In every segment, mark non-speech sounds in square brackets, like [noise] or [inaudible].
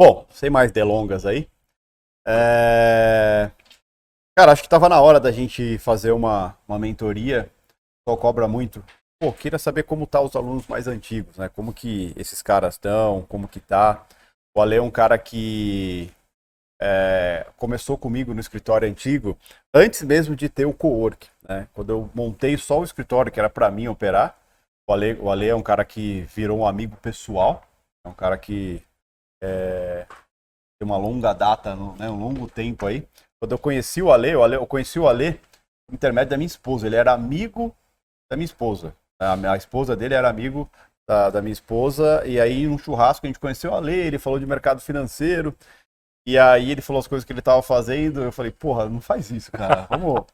Bom, sem mais delongas aí. É... Cara, acho que tava na hora da gente fazer uma, uma mentoria. Só cobra muito. Pô, queria saber como tá os alunos mais antigos, né? Como que esses caras estão, como que tá. O Ale é um cara que é, começou comigo no escritório antigo, antes mesmo de ter o co-work. Né? Quando eu montei só o escritório, que era para mim operar, o Ale, o Ale é um cara que virou um amigo pessoal, é um cara que é, tem uma longa data, né, um longo tempo aí. Quando eu conheci o Ale, o Ale eu conheci o Ale por intermédio da minha esposa. Ele era amigo da minha esposa. A, a esposa dele era amigo da, da, minha esposa. E aí, num churrasco, a gente conheceu o Ale, ele falou de mercado financeiro. E aí ele falou as coisas que ele estava fazendo. Eu falei, porra, não faz isso, cara. [laughs] Vamos,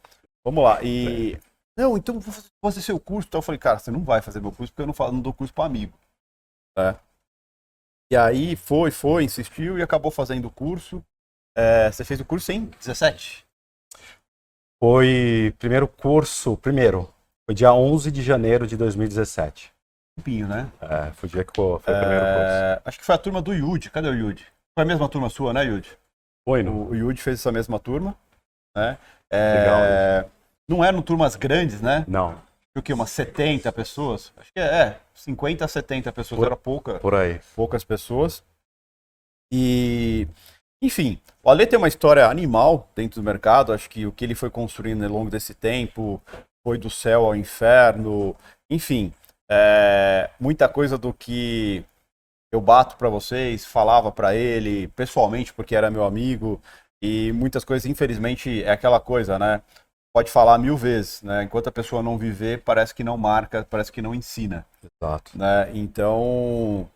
vamos lá. E. Não, então vou fazer seu curso. Então eu falei, cara, você não vai fazer meu curso porque eu não, não dou curso para amigo. É. E aí foi, foi, insistiu e acabou fazendo o curso. É, você fez o curso em 17? Foi primeiro curso, primeiro, foi dia 11 de janeiro de 2017. Tempinho, né? É, foi o dia que foi, foi o primeiro é, curso. Acho que foi a turma do Yudi. Cadê o Yudi? Foi a mesma turma sua, né, Yudi? Foi, não? O, o Yudi fez essa mesma turma. Né? É, Legal. Não eram turmas grandes, né? Não. O que? Umas 70 pessoas? Acho que é, é 50 a 70 pessoas. Por, era pouca. Por aí. Poucas pessoas. E enfim, o Ale tem uma história animal dentro do mercado. Acho que o que ele foi construindo ao longo desse tempo foi do céu ao inferno. Enfim, é, muita coisa do que eu bato para vocês, falava para ele pessoalmente porque era meu amigo e muitas coisas, infelizmente, é aquela coisa, né? Pode falar mil vezes, né? Enquanto a pessoa não viver, parece que não marca, parece que não ensina. Exato. Né? Então,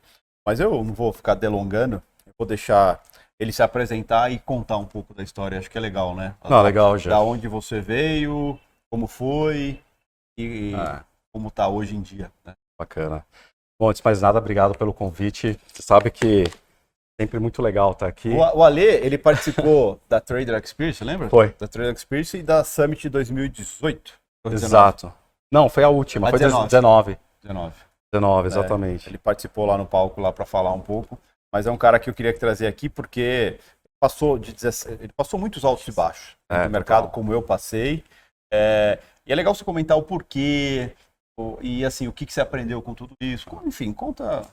mas eu não vou ficar delongando. Eu vou deixar ele se apresentar e contar um pouco da história. Acho que é legal, né? Não, legal, já. Da onde você veio, como foi e ah. como tá hoje em dia. Né? Bacana. Bom, antes de mais nada, obrigado pelo convite. Você sabe que sempre muito legal estar aqui. O, o Ale, ele participou [laughs] da Trader Experience, lembra? Foi. Da Trader Experience e da Summit 2018. Exato. Não, foi a última, a foi 19. 19. 19. 19, exatamente. É, ele participou lá no palco lá para falar um pouco mas é um cara que eu queria trazer aqui porque passou de 17, ele passou muitos altos e baixos é, no mercado, total. como eu passei. É, e é legal você comentar o porquê e assim o que, que você aprendeu com tudo isso. Enfim, conta.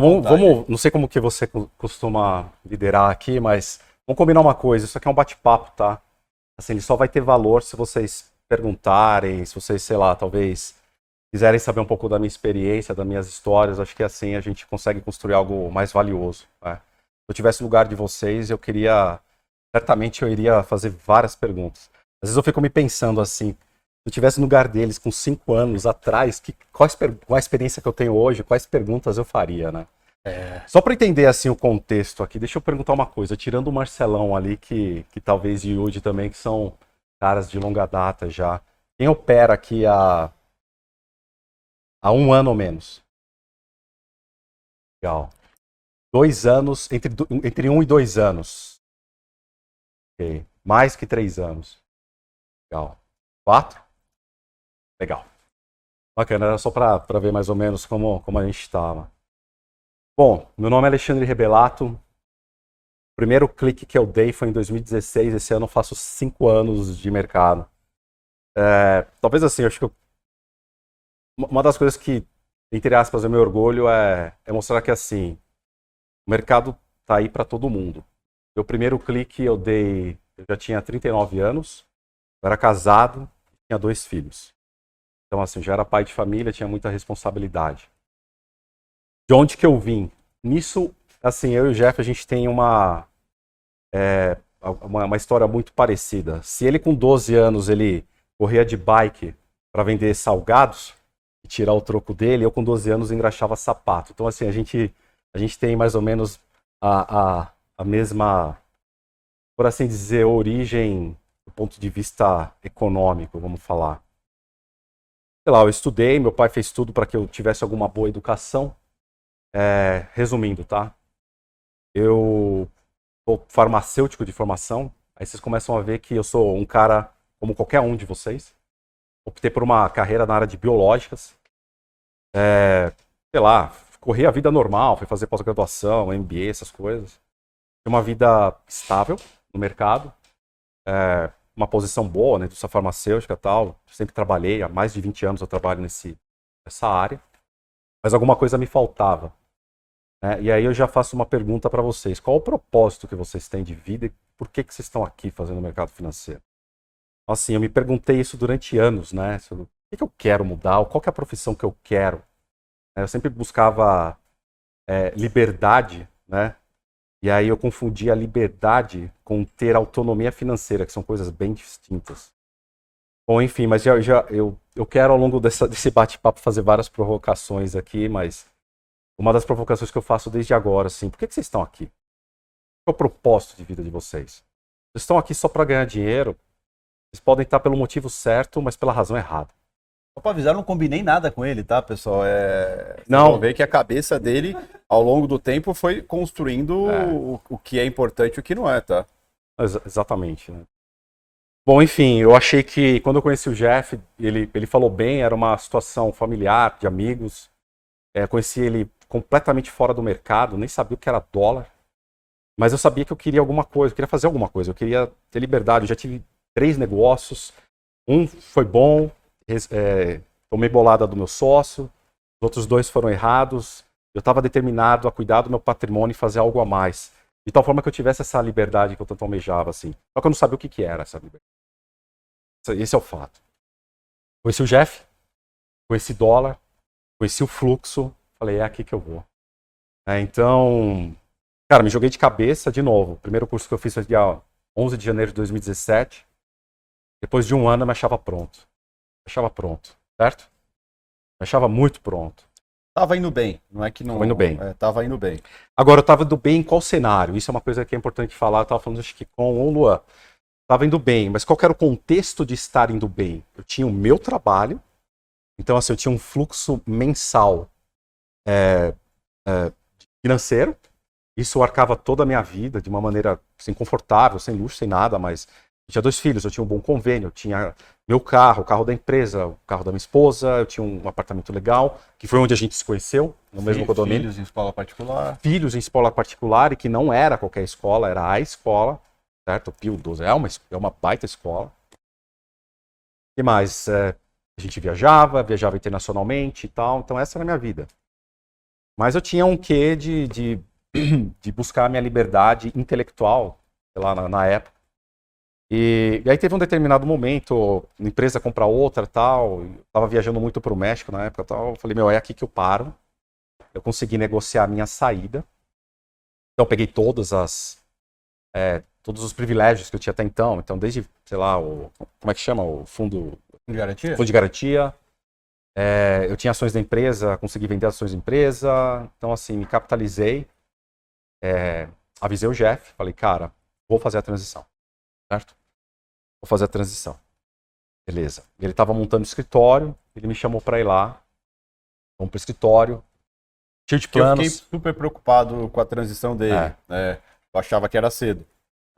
Vamos, vamos, não sei como que você costuma liderar aqui, mas vamos combinar uma coisa. Isso aqui é um bate-papo, tá? Assim, ele só vai ter valor se vocês perguntarem, se vocês, sei lá, talvez quiserem saber um pouco da minha experiência, das minhas histórias, acho que assim a gente consegue construir algo mais valioso. Né? Se eu tivesse lugar de vocês, eu queria. Certamente eu iria fazer várias perguntas. Às vezes eu fico me pensando assim, eu tivesse no lugar deles com cinco anos atrás, que, qual, qual a experiência que eu tenho hoje, quais perguntas eu faria, né? É. Só para entender assim o contexto aqui, deixa eu perguntar uma coisa. Tirando o Marcelão ali, que, que talvez e Yudi também, que são caras de longa data já. Quem opera aqui a Há um ano ou menos. Legal. Dois anos, entre, entre um e dois anos. Ok. Mais que três anos. Legal. Quatro? Legal. Bacana, era só para ver mais ou menos como, como a gente estava. Bom, meu nome é Alexandre Rebelato. O primeiro clique que eu dei foi em 2016. Esse ano eu faço cinco anos de mercado. É, talvez assim, eu acho que eu uma das coisas que, entre aspas, é meu orgulho é, é mostrar que assim, o mercado tá aí para todo mundo. Meu primeiro clique eu dei, eu já tinha 39 anos, eu era casado, tinha dois filhos. Então assim, já era pai de família, tinha muita responsabilidade. De onde que eu vim? Nisso, assim, eu e o Jeff a gente tem uma é, uma, uma história muito parecida. Se ele com 12 anos ele corria de bike para vender salgados, e tirar o troco dele. Eu, com 12 anos, engraxava sapato. Então, assim, a gente, a gente tem mais ou menos a, a, a mesma, por assim dizer, origem do ponto de vista econômico, vamos falar. Sei lá, eu estudei, meu pai fez tudo para que eu tivesse alguma boa educação. É, resumindo, tá? Eu sou farmacêutico de formação. Aí vocês começam a ver que eu sou um cara como qualquer um de vocês optei por uma carreira na área de biológicas. É, sei lá, corri a vida normal, fui fazer pós-graduação, MBA, essas coisas. Tinha uma vida estável no mercado, é, uma posição boa né, indústria farmacêutica e tal. Sempre trabalhei, há mais de 20 anos eu trabalho nesse, nessa área. Mas alguma coisa me faltava. Né? E aí eu já faço uma pergunta para vocês. Qual o propósito que vocês têm de vida e por que, que vocês estão aqui fazendo o mercado financeiro? Assim, eu me perguntei isso durante anos, né? O que, que eu quero mudar? Qual que é a profissão que eu quero? Eu sempre buscava é, liberdade, né? E aí eu confundia a liberdade com ter autonomia financeira, que são coisas bem distintas. Bom, enfim, mas já, já eu, eu quero ao longo dessa, desse bate-papo fazer várias provocações aqui, mas uma das provocações que eu faço desde agora, assim, por que, que vocês estão aqui? Qual é o propósito de vida de vocês? Vocês estão aqui só para ganhar dinheiro? Vocês podem estar pelo motivo certo, mas pela razão errada. Só pra avisar, eu não combinei nada com ele, tá, pessoal? É... Não. ver que a cabeça dele, ao longo do tempo, foi construindo é. o, o, que é importante e o que não é, tá? Ex exatamente, né? Bom, enfim, eu achei que quando eu conheci o Jeff, ele, ele falou bem, era uma situação familiar, de amigos. É, conheci ele completamente fora do mercado, nem sabia o que era dólar. Mas eu sabia que eu queria alguma coisa, eu queria fazer alguma coisa, eu queria ter liberdade. Eu já tive três negócios, um foi bom, é, tomei bolada do meu sócio, os outros dois foram errados. Eu estava determinado a cuidar do meu patrimônio e fazer algo a mais. De tal forma que eu tivesse essa liberdade que eu tanto almejava, assim. Só que eu não sabia o que, que era essa liberdade. Esse é o fato. Conheci o Jeff, conheci dólar, conheci o fluxo, falei, é aqui que eu vou. É, então, cara, me joguei de cabeça de novo. O primeiro curso que eu fiz foi dia 11 de janeiro de 2017. Depois de um ano eu me achava pronto achava pronto, certo? Achava muito pronto. Tava indo bem, não é que não. Tava indo bem. É, tava indo bem. Agora, eu tava indo bem em qual cenário? Isso é uma coisa que é importante falar. Eu tava falando, acho que com o Luan. Tava indo bem, mas qual era o contexto de estar indo bem? Eu tinha o meu trabalho, então, assim, eu tinha um fluxo mensal é, é, financeiro. Isso arcava toda a minha vida de uma maneira assim, confortável, sem luxo, sem nada, mas tinha dois filhos, eu tinha um bom convênio, eu tinha meu carro, o carro da empresa, o carro da minha esposa, eu tinha um apartamento legal, que foi onde a gente se conheceu, no mesmo condomínio. Filhos em escola particular. Filhos em escola particular, e que não era qualquer escola, era a escola, certo? O Pio 12 é uma, é uma baita escola. E mais? É, a gente viajava, viajava internacionalmente e tal, então essa era a minha vida. Mas eu tinha um quê de, de, [clears throat] de buscar a minha liberdade intelectual, sei lá, na, na época e, e, aí teve um determinado momento, uma empresa comprar outra tal, eu tava viajando muito para o México na época tal, eu falei, meu, é aqui que eu paro. Eu consegui negociar a minha saída. Então eu peguei todas as é, todos os privilégios que eu tinha até então, então desde, sei lá, o como é que chama, o fundo de garantia. Fundo de garantia. É, eu tinha ações da empresa, consegui vender ações da empresa, então assim, me capitalizei. É, avisei o Jeff, falei, cara, vou fazer a transição certo? Vou fazer a transição. Beleza. Ele estava montando o escritório, ele me chamou para ir lá. Vamos para o escritório. Cheio de planos. Eu fiquei super preocupado com a transição dele. É. É, eu achava que era cedo.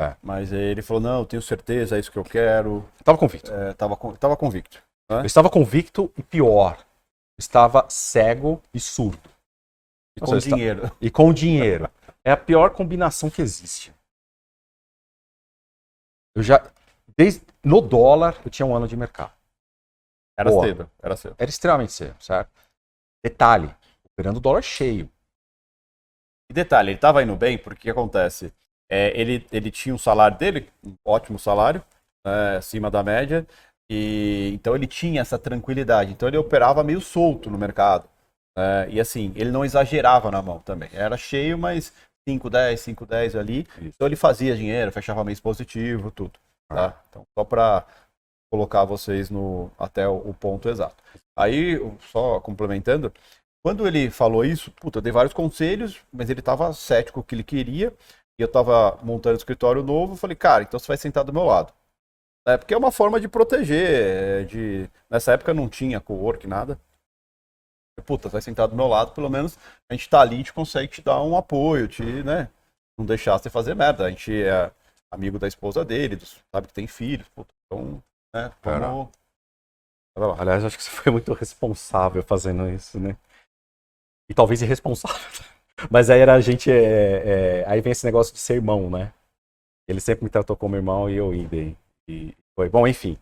É. Mas ele falou, não, eu tenho certeza, é isso que eu quero. Estava convicto. É, tava, convicto. Né? Eu estava convicto e pior, estava cego e surdo. E com dinheiro. Está... E com dinheiro. É a pior combinação que existe. Eu já. Desde, no dólar, eu tinha um ano de mercado. Era Boa. cedo, era cedo. Era extremamente cedo, certo? Detalhe, operando dólar cheio. E detalhe, ele estava indo bem, porque o que acontece? É, ele, ele tinha um salário dele, um ótimo salário, é, acima da média, e então ele tinha essa tranquilidade. Então ele operava meio solto no mercado. É, e assim, ele não exagerava na mão também. Era cheio, mas 5, 10, 5, 10 ali. Isso. Então ele fazia dinheiro, fechava mês positivo, tudo. Tá? Ah. Então, só para colocar vocês no até o, ponto exato. Aí, só complementando, quando ele falou isso, puta, eu dei vários conselhos, mas ele estava cético o que ele queria. E eu estava montando um escritório novo, falei, cara, então você vai sentar do meu lado. É, porque é uma forma de proteger. De... Nessa época não tinha co-work, nada puta, vai sentar do meu lado, pelo menos a gente tá ali, a gente consegue te dar um apoio, te, né, não deixar você fazer merda. A gente é amigo da esposa dele, sabe que tem filhos, puta, então, né, vamos... Aliás, acho que você foi muito responsável fazendo isso, né? e talvez irresponsável. [laughs] Mas aí era a gente. É, é, aí vem esse negócio de ser irmão, né? Ele sempre me tratou como irmão e eu ainda. E foi bom, enfim.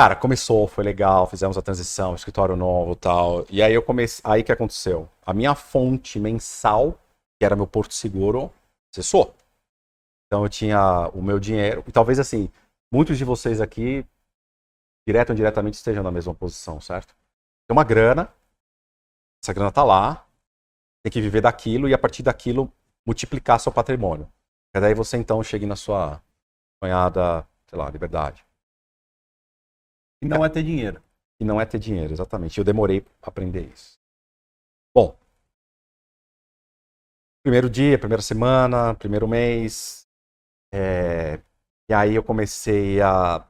Cara, começou, foi legal, fizemos a transição, escritório novo tal. E aí eu comecei. Aí que aconteceu? A minha fonte mensal, que era meu porto seguro, cessou. Então eu tinha o meu dinheiro. E talvez assim, muitos de vocês aqui, direto ou indiretamente, estejam na mesma posição, certo? Tem uma grana, essa grana tá lá, tem que viver daquilo e a partir daquilo multiplicar seu patrimônio. E daí você então chegue na sua sonhada, sei lá, liberdade. E não é ter dinheiro. E não é ter dinheiro, exatamente. Eu demorei para aprender isso. Bom, primeiro dia, primeira semana, primeiro mês, é, e aí eu comecei a,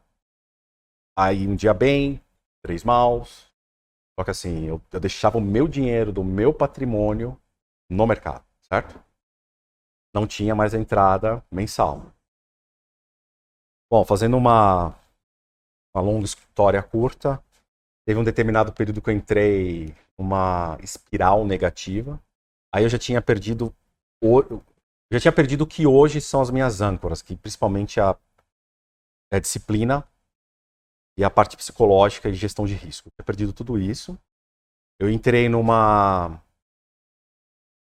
a ir um dia bem, três maus. Só que assim, eu, eu deixava o meu dinheiro do meu patrimônio no mercado, certo? Não tinha mais entrada mensal. Bom, fazendo uma, uma longa história curta, teve um determinado período que eu entrei numa espiral negativa. Aí eu já tinha perdido o, já tinha perdido o que hoje são as minhas âncoras, que principalmente a, a disciplina e a parte psicológica e gestão de risco. Eu tinha perdido tudo isso. Eu entrei numa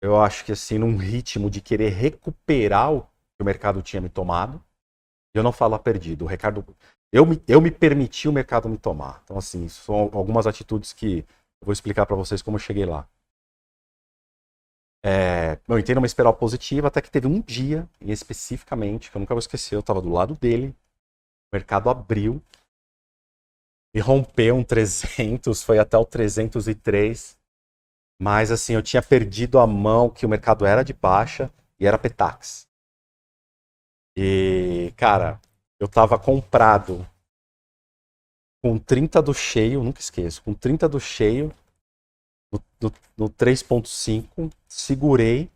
eu acho que assim, num ritmo de querer recuperar o que o mercado tinha me tomado. Eu não falo perdido. O Ricardo, eu me, eu me permiti o mercado me tomar. Então, assim, são algumas atitudes que eu vou explicar para vocês como eu cheguei lá. É, eu entrei numa espiral positiva até que teve um dia, especificamente, que eu nunca vou esquecer, eu estava do lado dele, o mercado abriu e rompeu um 300, foi até o 303. Mas assim, eu tinha perdido a mão que o mercado era de baixa e era Petax. E, cara, eu tava comprado com 30 do cheio, nunca esqueço, com 30 do cheio no, no, no 3.5, segurei,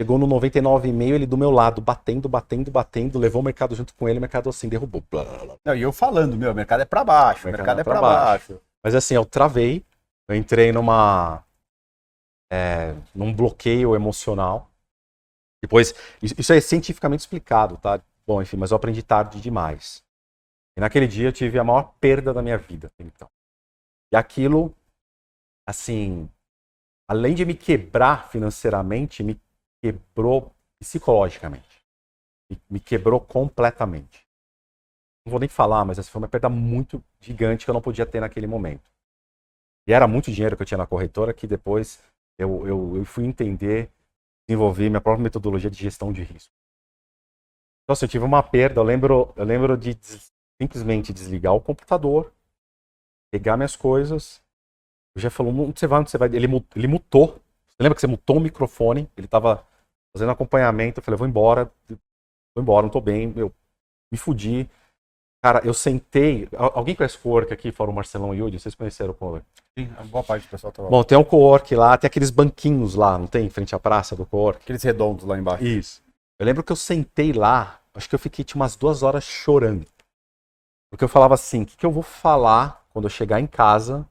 chegou no 99,5, ele do meu lado, batendo, batendo, batendo, levou o mercado junto com ele, o mercado assim derrubou. Blá, blá, blá. Não, e eu falando, meu, o mercado é para baixo, o mercado, mercado é para baixo. baixo. Mas assim, eu travei, eu entrei numa é, num bloqueio emocional. Depois, isso é cientificamente explicado, tá? Bom, enfim, mas eu aprendi tarde demais. E naquele dia eu tive a maior perda da minha vida, então. E aquilo, assim, além de me quebrar financeiramente, me quebrou psicologicamente. Me, quebrou completamente. Não vou nem falar, mas essa foi uma perda muito gigante que eu não podia ter naquele momento. E era muito dinheiro que eu tinha na corretora que depois eu, eu, eu fui entender, desenvolver minha própria metodologia de gestão de risco. Assim, eu tive uma perda, eu lembro, eu lembro de des, simplesmente desligar o computador, pegar minhas coisas. O já falou, onde você vai, onde você vai? Ele, ele mutou. Você lembra que você mutou o microfone? Ele estava fazendo acompanhamento. Eu falei, vou embora, vou embora, não estou bem. Eu me fudi. Cara, eu sentei. Alguém conhece o co-work aqui, fora o Marcelão e Yudi? Vocês conheceram o co-work? Sim, a boa parte do pessoal tá lá. Bom, tem um co-work lá, tem aqueles banquinhos lá, não tem? Em frente à praça do co-work. Aqueles redondos lá embaixo. Isso. Eu lembro que eu sentei lá, acho que eu fiquei tipo, umas duas horas chorando. Porque eu falava assim: o que, que eu vou falar quando eu chegar em casa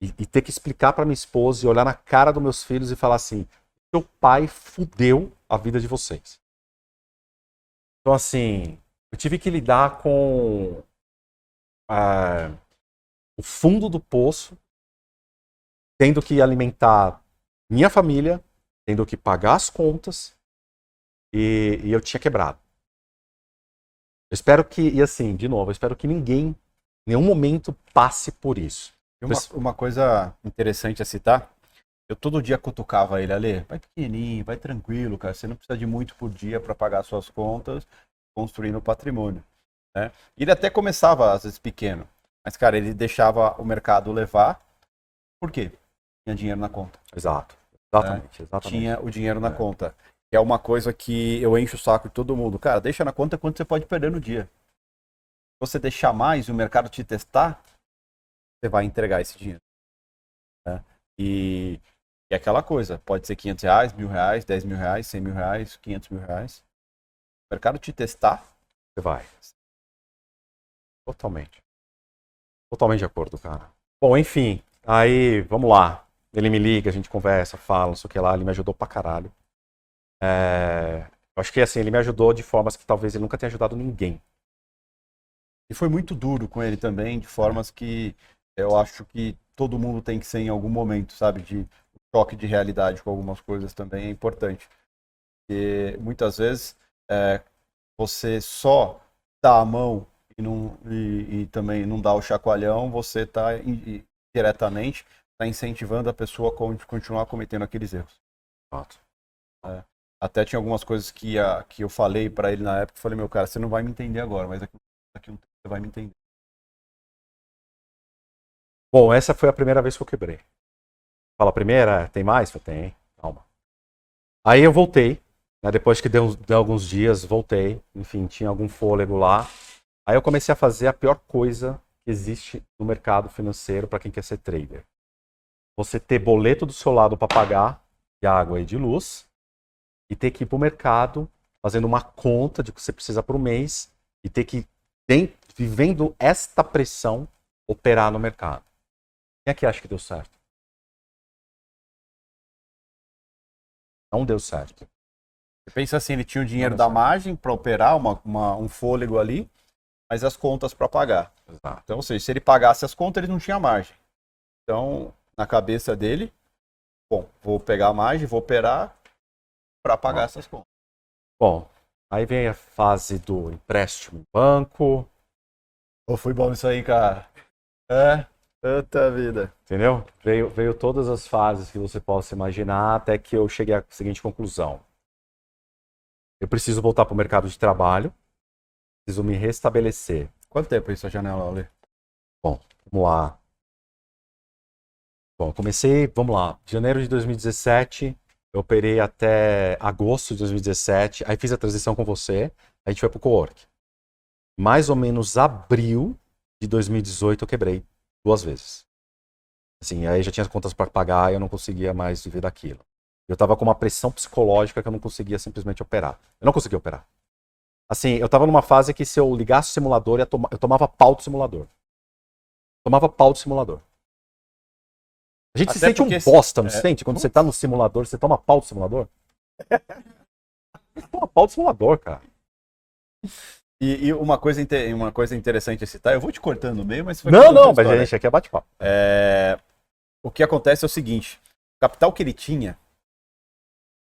e, e ter que explicar para minha esposa e olhar na cara dos meus filhos e falar assim: seu pai fudeu a vida de vocês. Então, assim, eu tive que lidar com uh, o fundo do poço, tendo que alimentar minha família, tendo que pagar as contas, e, e eu tinha quebrado. Eu espero que, e assim, de novo, eu espero que ninguém, em nenhum momento, passe por isso. Uma, uma coisa interessante a citar, eu todo dia cutucava ele, Ale, vai pequenininho, vai tranquilo, cara, você não precisa de muito por dia para pagar suas contas, construindo patrimônio. Né? Ele até começava, às vezes, pequeno. Mas, cara, ele deixava o mercado levar. Por quê? Tinha dinheiro na conta. Exato. Exatamente. Né? exatamente. Tinha o dinheiro na é. conta. É uma coisa que eu encho o saco de todo mundo. Cara, deixa na conta quanto você pode perder no dia. Se você deixar mais e o mercado te testar, você vai entregar esse dinheiro. Né? E, e aquela coisa, pode ser 500 reais, mil reais, 10 mil reais, 100 mil reais, 500 mil reais o mercado te testar, você vai. Totalmente. Totalmente de acordo, cara. Bom, enfim, aí vamos lá. Ele me liga, a gente conversa, fala, não sei o que lá. Ele me ajudou pra caralho. É, eu acho que assim, ele me ajudou de formas que talvez ele nunca tenha ajudado ninguém. E foi muito duro com ele também, de formas que eu acho que todo mundo tem que ser em algum momento, sabe? De choque de realidade com algumas coisas também é importante. Porque muitas vezes é, você só dá a mão e, não, e, e também não dá o chacoalhão, você está diretamente tá incentivando a pessoa a continuar cometendo aqueles erros. Fato. É. Até tinha algumas coisas que, a, que eu falei para ele na época, eu falei, meu cara, você não vai me entender agora, mas daqui, daqui um tempo você vai me entender. Bom, essa foi a primeira vez que eu quebrei. Fala, primeira? Tem mais? Tem. Calma. Aí eu voltei, né, depois que deu, deu alguns dias, voltei. Enfim, tinha algum fôlego lá. Aí eu comecei a fazer a pior coisa que existe no mercado financeiro para quem quer ser trader. Você ter boleto do seu lado para pagar de água e de luz e ter que ir para o mercado fazendo uma conta de que você precisa por mês e ter que, vivendo esta pressão, operar no mercado. Quem é que acha que deu certo? Não deu certo. Você pensa assim, ele tinha o dinheiro da margem para operar, uma, uma, um fôlego ali, mas as contas para pagar. Exato. Então, ou seja, se ele pagasse as contas, ele não tinha margem. Então, na cabeça dele, bom, vou pegar a margem, vou operar para pagar essas contas. Bom, aí vem a fase do empréstimo em banco. Oh, foi bom isso aí, cara. É, tanta vida. Entendeu? Veio, veio todas as fases que você possa imaginar até que eu cheguei à seguinte conclusão. Eu preciso voltar para o mercado de trabalho, preciso me restabelecer. Quanto tempo é isso a janela, Ali? Bom, vamos lá. Bom, comecei, vamos lá, janeiro de 2017, eu operei até agosto de 2017, aí fiz a transição com você, a gente foi pro co-work. Mais ou menos abril de 2018 eu quebrei duas vezes. Assim, aí já tinha as contas para pagar e eu não conseguia mais viver daquilo. Eu tava com uma pressão psicológica que eu não conseguia simplesmente operar. Eu não conseguia operar. Assim, eu tava numa fase que se eu ligasse o simulador, eu, toma, eu tomava pau do simulador. Tomava pau do simulador. A gente Até se sente um bosta, não é... sente? Quando você tá no simulador, você toma pau do simulador? [laughs] você toma pau do simulador, cara. E, e, uma, coisa, uma coisa interessante a citar, eu vou te cortando no meio, mas... Não, não, mas a gente aqui é bate-papo. É... O que acontece é o seguinte, o capital que ele tinha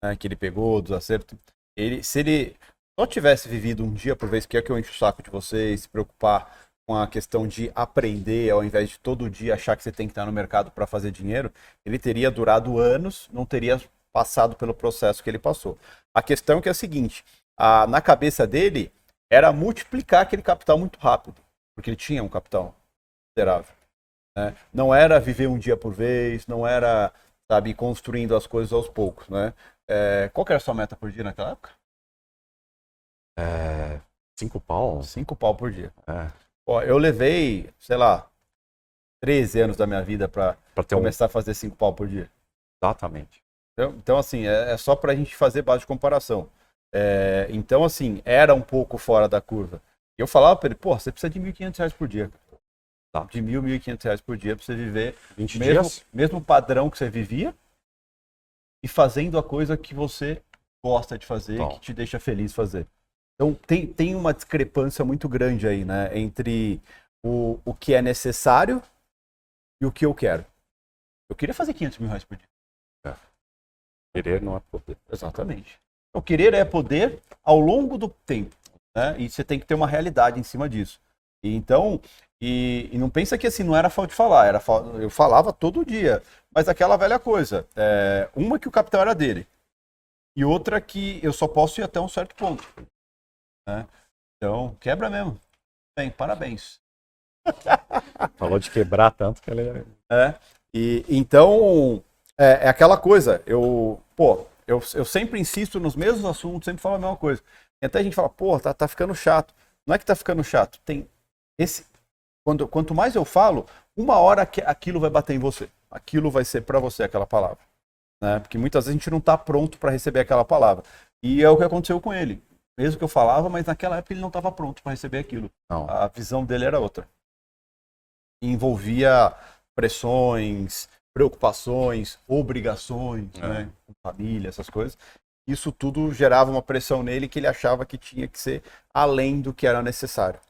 né, que ele pegou, dos acertos. Ele, se ele só tivesse vivido um dia por vez, que é que eu encho o saco de vocês, se preocupar com a questão de aprender, ao invés de todo dia achar que você tem que estar no mercado para fazer dinheiro, ele teria durado anos, não teria passado pelo processo que ele passou. A questão é que é a seguinte, a, na cabeça dele era multiplicar aquele capital muito rápido, porque ele tinha um capital considerável. Né? Não era viver um dia por vez, não era, sabe, construindo as coisas aos poucos, né? É, qual era a sua meta por dia naquela época? É, cinco pau? Cinco pau por dia. É. Ó, eu levei, sei lá, 13 anos da minha vida para começar um... a fazer cinco pau por dia. Exatamente. Então, então assim, é, é só para a gente fazer base de comparação. É, então, assim, era um pouco fora da curva. Eu falava para ele, pô, você precisa de 1.500 reais por dia. Tá. De mil, 1.500 reais por dia para você viver 20 mesmo, dias? mesmo padrão que você vivia, e fazendo a coisa que você gosta de fazer, Bom. que te deixa feliz fazer. Então tem, tem uma discrepância muito grande aí, né? Entre o, o que é necessário e o que eu quero. Eu queria fazer 500 mil reais por dia. É. Querer não é poder. Exatamente. O querer é poder ao longo do tempo. Né? E você tem que ter uma realidade em cima disso. E então, e, e, não pensa que assim não era falta de falar, era eu falava todo dia. Mas aquela velha coisa, é, uma que o capital era dele e outra que eu só posso ir até um certo ponto. Né? Então, quebra mesmo. Bem, parabéns. [laughs] Falou de quebrar tanto que ele. É. E então é, é, aquela coisa. Eu, pô, eu, eu sempre insisto nos mesmos assuntos, sempre falo a mesma coisa. E até a gente fala, pô, tá, tá ficando chato. Não é que tá ficando chato. Tem esse quando, quanto mais eu falo, uma hora que aquilo vai bater em você. Aquilo vai ser para você aquela palavra. Né? Porque muitas vezes a gente não está pronto para receber aquela palavra. E é o que aconteceu com ele. Mesmo que eu falava, mas naquela época ele não estava pronto para receber aquilo. Não. A visão dele era outra. envolvia pressões, preocupações, obrigações, É. né, família, essas coisas. Isso tudo gerava uma pressão nele que ele achava que tinha que ser além do que era necessário.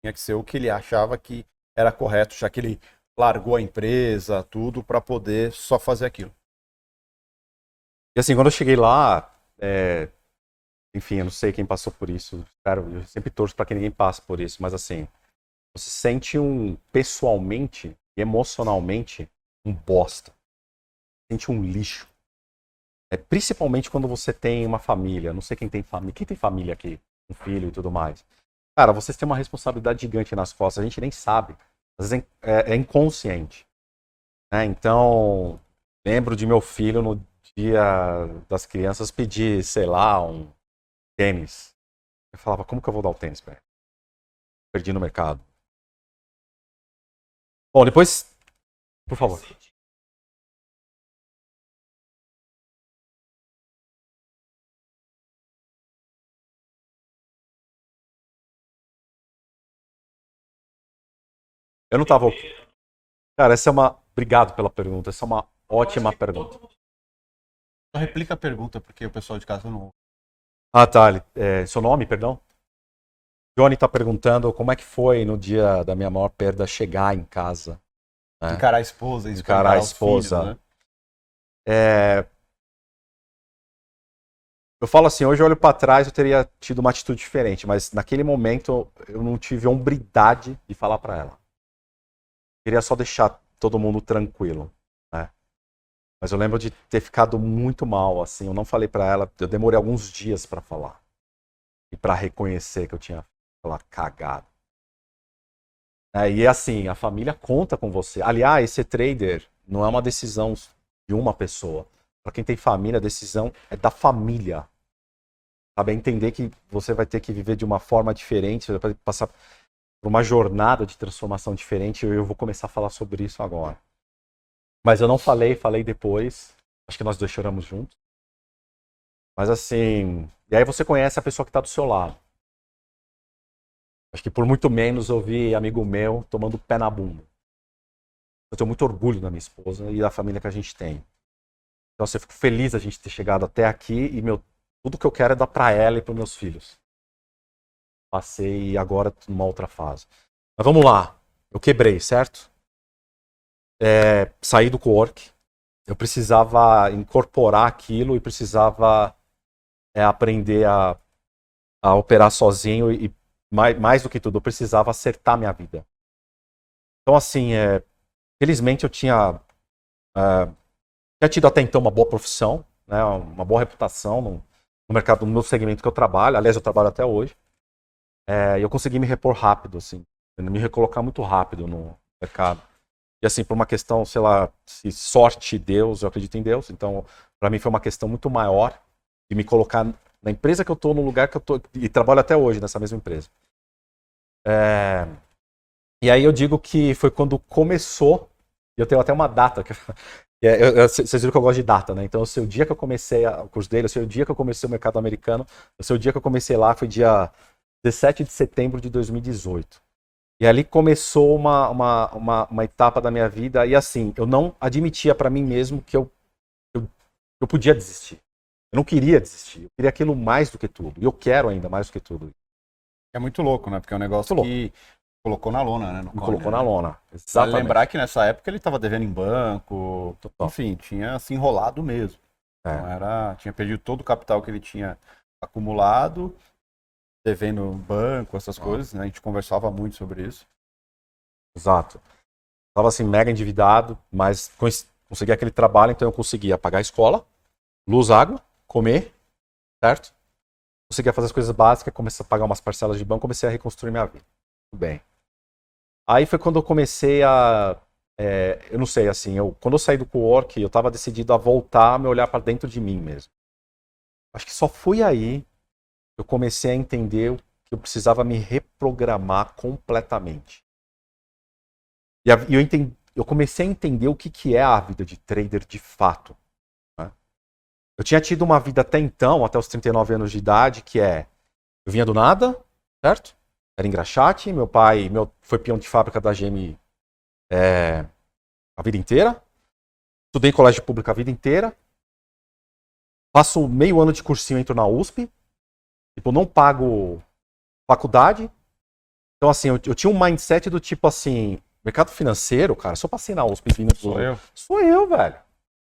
Tinha que ser o que ele achava que era correto, já que ele largou a empresa, tudo, para poder só fazer aquilo. E assim, quando eu cheguei lá, é, enfim, eu não sei quem passou por isso. Espero, eu sempre torço para que ninguém passe por isso, mas assim, você sente um pessoalmente e emocionalmente um bosta. Sente um lixo. É, principalmente quando você tem uma família. Não sei quem tem família. Quem tem família aqui? Um filho e tudo mais. Cara, vocês têm uma responsabilidade gigante nas costas. A gente nem sabe. Às vezes é, é inconsciente. né? Então, lembro de meu filho no dia das crianças pedir, sei lá, um tênis. Eu falava, como que eu vou dar o tênis pra ele? Perdi no mercado. Bom, depois, por favor. Eu não tava. Cara, essa é uma. Obrigado pela pergunta. Essa é uma ótima pergunta. Só replica a pergunta, porque o pessoal de casa não. Ah, tá. é, seu nome, perdão? Johnny tá perguntando como é que foi no dia da minha maior perda chegar em casa. É. Encarar a esposa, Encarar a os esposa. filhos, né? É, Eu falo assim, hoje eu olho pra trás, eu teria tido uma atitude diferente, mas naquele momento eu não tive a hombridade de falar pra ela. Queria só deixar todo mundo tranquilo, né? Mas eu lembro de ter ficado muito mal, assim, eu não falei pra ela, eu demorei alguns dias pra falar. E pra reconhecer que eu tinha aquela cagada. É, e assim, a família conta com você. Aliás, ser trader não é uma decisão de uma pessoa. Para quem tem família, a decisão é da família. Sabe? É entender que você vai ter que viver de uma forma diferente, você vai passar por uma jornada de transformação diferente. e Eu vou começar a falar sobre isso agora. Mas eu não falei, falei depois. Acho que nós dois choramos juntos. Mas assim, e aí você conhece a pessoa que está do seu lado. Acho que por muito menos eu vi amigo meu tomando pé na bunda. Eu tenho muito orgulho da minha esposa e da família que a gente tem. Então, assim, eu fico feliz a gente ter chegado até aqui e meu, tudo que eu quero é dar para ela e para meus filhos. Passei agora numa outra fase. Mas vamos lá. Eu quebrei, certo? É, saí do co-work. Eu precisava incorporar aquilo e precisava é, aprender a, a operar sozinho e, mais, mais do que tudo, eu precisava acertar minha vida. Então, assim, é, felizmente eu tinha, é, tinha tido até então uma boa profissão, né, uma boa reputação no, no mercado, no meu segmento que eu trabalho. Aliás, eu trabalho até hoje. É, eu consegui me repor rápido, assim, me recolocar muito rápido no mercado. E assim, por uma questão, sei lá, se sorte Deus, eu acredito em Deus. Então, para mim foi uma questão muito maior de me colocar na empresa que eu tô, no lugar que eu tô, e trabalho até hoje nessa mesma empresa. É, e aí eu digo que foi quando começou, e eu tenho até uma data, que, [laughs] é, vocês viram que eu gosto de data, né? Então, o dia que eu comecei a, o curso dele, o dia que eu comecei o mercado americano, o dia que eu comecei lá, foi dia 17 de setembro de 2018. E ali começou uma, uma, uma, uma etapa da minha vida, e assim, eu não admitia para mim mesmo que eu, eu, eu podia desistir. Eu não queria desistir. Eu queria aquilo mais do que tudo. E eu quero ainda mais do que tudo. É muito louco, né? Porque é um negócio Muito que colocou na lona, né? No colocou né? na lona. Vale Exatamente. lembrar que nessa época ele estava devendo em banco, Total. enfim, tinha se enrolado mesmo. É. Então era, tinha perdido todo o capital que ele tinha acumulado, devendo banco, essas Ah. coisas, né? A gente conversava muito sobre isso. Exato. Tava assim, mega endividado, mas cons- consegui aquele trabalho, então eu conseguia pagar a escola, luz, água, comer, certo? Conseguia fazer as coisas básicas, comecei a pagar umas parcelas de banco, comecei a reconstruir minha vida. Tudo bem. Aí foi quando eu comecei a. é, eu não sei, assim, eu, quando eu saí do co-work, eu tava decidido a voltar a me olhar para dentro de mim mesmo. Acho que só foi aí eu comecei a entender que eu precisava me reprogramar completamente. E, eu, entendi, eu comecei a entender o que, que é a vida de trader de fato. né? Eu tinha tido uma vida até então, até os 39 anos de idade, que é. Eu vinha do nada, certo? Era engraxate, meu pai meu, foi peão de fábrica da GM é, a vida inteira. estudei em colégio público a vida inteira. Faço meio ano de cursinho, entro na USP. Tipo, não pago faculdade. Então, assim, eu, eu tinha um mindset do tipo assim, mercado financeiro, cara, só passei na USP vindo Sou eu. Sou eu, velho.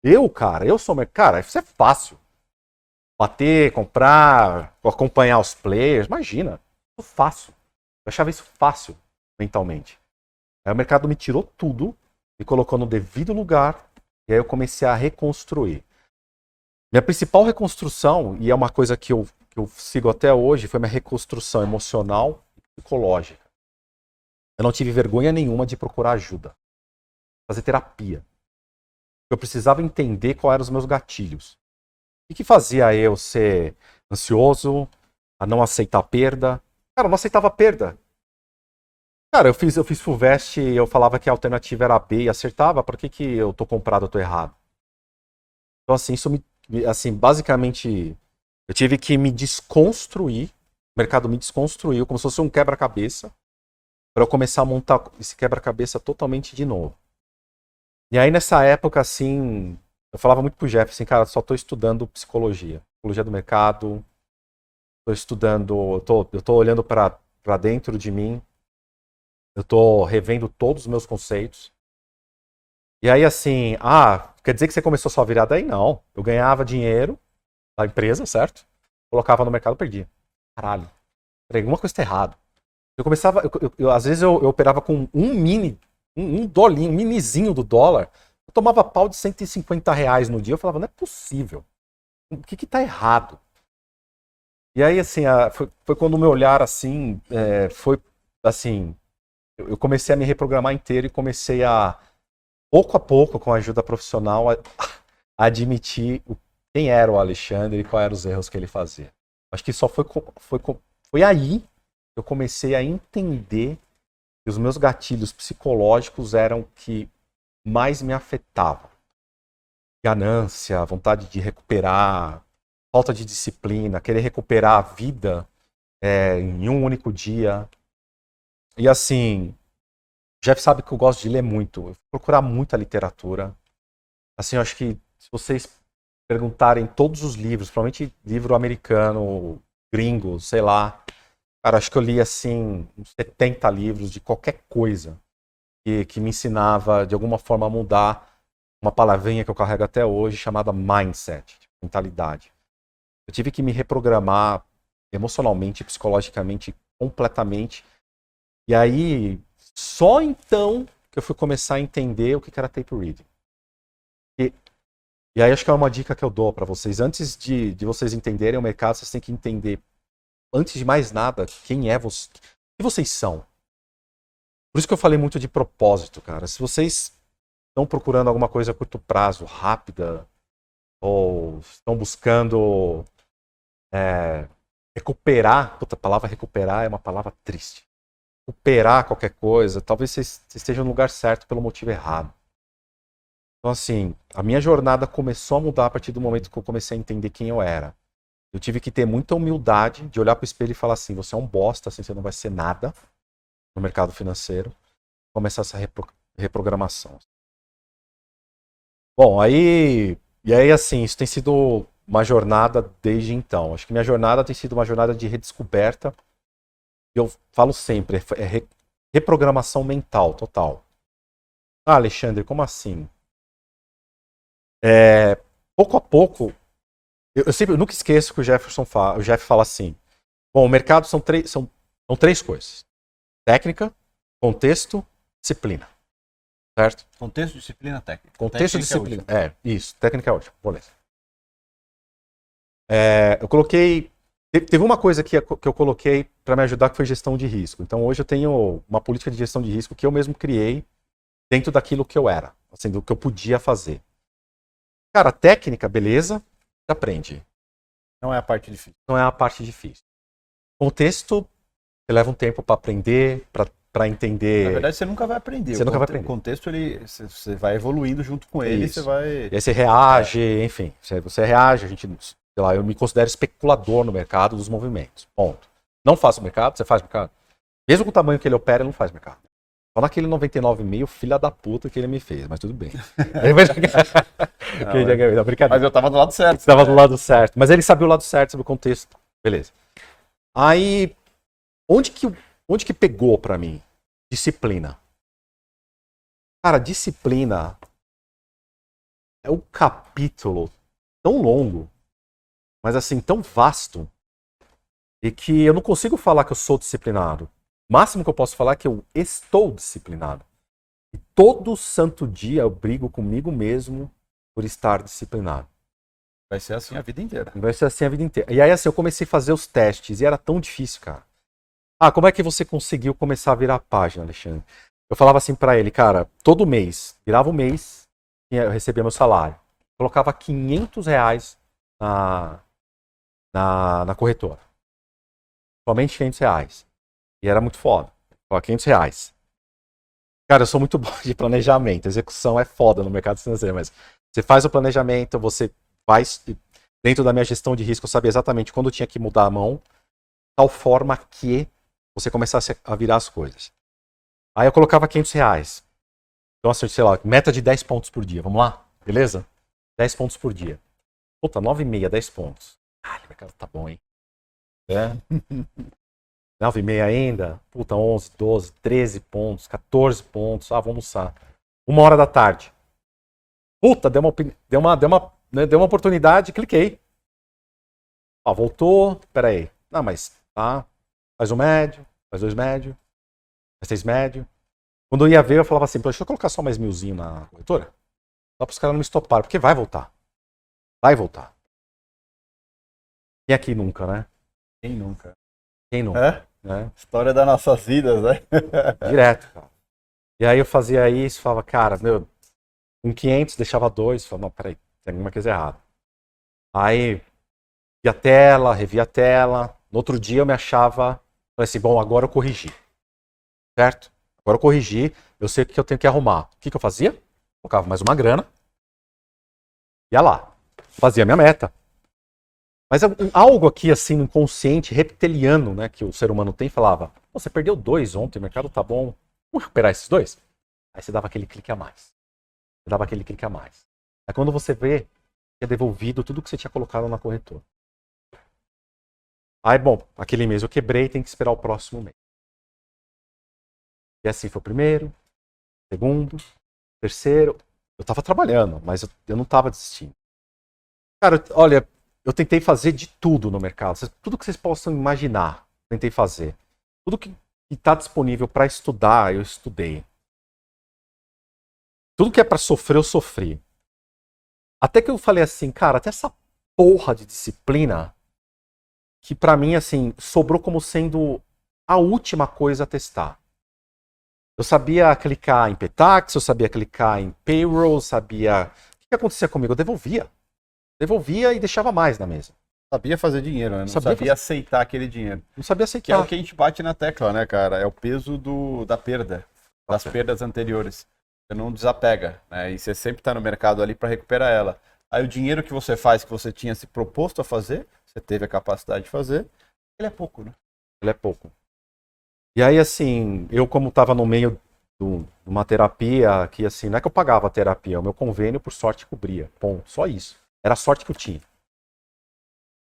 Eu, cara, eu sou. Cara, isso é fácil. Bater, comprar, acompanhar os players, imagina. Isso fácil. Eu achava isso fácil mentalmente. Aí o mercado me tirou tudo, me colocou no devido lugar, e aí eu comecei a reconstruir. Minha principal reconstrução, e é uma coisa que eu, que eu sigo até hoje, foi minha reconstrução emocional e psicológica. Eu não tive vergonha nenhuma de procurar ajuda, fazer terapia. Eu precisava entender quais eram os meus gatilhos. O que, fazia eu ser ansioso, a não aceitar perda? Cara, eu não aceitava perda. Cara, eu fiz, eu fiz Fulvestre e eu falava que a alternativa era B e acertava, por que, que eu tô comprado, eu tô errado? Então, assim, isso me- Assim, basicamente, eu tive que me desconstruir. O mercado me desconstruiu, como se fosse um quebra-cabeça, para eu começar a montar esse quebra-cabeça totalmente de novo. E aí, nessa época, assim, eu falava muito pro Jeff, assim, cara, só tô estudando psicologia, psicologia do mercado, tô estudando, tô, eu tô olhando para dentro de mim, eu tô revendo todos os meus conceitos. E aí, assim, ah, quer dizer que você começou sua virada aí? Não. Eu ganhava dinheiro da empresa, certo? Colocava no mercado, perdia. Caralho. Peraí, alguma coisa tá errado. Eu começava, eu, eu- eu- às vezes eu, operava com um mini, um, um dolinho, um minizinho do dólar. Eu tomava pau de 150 reais no dia. Eu falava, não é possível. O que que tá errado? E aí, assim, a- foi, foi quando o meu olhar, assim, é, foi, assim, eu eu comecei a me reprogramar inteiro e comecei a, pouco a pouco, com a ajuda profissional, a, a admitir o- quem era o Alexandre e quais eram os erros que ele fazia. Acho que só foi, foi, foi aí que eu comecei a entender que os meus gatilhos psicológicos eram que mais me afetavam. Ganância, vontade de recuperar, falta de disciplina, querer recuperar a vida é, em um único dia. E assim, o Jeff sabe que eu gosto de ler muito, eu procurar muita literatura. Assim, eu acho que se vocês perguntarem todos os livros, provavelmente livro americano, gringo, sei lá, cara, acho que eu li assim uns 70 livros de qualquer coisa que, que me ensinava de alguma forma a mudar uma palavrinha que eu carrego até hoje chamada mindset, tipo, mentalidade. Eu tive que me reprogramar emocionalmente, psicologicamente, completamente. E aí, só então que eu fui começar a entender o que que era tape reading. E, aí acho que é uma dica que eu dou para vocês. Antes de, de vocês entenderem o mercado, vocês têm que entender, antes de mais nada, quem é você, que vocês são. Por isso que eu falei muito de propósito, cara. Se vocês estão procurando alguma coisa a curto prazo, rápida, ou estão buscando é, recuperar, puta, a palavra recuperar é uma palavra triste. Recuperar qualquer coisa, talvez vocês estejam no lugar certo pelo motivo errado. Então, assim, a minha jornada começou a mudar a partir do momento que eu comecei a entender quem eu era. Eu tive que ter muita humildade de olhar pro espelho e falar assim: você é um bosta, assim, você não vai ser nada no mercado financeiro. Começar essa repro- reprogramação. Bom, aí. E aí, assim, isso tem sido uma jornada desde então. Acho que minha jornada tem sido uma jornada de redescoberta. Eu falo sempre, é re- reprogramação mental total. Ah, Alexandre, como assim? É, pouco a pouco, eu, eu sempre eu nunca esqueço que o Jefferson fala, o Jeff fala assim. Bom, o mercado são três, são, são três coisas: técnica, contexto, disciplina. Certo? Contexto, disciplina, técnica. Contexto e Técnica é disciplina. útil. É, isso. Técnica é ótimo. Beleza. É, eu coloquei. te- Teve uma coisa que, que eu coloquei para me ajudar que foi gestão de risco. Então hoje eu tenho uma política de gestão de risco que eu mesmo criei dentro daquilo que eu era, assim, do que eu podia fazer. Cara, técnica, beleza, você aprende. Não é a parte difícil. Não é a parte difícil. Contexto, você leva um tempo para aprender, para entender. Na verdade, você nunca vai aprender. Você O nunca vai aprender. O contexto, ele, você- vai evoluindo junto com ele, Isso. você vai... E aí você reage, enfim. Você, você reage, a gente, sei lá, eu me considero especulador no mercado dos movimentos. Ponto. Não faço mercado, você faz mercado. Mesmo com o tamanho que ele opera, ele não faz mercado. Só naquele 99,5, filha da puta que ele me fez, mas tudo bem. [laughs] não, [laughs] brincadeira. Mas eu tava do lado certo. Você tava do lado certo. Mas ele sabia o lado certo, sabe o contexto. Beleza. Aí, onde que, onde que pegou pra mim? Disciplina. Cara, disciplina é um capítulo tão longo, mas assim, tão vasto, e que eu não consigo falar que eu sou disciplinado. O máximo que eu posso falar é que eu estou disciplinado. E todo santo dia eu brigo comigo mesmo por estar disciplinado. Vai ser assim a vida inteira. Vai ser assim a vida inteira. E aí, assim, eu comecei a fazer os testes e era tão difícil, cara. Ah, como é que você conseguiu começar a virar a página, Alexandre? Eu falava assim para ele, cara, todo mês, virava o um mês, eu recebia meu salário. Colocava 500 reais na, na, na corretora. Somente 500 reais. E era muito foda. Ó, 500 reais. Cara, eu sou muito [laughs] bom de planejamento. execução é foda no mercado financeiro, mas você faz o planejamento, você faz. Dentro da minha gestão de risco, eu sabia exatamente quando tinha que mudar a mão, tal forma que você começasse a virar as coisas. Aí eu colocava 500 reais. Então, assim, sei lá, meta de 10 pontos por dia. Vamos lá? Beleza? 10 pontos por dia. Puta, 9,5, 10 pontos. Ah, o mercado tá bom, hein? É. [laughs] 9,5 ainda? Puta, 11, 12, 13 pontos, 14 pontos. Ah, vamos almoçar. Uma hora da tarde. Puta, deu uma, deu uma, deu uma, né, deu uma oportunidade, cliquei. Ó, voltou. Pera aí. Não, mas tá. Faz um médio, faz dois médio, faz três médio. Quando eu ia ver, eu falava assim, deixa eu colocar só mais milzinho na corretora. Só para os caras não me estoparem, porque vai voltar. Vai voltar. Quem aqui nunca, né? Quem nunca? Quem nunca? É? é? História das nossas vidas, né? [laughs] Direto, cara. E aí eu fazia isso, falava, cara, meu, com 500 deixava dois, falava, não, peraí, tem alguma coisa errada. Aí, via a tela, revia a tela. No outro dia eu me achava, falei assim, bom, agora eu corrigi. Certo? Agora eu corrigi, eu sei o que eu tenho que arrumar. O que, que eu fazia? Colocava mais uma grana. Ia lá. Fazia minha meta. Mas algo aqui, assim, inconsciente, reptiliano, né, que o ser humano tem, falava: você perdeu dois ontem, o mercado tá bom, vamos recuperar esses dois? Aí você dava aquele clique a mais. Você dava aquele clique a mais. Aí quando você vê, é devolvido tudo que você tinha colocado na corretora. Aí, bom, aquele mês eu quebrei, tem que esperar o próximo mês. E assim foi o primeiro, segundo, terceiro. Eu tava trabalhando, mas eu, eu não tava desistindo. Cara, olha, eu tentei fazer de tudo no mercado. Tudo que vocês possam imaginar, tentei fazer. Tudo que está disponível para estudar, eu estudei. Tudo que é para sofrer, eu sofri. Até que eu falei assim, cara, até essa porra de disciplina, que para mim, assim, sobrou como sendo a última coisa a testar. Eu sabia clicar em Petax, eu sabia clicar em Payroll, sabia. O que acontecia comigo? Eu devolvia. Devolvia e deixava mais na mesa. Sabia fazer dinheiro, né? Não sabia, sabia fazer... aceitar aquele dinheiro. Não sabia aceitar. Que é o que a gente bate na tecla, né, cara? É o peso do, da perda, das perdas anteriores. Você não desapega, né? E você sempre está no mercado ali para recuperar ela. Aí o dinheiro que você faz, que você tinha se proposto a fazer, você teve a capacidade de fazer, ele é pouco, né? Ele é pouco. E aí, assim, eu como estava no meio de uma terapia que, assim, não é que eu pagava a terapia, o meu convênio, por sorte, cobria. Bom, só isso. Era a sorte que eu tinha.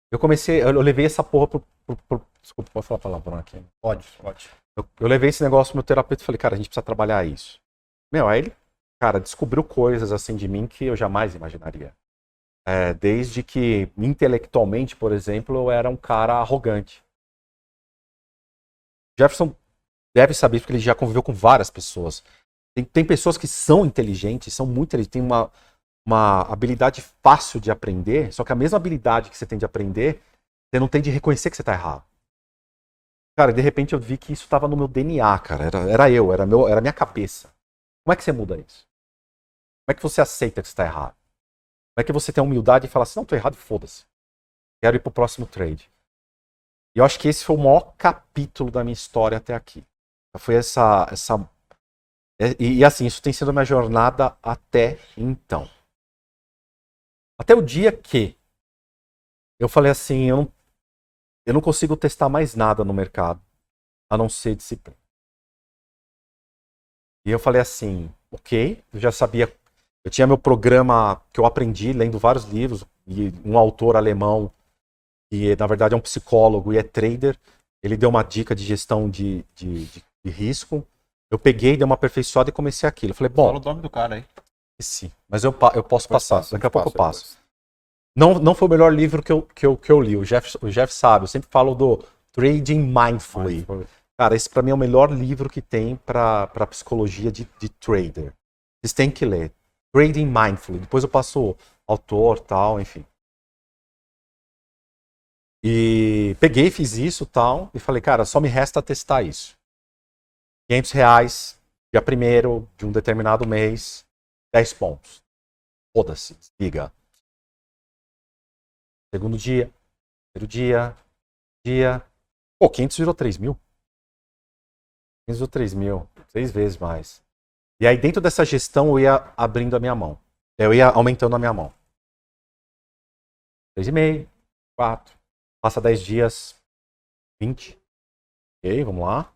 Eu comecei, eu levei essa porra pro, pro, pro desculpa, pode falar palavrão aqui? Pode, pode. Eu, eu, levei esse negócio pro meu terapeuta e falei, cara, a gente precisa trabalhar isso. Meu, aí ele, cara, descobriu coisas assim de mim que eu jamais imaginaria. É, desde que, intelectualmente, por exemplo, eu era um cara arrogante. Jefferson deve saber porque ele já conviveu com várias pessoas. Tem, tem pessoas que são inteligentes, são muito inteligentes, têm uma, uma habilidade fácil de aprender, só que a mesma habilidade que você tem de aprender, você não tem de reconhecer que você está errado. Cara, de repente eu vi que isso estava no meu DNA, cara. Era, era eu, era, meu, era minha cabeça. Como é que você muda isso? Como é que você aceita que você está errado? Como é que você tem a humildade e fala assim, não, tô errado, foda-se. Quero ir pro próximo trade. E eu acho que esse foi o maior capítulo da minha história até aqui. Foi essa. essa e, e assim, isso tem sido a minha jornada até então. Até o dia que eu falei assim, eu não, eu não consigo testar mais nada no mercado, a não ser disciplina. E eu falei assim, ok, eu já sabia, eu tinha meu programa que eu aprendi lendo vários livros, e um autor alemão, que na verdade é um psicólogo e é trader, ele deu uma dica de gestão de, de, de, de risco. Eu peguei, dei uma aperfeiçoada e comecei aquilo. Eu falei, bom. Fala o nome do cara aí. Sim, mas eu, eu posso passar, daqui a pouco eu passo. Não, não foi o melhor livro que eu, que eu, que eu li, o Jeff, o Jeff sabe, eu sempre falo do Trading Mindfully. Mindfully. Cara, esse para mim é o melhor livro que tem para psicologia de, de trader. Vocês têm que ler. Trading Mindfully. Depois eu passo autor, tal, enfim. E peguei, fiz isso tal, e falei, cara, só me resta testar isso. 500 reais, dia primeiro de um determinado mês, 10 pontos. Foda-se, desliga. Segundo dia, terceiro dia, dia. Pô, 500 virou 3 mil. 500 virou 3 mil, seis vezes mais. E aí dentro dessa gestão eu ia abrindo a minha mão. Eu ia aumentando a minha mão. 3,5, 4, Passa 10 dias, 20. Ok, vamos lá.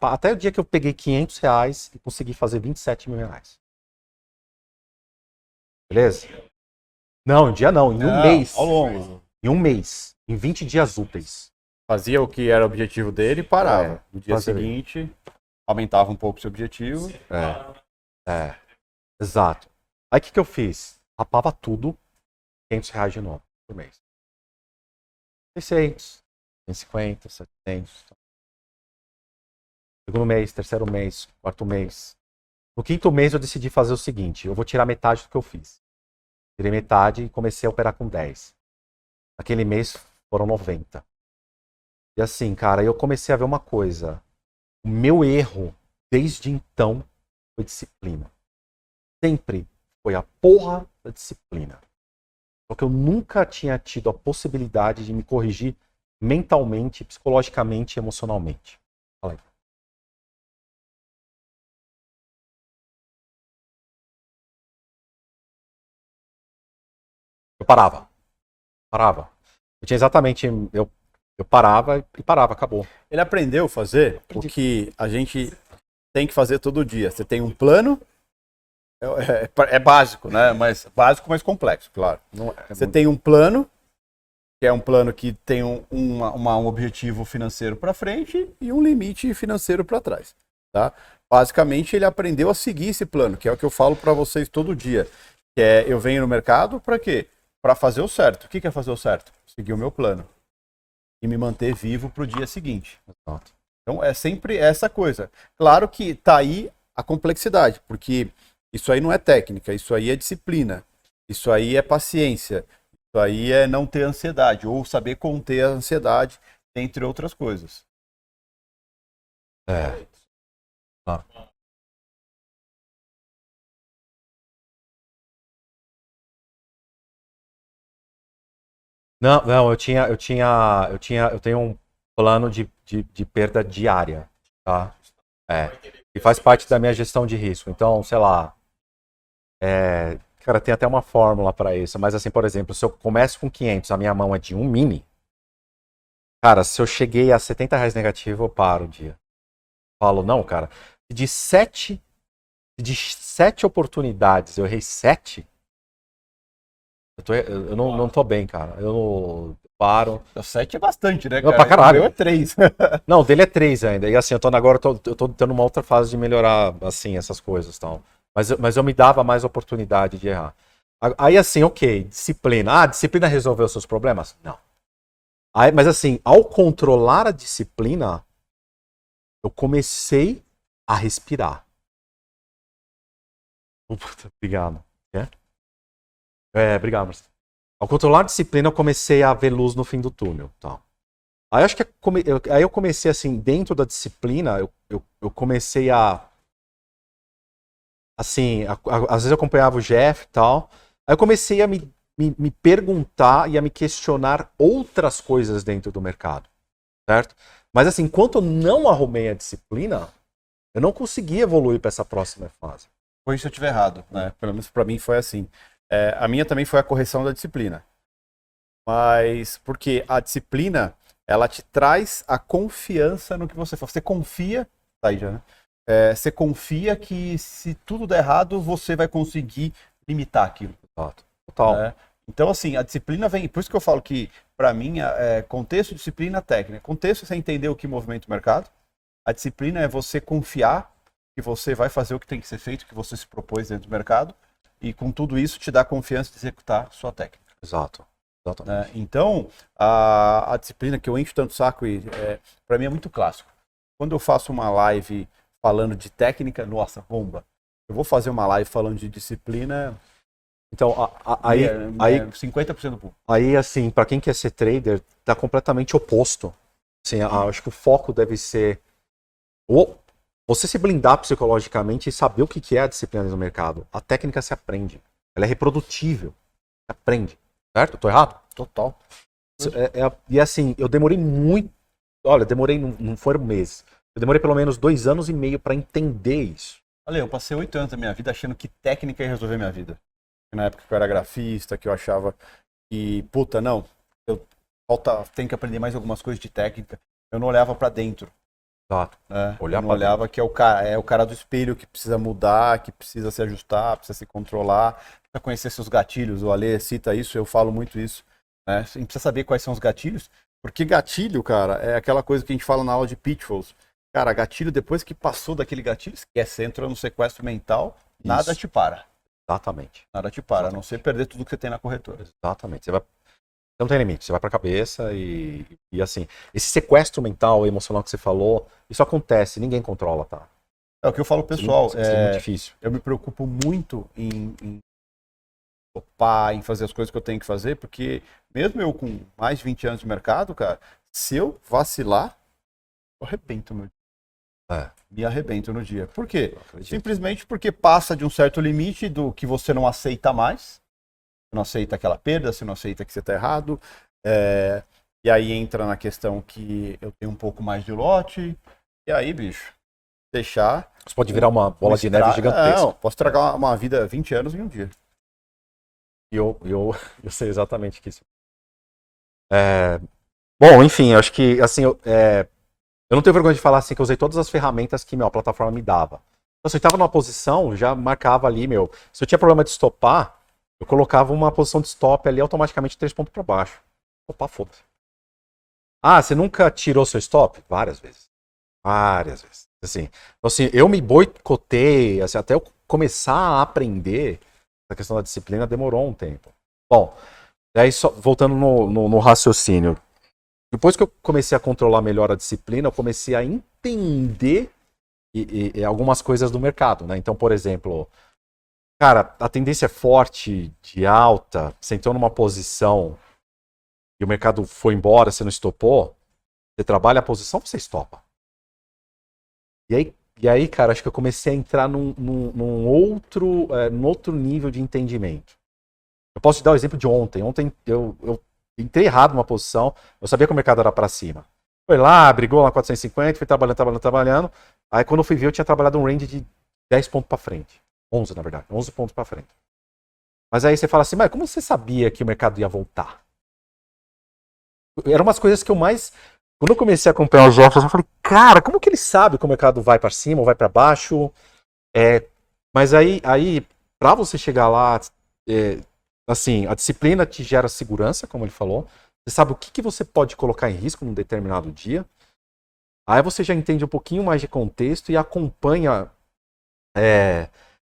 Até o dia que eu peguei 500 reais e consegui fazer 27 mil reais. Beleza? Não, um dia não, em um não, mês. Ao longo. Em um mês. Em 20 dias úteis. Fazia o que era o objetivo dele e parava. É, no dia seguinte, aumentava um pouco o seu objetivo. É. É. Exato. Aí o que, que eu fiz? Rapava tudo, 500 reais de novo por mês. 600, 150, 700. Segundo mês, terceiro mês, quarto mês. No quinto mês eu decidi fazer o seguinte: eu vou tirar metade do que eu fiz. Tirei metade e comecei a operar com 10. Naquele mês foram 90. E assim, cara, eu comecei a ver uma coisa. O meu erro, desde então, foi disciplina. Sempre foi a porra da disciplina. Porque eu nunca tinha tido a possibilidade de me corrigir mentalmente, psicologicamente emocionalmente. Fala Eu parava. Parava. Eu tinha exatamente. Eu, eu parava e parava, acabou. Ele aprendeu a fazer o que a gente tem que fazer todo dia. Você tem um plano é, é, é, básico, né? Mas básico, mas complexo, claro. É Você muito... tem um plano, que é um plano que tem um, uma, uma, um objetivo financeiro para frente e um limite financeiro para trás, tá? Basicamente, ele aprendeu a seguir esse plano, que é o que eu falo para vocês todo dia. Que é, eu venho no mercado para quê? Para fazer o certo. O que é fazer o certo? Seguir o meu plano e me manter vivo para o dia seguinte. Então é sempre essa coisa. Claro que tá aí a complexidade, porque isso aí não é técnica, isso aí é disciplina. Isso aí é paciência. Isso aí é não ter ansiedade ou saber conter a ansiedade, entre outras coisas. É. Ah. Não, não, eu tinha, eu tinha, eu tinha, eu tenho um plano de, de, de perda diária, tá? É. E faz parte da minha gestão de risco. Então, sei lá, é, cara, tem até uma fórmula para isso, mas assim, por exemplo, se eu começo com 500, a minha mão é de um mini, cara, se eu cheguei a 70 reais negativo, eu paro o dia. Falo, não, cara, de sete, de sete oportunidades eu errei sete, eu, tô, eu não, não tô bem, cara. Eu paro. O 7 é bastante, né, cara? Não, pra caralho. O meu é 3. [laughs] não, dele é 3 ainda. E assim, eu tô agora, eu tô, eu tô tendo uma outra fase de melhorar, assim, essas coisas e tal. Mas, mas eu me dava mais oportunidade de errar. Aí assim, ok, disciplina. Ah, disciplina resolveu seus problemas? Não. Aí, mas assim, ao controlar a disciplina, eu comecei a respirar. Puta, obrigado. É? É, obrigado, Marcelo. Ao controlar a disciplina, eu comecei a ver luz no fim do túnel. Tá. Aí, acho que aí eu comecei assim, dentro da disciplina, eu, eu, eu comecei a assim, a, a, às vezes eu acompanhava o Jeff e tal. Aí eu comecei a me, me, me, perguntar e a me questionar outras coisas dentro do mercado, certo? Mas assim, enquanto eu não arrumei a disciplina, eu não consegui evoluir para essa próxima fase. Foi se eu estiver errado, né? Pelo menos para mim foi assim. É, a minha também foi a correção da disciplina. Mas porque a disciplina, ela te traz a confiança no que você faz. Você confia, tá aí já, né? é, você confia que se tudo der errado, você vai conseguir limitar aquilo. Total. né? Então, assim, a disciplina vem. Por isso que eu falo que, para mim, é contexto, disciplina, técnica. Contexto é você entender o que movimenta o mercado. A disciplina é você confiar que você vai fazer o que tem que ser feito, que você se propôs dentro do mercado. E com tudo isso, te dá confiança de executar sua técnica. Exato. né? Então, a, a disciplina que eu encho tanto saco, e é, para mim é muito clássico. Quando eu faço uma live falando de técnica, nossa, bomba. Eu vou fazer uma live falando de disciplina, Então, a- a- aí, é, aí, é 50% do público. aí, assim, para quem quer ser trader, tá completamente oposto. Assim, acho que o foco deve ser você se blindar psicologicamente e saber o que é a disciplina no mercado. A técnica se aprende. Ela é reprodutível. Se aprende. Certo? Tô errado? Total. É- é- e assim, eu demorei muito. Olha, demorei, não, não foram meses. Eu demorei pelo menos dois anos e meio para entender isso. Olha, eu passei oito anos da minha vida achando que técnica ia resolver minha vida. Na época que eu era grafista, que eu achava que, puta, não, eu falta, tenho que aprender mais algumas coisas de técnica. Eu não olhava pra dentro. Exato. Né? Olhar eu não olhava que é o, cara, é o cara do espelho que precisa mudar, que precisa se ajustar, precisa se controlar, precisa conhecer seus gatilhos. O Ale cita isso, eu falo muito isso. Né? A gente precisa saber quais são os gatilhos, porque gatilho, cara, é aquela coisa que a gente fala na aula de pitfalls. Cara, gatilho, depois que passou daquele gatilho, esquece, entra no sequestro mental, nada Isso. te para. Exatamente. Nada te para, a não ser perder tudo que você tem na corretora. Exatamente. Você vai. Não tem limite, você vai pra cabeça e, e assim, esse sequestro mental, emocional que você falou, isso acontece, ninguém controla, tá? É o que eu falo pro pessoal. Isso é é, muito difícil. eu me preocupo muito em, em topar, em fazer as coisas que eu tenho que fazer, porque mesmo eu com mais de 20 anos de mercado, cara, se eu vacilar, eu arrebento meu dia. É. Me arrebento no dia. Por quê? Simplesmente porque passa de um certo limite do que você não aceita mais. Você não aceita aquela perda, você não aceita que você está errado. é, e aí entra na questão que eu tenho um pouco mais de lote. E aí, bicho, deixar. Isso pode virar uma bola de neve gigantesca. Não, posso estragar uma vida 20 anos em um dia. E eu, eu, [laughs] eu sei exatamente que isso. É, bom, enfim, eu acho que assim, eu, é, eu não tenho vergonha de falar assim que eu usei todas as ferramentas que meu, a plataforma me dava. Então, se eu estava numa posição, já marcava ali, meu. Se eu tinha problema de stopar, eu colocava uma posição de stop ali automaticamente três pontos para baixo. Stopar, foda-se. Ah, você nunca tirou seu stop? Várias vezes. Várias vezes. Assim, então, assim, eu me boicotei, assim, até eu começar a aprender essa questão da disciplina demorou um tempo. Bom, daí só, voltando no, no, no raciocínio. Depois que eu comecei a controlar melhor a disciplina, eu comecei a entender e- e- e algumas coisas do mercado, né? Então, por exemplo, cara, a tendência é forte, de alta, você entrou numa posição e o mercado foi embora, você não estopou, você trabalha a posição, você estopa. E aí, e aí cara, acho que eu comecei a entrar num, num- num outro, é, num outro nível de entendimento. Eu posso te dar o exemplo de ontem. Ontem eu, eu entrei errado numa posição, eu sabia que o mercado era para cima. Foi lá, brigou lá 450, fui trabalhando, trabalhando, trabalhando. Aí quando eu fui ver, eu tinha trabalhado um range de 10 pontos para frente. 11, na verdade. 11 pontos para frente. Mas aí você fala assim, mas como você sabia que o mercado ia voltar? Eram umas coisas que eu mais. Quando eu comecei a acompanhar os jogos, eu falei, cara, como que ele sabe que o mercado vai para cima ou vai para baixo? É, mas aí, aí para você chegar lá, é, assim, a disciplina te gera segurança, como ele falou. Você sabe o que, que você pode colocar em risco num determinado dia. Aí você já entende um pouquinho mais de contexto e acompanha. é,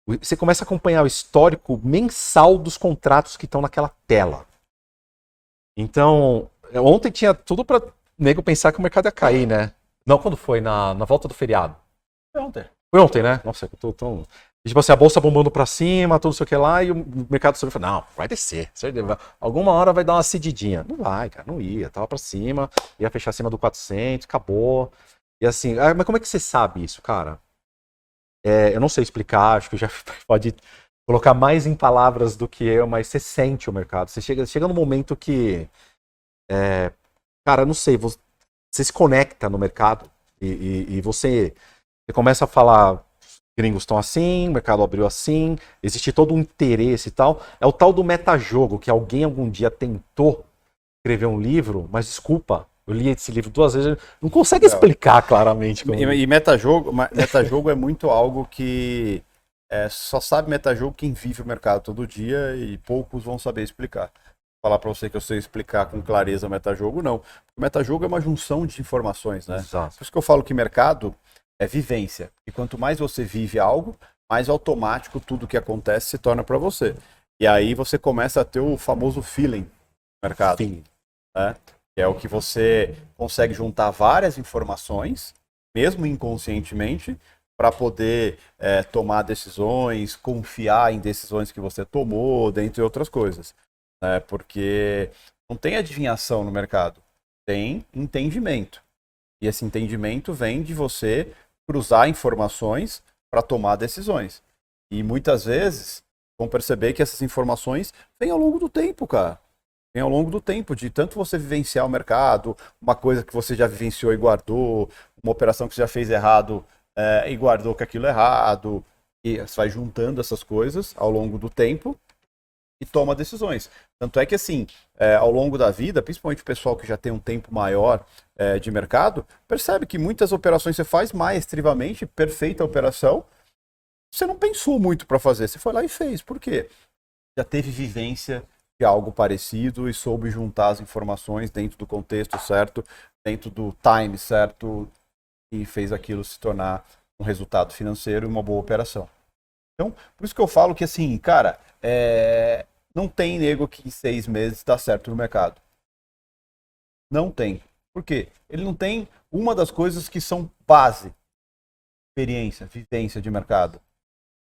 você começa a acompanhar o histórico mensal dos contratos que estão naquela tela. Então, é, ontem tinha tudo para nego pensar que o mercado ia cair, né? Não, quando foi? Na, na volta do feriado. Foi ontem. Foi ontem, né? Nossa, eu tô tão. Tipo assim, a bolsa bombando pra cima, tudo isso aqui lá, e o mercado subiu falou, não, vai descer. Alguma hora vai dar uma cedidinha. Não vai, cara, não ia. Tava pra cima, ia fechar acima do 400, acabou. E assim, ah, mas como é que você sabe isso, cara? É, eu não sei explicar, acho que já [laughs] pode colocar mais em palavras do que eu, mas você sente o mercado. Você chega, chega num momento que, é, cara, não sei, você, se conecta no mercado e, e- e você, você começa a falar, os gringos estão assim, o mercado abriu assim, existe todo um interesse e tal. É o tal do metajogo, que alguém algum dia tentou escrever um livro, mas desculpa, Eu li esse livro duas vezes, não consegue explicar claramente. Como... E, e metajogo, metajogo é muito algo que é, só sabe metajogo quem vive o mercado todo dia e poucos vão saber explicar. Vou falar para você que eu sei explicar com clareza o metajogo, não. O metajogo é uma junção de informações, né? Exato. Por isso que eu falo que mercado é vivência. E quanto mais você vive algo, mais automático tudo que acontece se torna para você. E aí você começa a ter o famoso feeling mercado. Sim. Né? É o que você consegue juntar várias informações, mesmo inconscientemente, para poder é, tomar decisões, confiar em decisões que você tomou, dentre outras coisas. Né? Porque não tem adivinhação no mercado, tem entendimento. E esse entendimento vem de você cruzar informações para tomar decisões. E muitas vezes vão perceber que essas informações vêm ao longo do tempo, cara. Vem ao longo do tempo, de tanto você vivenciar o mercado, uma coisa que você já vivenciou e guardou, uma operação que você já fez errado é, e guardou que aquilo é errado. E você vai juntando essas coisas ao longo do tempo e toma decisões. Tanto é que, assim, é, ao longo da vida, principalmente o pessoal que já tem um tempo maior é, de mercado, percebe que muitas operações você faz maestrivamente, perfeita operação, você não pensou muito para fazer, você foi lá e fez. Por quê? Já teve vivência algo parecido e soube juntar as informações dentro do contexto certo, dentro do time certo, e fez aquilo se tornar um resultado financeiro e uma boa operação. Então, por isso que eu falo que, assim, cara, é... não tem nego que em seis meses dá certo no mercado. Não tem. Por quê? Ele não tem uma das coisas que são base. Experiência, vivência de mercado.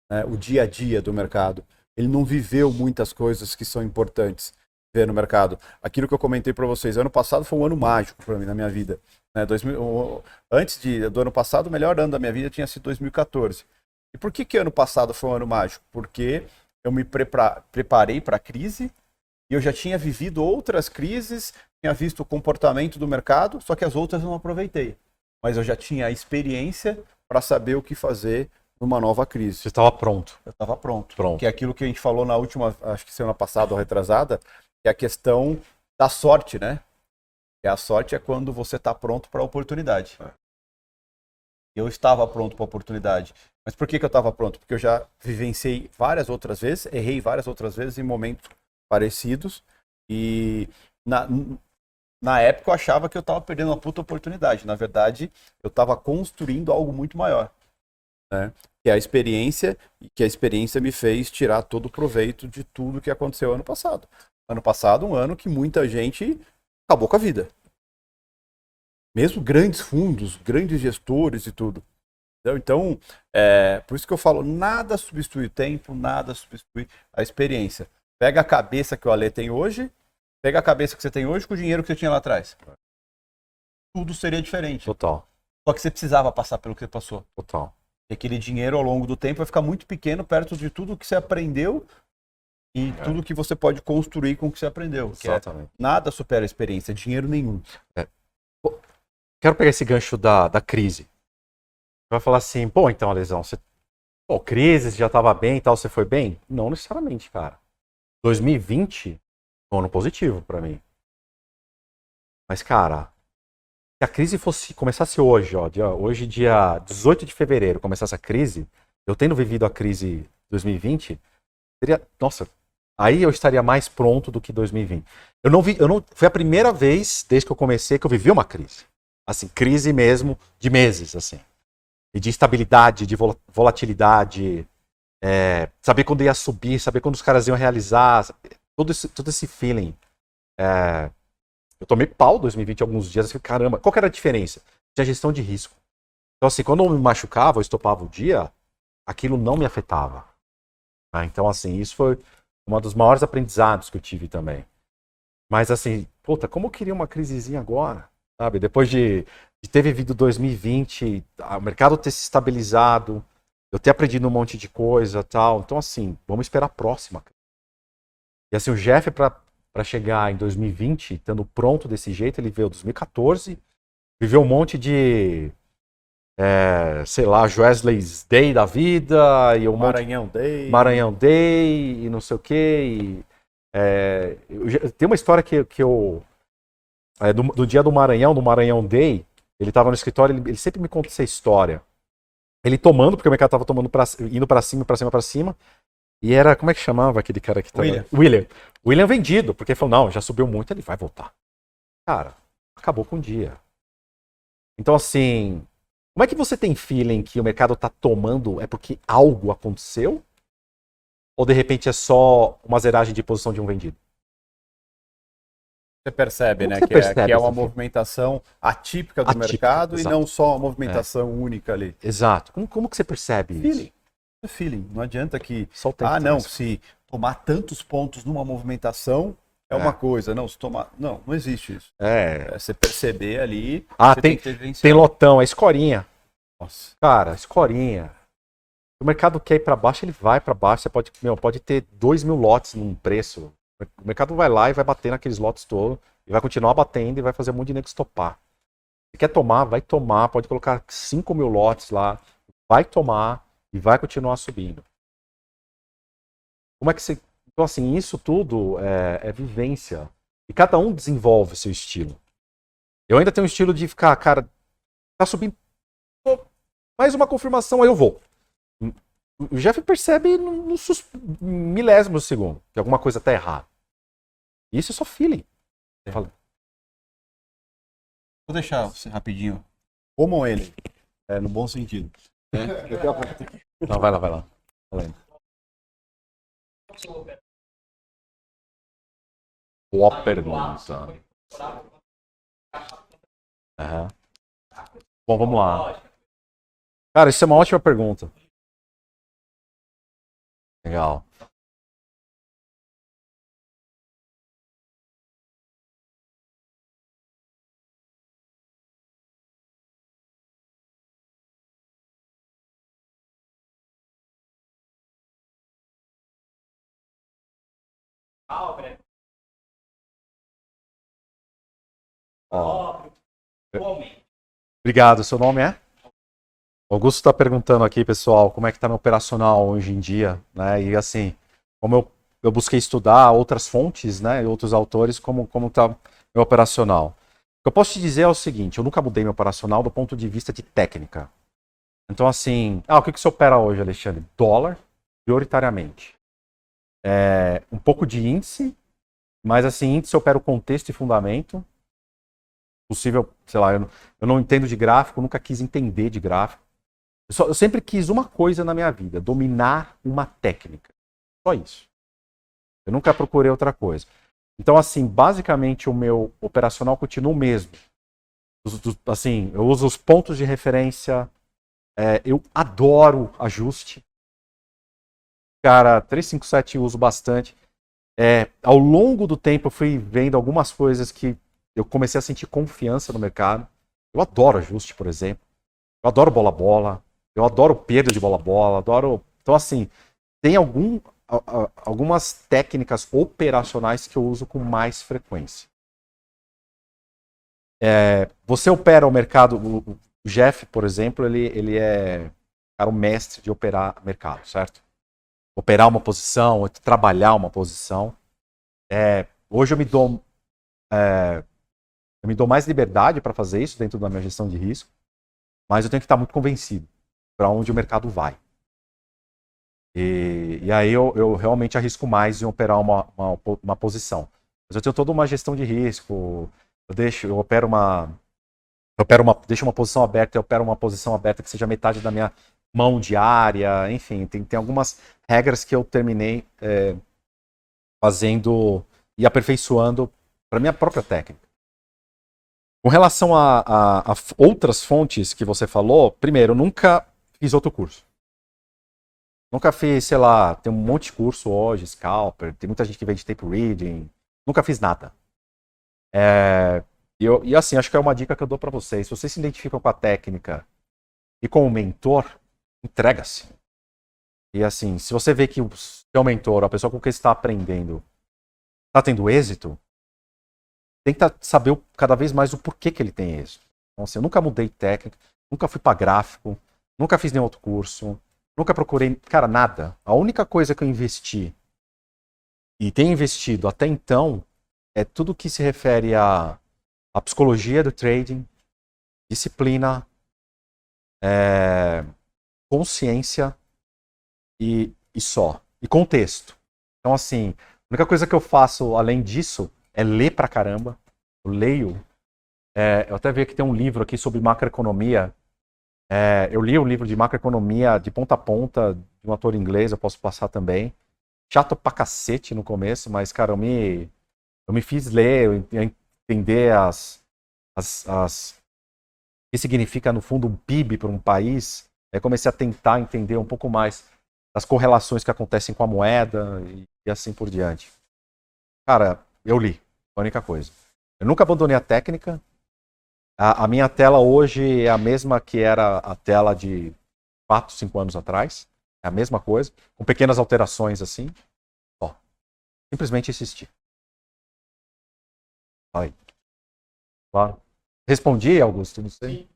Né? O dia a dia do mercado. Ele não viveu muitas coisas que são importantes ver no mercado. Aquilo que eu comentei para vocês, ano passado foi um ano mágico para mim na minha vida. Né? 2000, antes de, do ano passado, o melhor ano da minha vida tinha sido 2014. E por que, que ano passado foi um ano mágico? Porque eu me prepara, preparei para a crise e eu já tinha vivido outras crises, tinha visto o comportamento do mercado, só que as outras eu não aproveitei. Mas eu já tinha a experiência para saber o que fazer numa nova crise. Você estava pronto. Eu estava pronto. Pronto. Que é aquilo que a gente falou na última, acho que semana passada ou retrasada, que é a questão da sorte, né? E a sorte é quando você está pronto para a oportunidade. É. Eu estava pronto para a oportunidade. Mas por que, que eu estava pronto? Porque eu já vivenciei várias outras vezes, errei várias outras vezes em momentos parecidos. E na, na época eu achava que eu estava perdendo uma puta oportunidade. Na verdade, eu estava construindo algo muito maior. Né? Que é a experiência, e que a experiência me fez tirar todo o proveito de tudo que aconteceu ano passado. Ano passado, um ano que muita gente acabou com a vida. Mesmo grandes fundos, grandes gestores e tudo. Então, é, por isso que eu falo, nada substitui o tempo, nada substitui a experiência. Pega a cabeça que o Ale tem hoje, pega a cabeça que você tem hoje com o dinheiro que você tinha lá atrás. Tudo seria diferente. Total. Só que você precisava passar pelo que você passou. Total. E aquele dinheiro ao longo do tempo vai ficar muito pequeno perto de tudo que você aprendeu e é. tudo que você pode construir com o que você aprendeu. É Exatamente. É, nada supera a experiência, dinheiro nenhum. É. Quero pegar esse gancho da, da crise. Vai falar assim, pô, então, Alesão, você. Pô, crise, já estava bem e tal, você foi bem? Não necessariamente, cara. 2020 foi um ano positivo para mim. Mas, cara, se a crise fosse começasse hoje, ó, dia, hoje, dia 18 de fevereiro, começasse a crise, eu tendo vivido a crise 2020, seria. Nossa, aí eu estaria mais pronto do que 2020. Eu não vi, eu não, foi a primeira vez desde que eu comecei que eu vivi uma crise. Assim, crise mesmo de meses, assim. E de instabilidade, de volatilidade, é, saber quando ia subir, saber quando os caras iam realizar, todo esse, todo esse feeling. É, eu tomei pau 2020 alguns dias, assim, caramba, qual que era a diferença? Tinha gestão de risco. Então, assim, quando eu me machucava, eu estopava o dia, aquilo não me afetava. Ah, então, assim, isso foi um dos maiores aprendizados que eu tive também. Mas, assim, puta, como eu queria uma crisezinha agora, sabe? Depois de, de ter vivido 2020, o mercado ter se estabilizado, eu ter aprendido um monte de coisa tal. Então, assim, vamos esperar a próxima. E, assim, o Jeff, para chegar em 2020, estando pronto desse jeito, ele veio 2014, viveu um monte de é, sei lá, Wesley's Day da vida, e o Maranhão monte... Day. Maranhão Day, e não sei o quê. E, é, tem uma história que, que eu. é, do, do, dia do Maranhão, do Maranhão Day, ele tava no escritório, ele, ele, sempre me conta essa história. Ele tomando, porque o mercado tava tomando pra, indo para cima, para cima, para cima. E era, como é que chamava aquele cara que tava? William. William. William vendido, porque ele falou, não, já subiu muito, ele vai voltar. Cara, acabou com o dia. Então, assim, como é que você tem feeling que o mercado está tomando? É porque algo aconteceu? Ou de repente é só uma zeragem de posição de um vendido? Você percebe, Como né? Você que, percebe é, que é uma movimentação atípica do atípica, mercado exato. e não só uma movimentação é. única ali. Exato. Como, como que você percebe feeling. isso? É feeling. Não adianta que. ah, não, se tomar tantos pontos numa movimentação, é, uma é. coisa, não, se tomar. Não, não existe isso. É. é você perceber ali. Ah, tem, tem, tem, lotão, é escorinha. Nossa. Cara, escorinha. O mercado quer ir para baixo, ele vai para baixo. Você pode, meu, pode ter 2 mil lotes num preço. O mercado vai lá e vai bater naqueles lotes todos. E vai continuar batendo e vai fazer um monte de nego stopar. Se quer tomar, vai tomar. Pode colocar 5 mil lotes lá. Vai tomar e vai continuar subindo. Como é que você então, assim, isso tudo é, é vivência. E cada um desenvolve seu estilo. Eu ainda tenho um estilo de ficar, cara, tá subindo. Mais uma confirmação, aí eu vou. O Jeff percebe no, no sus... milésimo segundo que alguma coisa tá errada. Isso é só feeling. É. Vou deixar você rapidinho. Como ele. É, no bom sentido. É. Não, vai lá, vai lá. Valendo. Boa pergunta. Uhum. Bom, vamos lá. Cara, isso é uma ótima pergunta. Legal. Ó. Obrigado. Seu nome é? Augusto está perguntando aqui, pessoal, como é que está meu operacional hoje em dia, né? E assim, como eu, eu busquei estudar outras fontes, né, outros autores, como como está meu operacional. O que eu posso te dizer é o seguinte: eu nunca mudei meu operacional do ponto de vista de técnica. Então, assim, ah, o que, que você opera hoje, Alexandre? Dólar, prioritariamente. É, um pouco de índice, mas assim, índice opera o contexto e fundamento, possível, sei lá, eu não, eu não entendo de gráfico, nunca quis entender de gráfico. Eu, só, eu, sempre quis uma coisa na minha vida, dominar uma técnica. Só isso. Eu nunca procurei outra coisa. Então, assim, basicamente o meu operacional continua o mesmo. assim, eu uso os pontos de referência. É, eu adoro ajuste. Cara, 357 eu uso bastante. É, ao longo do tempo eu fui vendo algumas coisas que eu comecei a sentir confiança no mercado. Eu adoro ajuste, por exemplo. Eu adoro bola-bola. Eu adoro perda de bola-bola. Adoro. Então, assim, tem algum, algumas técnicas operacionais que eu uso com mais frequência. É, você opera o mercado. O Jeff, por exemplo, ele, ele é cara, o mestre de operar mercado, certo? Operar uma posição, trabalhar uma posição. É, hoje eu me dou é, eu me dou mais liberdade para fazer isso dentro da minha gestão de risco, mas eu tenho que estar muito convencido para onde o mercado vai. E, e aí eu, eu, realmente arrisco mais em operar uma, uma, uma, posição. Mas eu tenho toda uma gestão de risco, eu deixo, eu opero uma. Eu opero uma, deixo uma posição aberta, eu opero uma posição aberta que seja metade da minha mão diária, enfim, tem, tem algumas regras que eu terminei é, fazendo e aperfeiçoando para minha própria técnica. Com relação a, a, a, outras fontes que você falou, primeiro, nunca fiz outro curso. Nunca fiz, sei lá, tem um monte de curso hoje, Scalper, tem muita gente que vende tape reading. Nunca fiz nada. É, eu, e assim, acho que é uma dica que eu dou para vocês. Se vocês se identificam com a técnica e com o mentor, entrega-se. E assim, se você vê que o seu mentor, a pessoa com quem está aprendendo, está tendo êxito, tenta saber cada vez mais o porquê que ele tem isso. Então, assim, eu nunca mudei técnica, nunca fui para gráfico, nunca fiz nenhum outro curso, nunca procurei, cara, nada. A única coisa que eu investi e tenho investido até então é tudo que se refere a a psicologia do trading, disciplina, é, consciência e, e só. E contexto. Então, assim, a única coisa que eu faço além disso é ler pra caramba. Eu leio. É, eu até vi que tem um livro aqui sobre macroeconomia. É, eu li um livro de macroeconomia de ponta a ponta, de um ator inglês, eu posso passar também. Chato pra cacete no começo, mas, cara, eu me, eu me fiz ler, entender as, as, as, o que significa, no fundo, um PIB para um país. Aí comecei a tentar entender um pouco mais das correlações que acontecem com a moeda e, e assim por diante. Cara, eu li, a única coisa. Eu nunca abandonei a técnica. A, a, minha tela hoje é a mesma que era a tela de 4, 5 anos atrás. É a mesma coisa, com pequenas alterações assim. Ó, simplesmente existir. Aí. Claro. Respondi, Augusto? Não sei. Sim.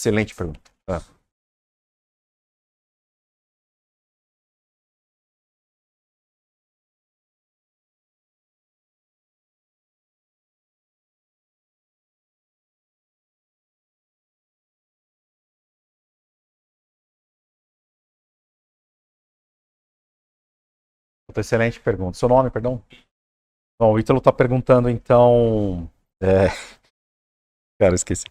Excelente pergunta. Ah. Excelente pergunta. Seu nome, perdão? Bom, o Ítalo está perguntando, então. É... [laughs] Cara, esqueci.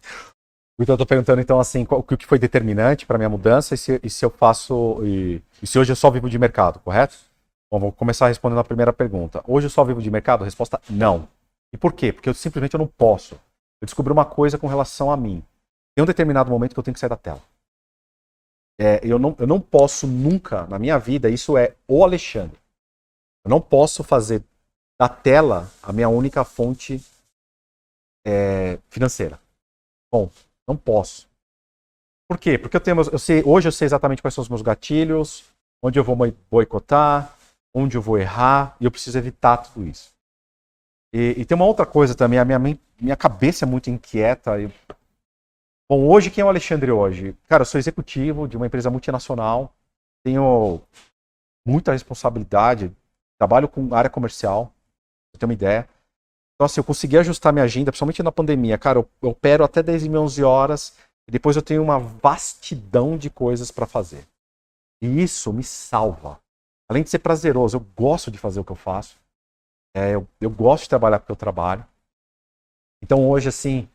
Então, eu estou perguntando, então, assim, o que foi determinante para minha mudança e se, e se eu faço. E, e, se hoje eu só vivo de mercado, correto? Bom, vou começar respondendo a primeira pergunta. Hoje eu só vivo de mercado? Resposta: não. E por quê? Porque eu simplesmente eu não posso. Eu descobri uma coisa com relação a mim. Tem um determinado momento que eu tenho que sair da tela. É, eu, não, eu não posso nunca, na minha vida, isso é o Alexandre. Eu não posso fazer da tela a minha única fonte é, financeira. Bom, não posso. Por quê? Porque eu tenho, eu sei, hoje eu sei exatamente quais são os meus gatilhos, onde eu vou boicotar, onde eu vou errar, e eu preciso evitar tudo isso. E, e tem uma outra coisa também, a minha, minha cabeça é muito inquieta. E... Bom, hoje quem é o Alexandre hoje? Cara, eu sou executivo de uma empresa multinacional, tenho muita responsabilidade, trabalho com área comercial, pra ter uma ideia. Assim, eu consegui ajustar minha agenda, principalmente na pandemia. Cara, eu, eu opero até 10 e 11 horas e depois eu tenho uma vastidão de coisas para fazer. E isso me salva. Além de ser prazeroso, eu gosto de fazer o que eu faço. É, eu, eu gosto de trabalhar porque eu trabalho. Então, hoje, assim,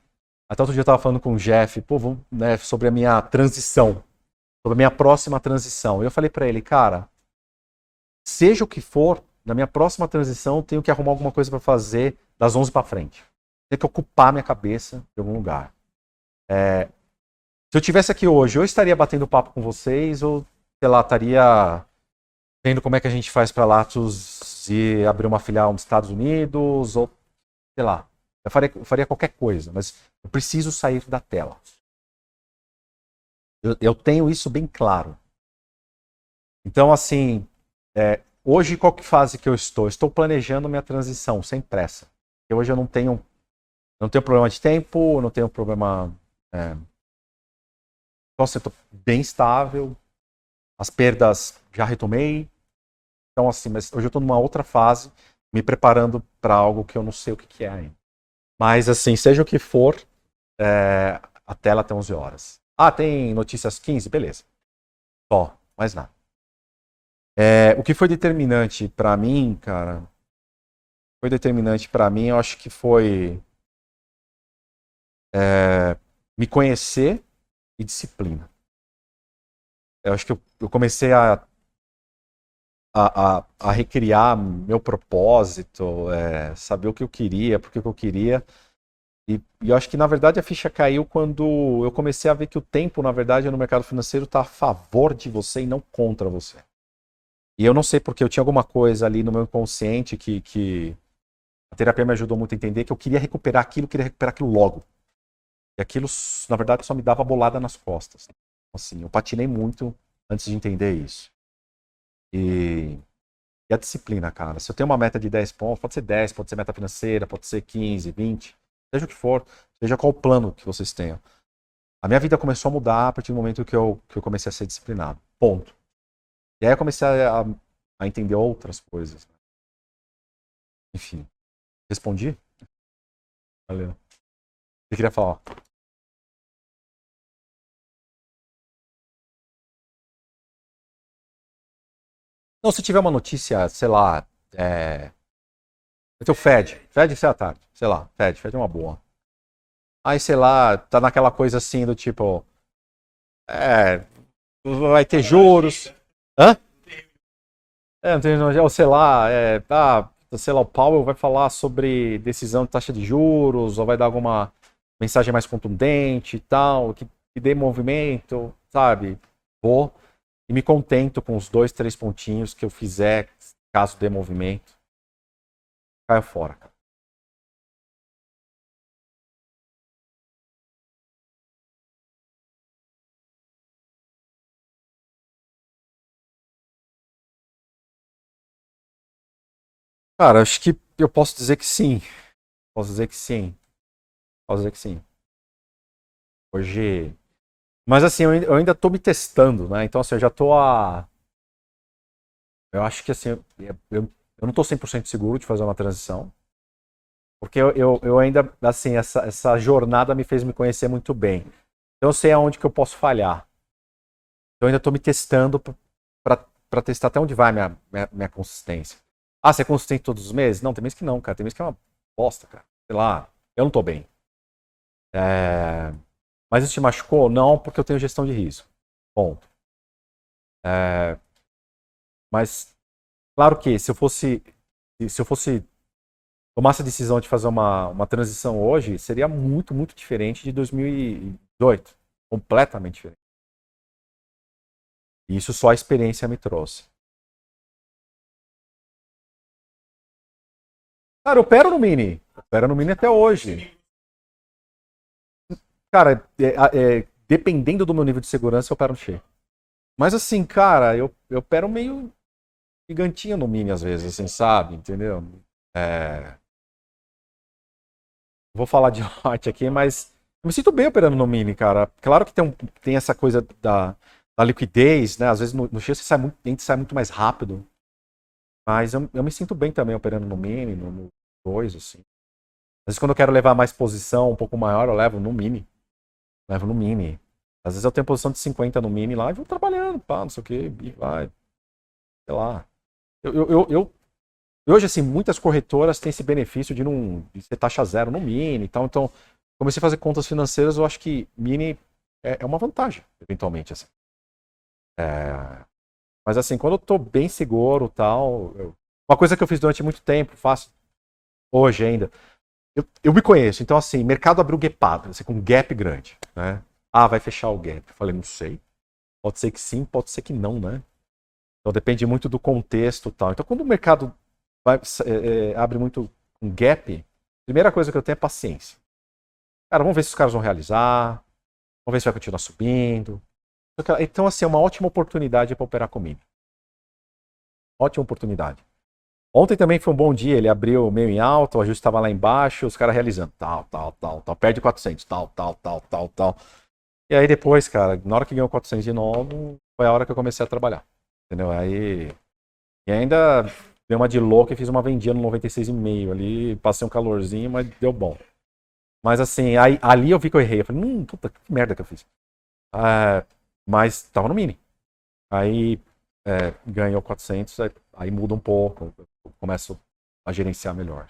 até outro dia eu estava falando com o Jeff, pô, vamos, né, sobre a minha transição, sobre a minha próxima transição. E eu falei para ele, cara, seja o que for, na minha próxima transição, tenho que arrumar alguma coisa para fazer das 11 para frente. Tenho que ocupar minha cabeça em algum lugar. É, se eu tivesse aqui hoje, eu estaria batendo papo com vocês, ou, sei lá, estaria vendo como é que a gente faz para Latos e abrir uma filial nos Estados Unidos, ou sei lá. Eu faria, eu faria qualquer coisa, mas eu preciso sair da tela. Eu, eu tenho isso bem claro. Então, assim, é, Hoje, qual que fase que eu estou? Estou planejando minha transição, sem pressa. Porque hoje eu não tenho, não tenho problema de tempo, não tenho problema. É... Então, assim, estou bem estável, as perdas já retomei. Então, assim, mas hoje eu estou numa outra fase, me preparando para algo que eu não sei o que, que é ainda. Mas, assim, seja o que for, é... a tela tem 11 horas. Ah, tem notícias 15? Beleza. Só, mais nada. É, o que foi determinante para mim, cara, foi determinante para mim, eu acho que foi é, me conhecer e disciplina. Eu acho que eu, eu comecei a, a, a, a, recriar meu propósito, é, saber o que eu queria, por que eu queria. E, e, eu acho que, na verdade, a ficha caiu quando eu comecei a ver que o tempo, na verdade, no mercado financeiro está a favor de você e não contra você. E eu não sei porque eu tinha alguma coisa ali no meu inconsciente que, que a terapia me ajudou muito a entender que eu queria recuperar aquilo, queria recuperar aquilo logo. E aquilo, na verdade, só me dava bolada nas costas. Assim, eu patinei muito antes de entender isso. E, e a disciplina, cara. Se eu tenho uma meta de 10 pontos, pode ser 10, pode ser meta financeira, pode ser 15, 20, seja o que for, seja qual o plano que vocês tenham. A minha vida começou a mudar a partir do momento que eu, que eu comecei a ser disciplinado. Ponto. E aí eu comecei a, a entender outras coisas. Enfim. Respondi? Valeu. Você queria falar? Não, se tiver uma notícia, sei lá, é... O teu Fed, Fed sei à tarde, sei lá, Fed, Fed é uma boa. Aí, sei lá, tá naquela coisa assim do tipo. É. Vai ter juros. Hã? É, não tem, ou sei lá, é, ah, sei lá, o Powell vai falar sobre decisão de taxa de juros, ou vai dar alguma mensagem mais contundente e tal, que, que dê movimento, sabe? Vou e me contento com os dois, três pontinhos que eu fizer, caso dê movimento. Caio fora, cara. Cara, acho que eu posso dizer que sim. Posso dizer que sim. Posso dizer que sim. Hoje mas assim, eu ainda estou me testando, né? Então assim, eu já estou a. Eu acho que assim, eu, eu, não estou 100% seguro de fazer uma transição. Porque eu, eu, eu, ainda, assim, essa, essa jornada me fez me conhecer muito bem. Então eu sei aonde que eu posso falhar. Então eu ainda estou me testando para testar até onde vai minha, minha, minha consistência. Ah, você é consistente todos os meses? Não, tem meses que não, cara. Tem meses que é uma bosta, cara. Sei lá, eu não estou bem. É... Mas isso te machucou? Não, porque eu tenho gestão de risco. Ponto. É, mas, claro que se eu fosse. Se eu fosse. Tomasse a decisão de fazer uma, uma transição hoje, seria muito, muito diferente de 2018. Completamente diferente. E isso só a experiência me trouxe. Cara, eu opero no Mini. Opero no Mini até hoje. Cara, é, é, dependendo do meu nível de segurança, eu opero no cheio. Mas assim, cara, eu, eu opero meio gigantinho no mini às vezes, assim, sabe? Entendeu? É... Vou falar de [laughs] arte aqui, mas eu me sinto bem operando no mini, cara. Claro que tem, um, tem essa coisa da, da liquidez, né? Às vezes no, no você sai muito, a gente sai muito mais rápido. Mas eu, eu me sinto bem também operando no mini, no 2, assim. Às vezes quando eu quero levar mais posição, um pouco maior, eu levo no mini. Levo no mini. Às vezes eu tenho posição de 50 no mini lá e vou trabalhando, pá, não sei o que, e vai. Sei lá. Eu, eu, eu, eu, hoje, assim, muitas corretoras têm esse benefício de não de ter taxa zero no mini e tal. Então, comecei a fazer contas financeiras, eu acho que mini é, é uma vantagem, eventualmente, assim. É... Mas assim, quando eu tô bem seguro tal. Eu... Uma coisa que eu fiz durante muito tempo, faço hoje ainda. Eu, eu me conheço, então assim, mercado abriu gapado, assim, com um gap grande, né? Ah, vai fechar o gap. Eu falei, não sei. Pode ser que sim, pode ser que não, né? Então depende muito do contexto tal. Então quando o mercado vai, é, é, abre muito um gap, primeira coisa que eu tenho é paciência. Cara, vamos ver se os caras vão realizar, vamos ver se vai continuar subindo. Então, assim, é uma ótima oportunidade para operar comigo. Ótima oportunidade. Ontem também foi um bom dia, ele abriu meio em alto, o ajuste estava lá embaixo, os caras realizando tal, tal, tal, tal, perde 400, tal, tal, tal, tal, tal. E aí depois, cara, na hora que ganhou 400 de novo, foi a hora que eu comecei a trabalhar. Entendeu? Aí. E ainda dei uma de louca e fiz uma vendinha no 96,5 ali, passei um calorzinho, mas deu bom. Mas assim, aí, ali eu vi que eu errei. Eu falei, hum, puta, que merda que eu fiz. É, mas tava no mini. Aí é, ganhou 400, aí, aí muda um pouco começo a gerenciar melhor.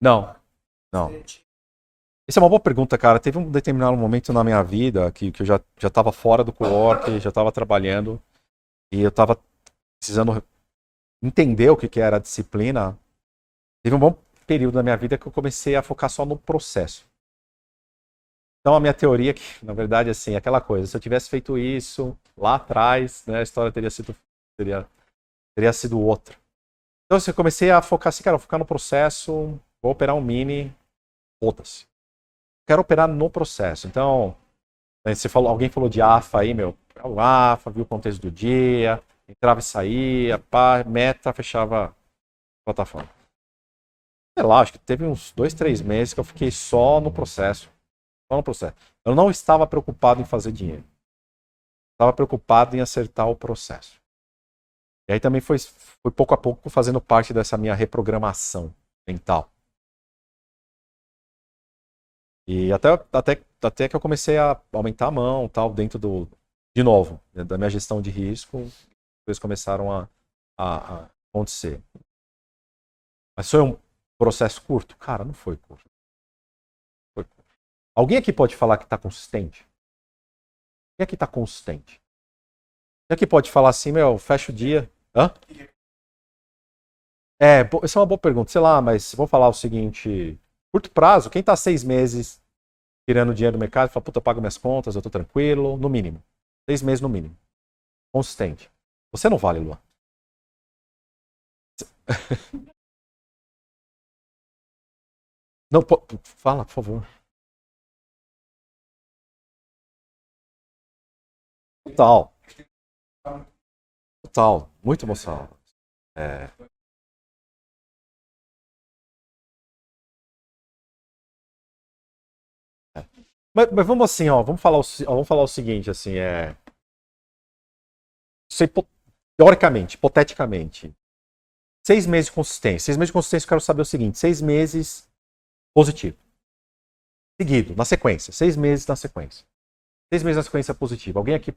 Não, não. Essa é uma boa pergunta, cara. Teve um determinado momento na minha vida que, que eu já já estava fora do co-work, já estava trabalhando e eu estava precisando entender o que, que era a disciplina. Teve um bom período na minha vida que eu comecei a focar só no processo. Então a minha teoria é que, na verdade, assim, é aquela coisa, se eu tivesse feito isso lá atrás, né, a história teria sido teria, teria sido outra. Então assim, eu comecei a focar assim, cara, focar no processo, vou operar um mini, foda-se. Quero operar no processo. Então, né, você falou, alguém falou de AFA aí, meu, é o AFA, viu o contexto do dia, entrava e saía, pá, meta, fechava plataforma. Sei lá, acho que teve uns dois, três meses que eu fiquei só no processo. Só no processo. Eu não estava preocupado em fazer dinheiro. Estava preocupado em acertar o processo. E aí também foi, foi pouco a pouco fazendo parte dessa minha reprogramação mental. E até, até, até que eu comecei a aumentar a mão, tal, dentro do. De novo, da minha gestão de risco, coisas começaram a, a, a acontecer. Mas foi um processo curto? Cara, não foi curto. Foi curto. Alguém aqui pode falar que está consistente? Quem aqui está consistente? Quem aqui pode falar assim, meu, fecha o dia. Hã? É, essa é uma boa pergunta. Sei lá, mas vou falar o seguinte: curto prazo, quem está seis meses tirando dinheiro do mercado fala, puta, eu pago minhas contas, eu estou tranquilo, no mínimo. Seis meses no mínimo. Consistente. Você não vale, Luan. [laughs] Não, fala, por favor. Total. Total. Muito emocional. É... é. Mas, mas, vamos assim, ó, vamos falar o, vamos falar o seguinte, assim, é... Sei, teoricamente, hipoteticamente, seis meses de consistência. Seis meses de consistência, eu quero saber o seguinte: seis meses positivo. Seguido, na sequência. Seis meses na sequência. Seis meses na sequência positiva. Alguém aqui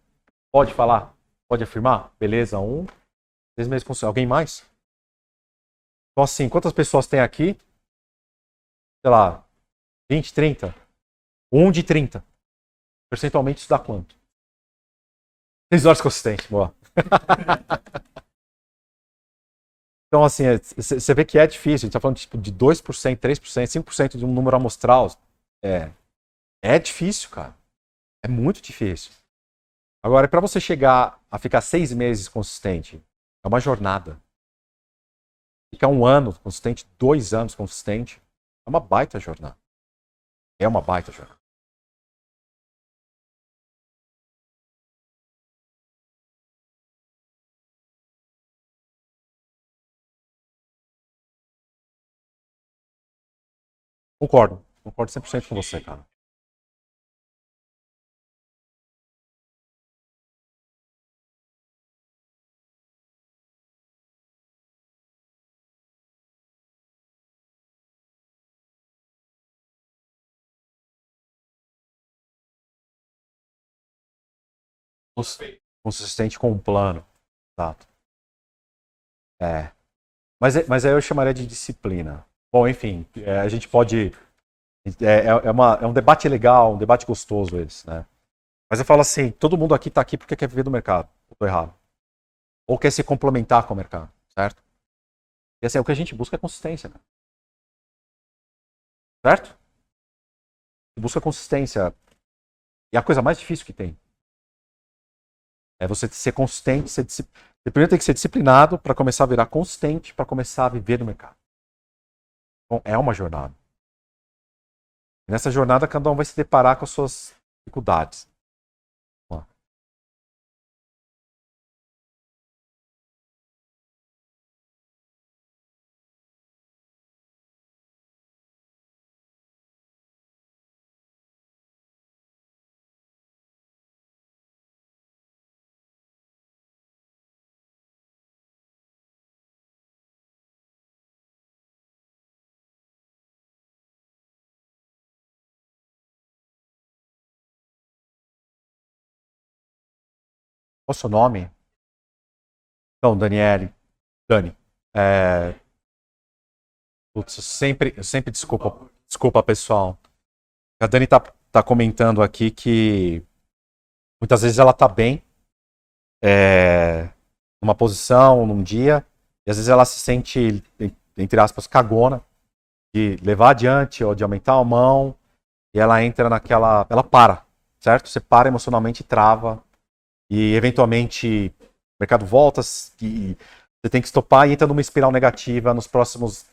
pode falar? Pode afirmar? Beleza, um. Seis meses consistência. Alguém mais? Então, assim, quantas pessoas tem aqui? Sei lá, 20, 30? Um de 30. Percentualmente isso dá quanto? Seis horas consistente, boa. [laughs] então, assim, você é, vê que é difícil. A gente está falando tipo, de 2%, 3%, 5% de um número amostral. É, é difícil, cara. É muito difícil. Agora, para você chegar a ficar seis meses consistente, é uma jornada. Ficar um ano consistente, dois anos consistente, é uma baita jornada. É uma baita jornada. Concordo. Concordo 100% com você, cara. Consistente com um plano. Exato. É. Mas, é, mas aí eu chamaria de disciplina. Bom, enfim, é, a gente pode. É, é, é, uma, é um debate legal, um debate gostoso esse, né? Mas eu falo assim: todo mundo aqui está aqui porque quer viver do mercado. Tô errado. Ou quer se complementar com o mercado, certo? E assim, o que a gente busca é consistência, cara. Certo? Busca consistência. E a coisa mais difícil que tem. É você ser consistente, ser disciplinado. Você primeiro tem que ser disciplinado para começar a virar consistente, para começar a viver no mercado. Então, é uma jornada. Nessa jornada, cada um vai se deparar com as suas dificuldades. Qual o seu nome? Então, Daniele. Dani. É... Putz, sempre, sempre desculpa, desculpa, pessoal. A Dani tá, tá comentando aqui que muitas vezes ela tá bem é, numa posição, num dia, e às vezes ela se sente, entre aspas, cagona de levar adiante ou de aumentar a mão, e ela entra naquela. Ela para, certo? Você para emocionalmente e trava e eventualmente o mercado volta e você tem que estopar e entra numa espiral negativa nos próximos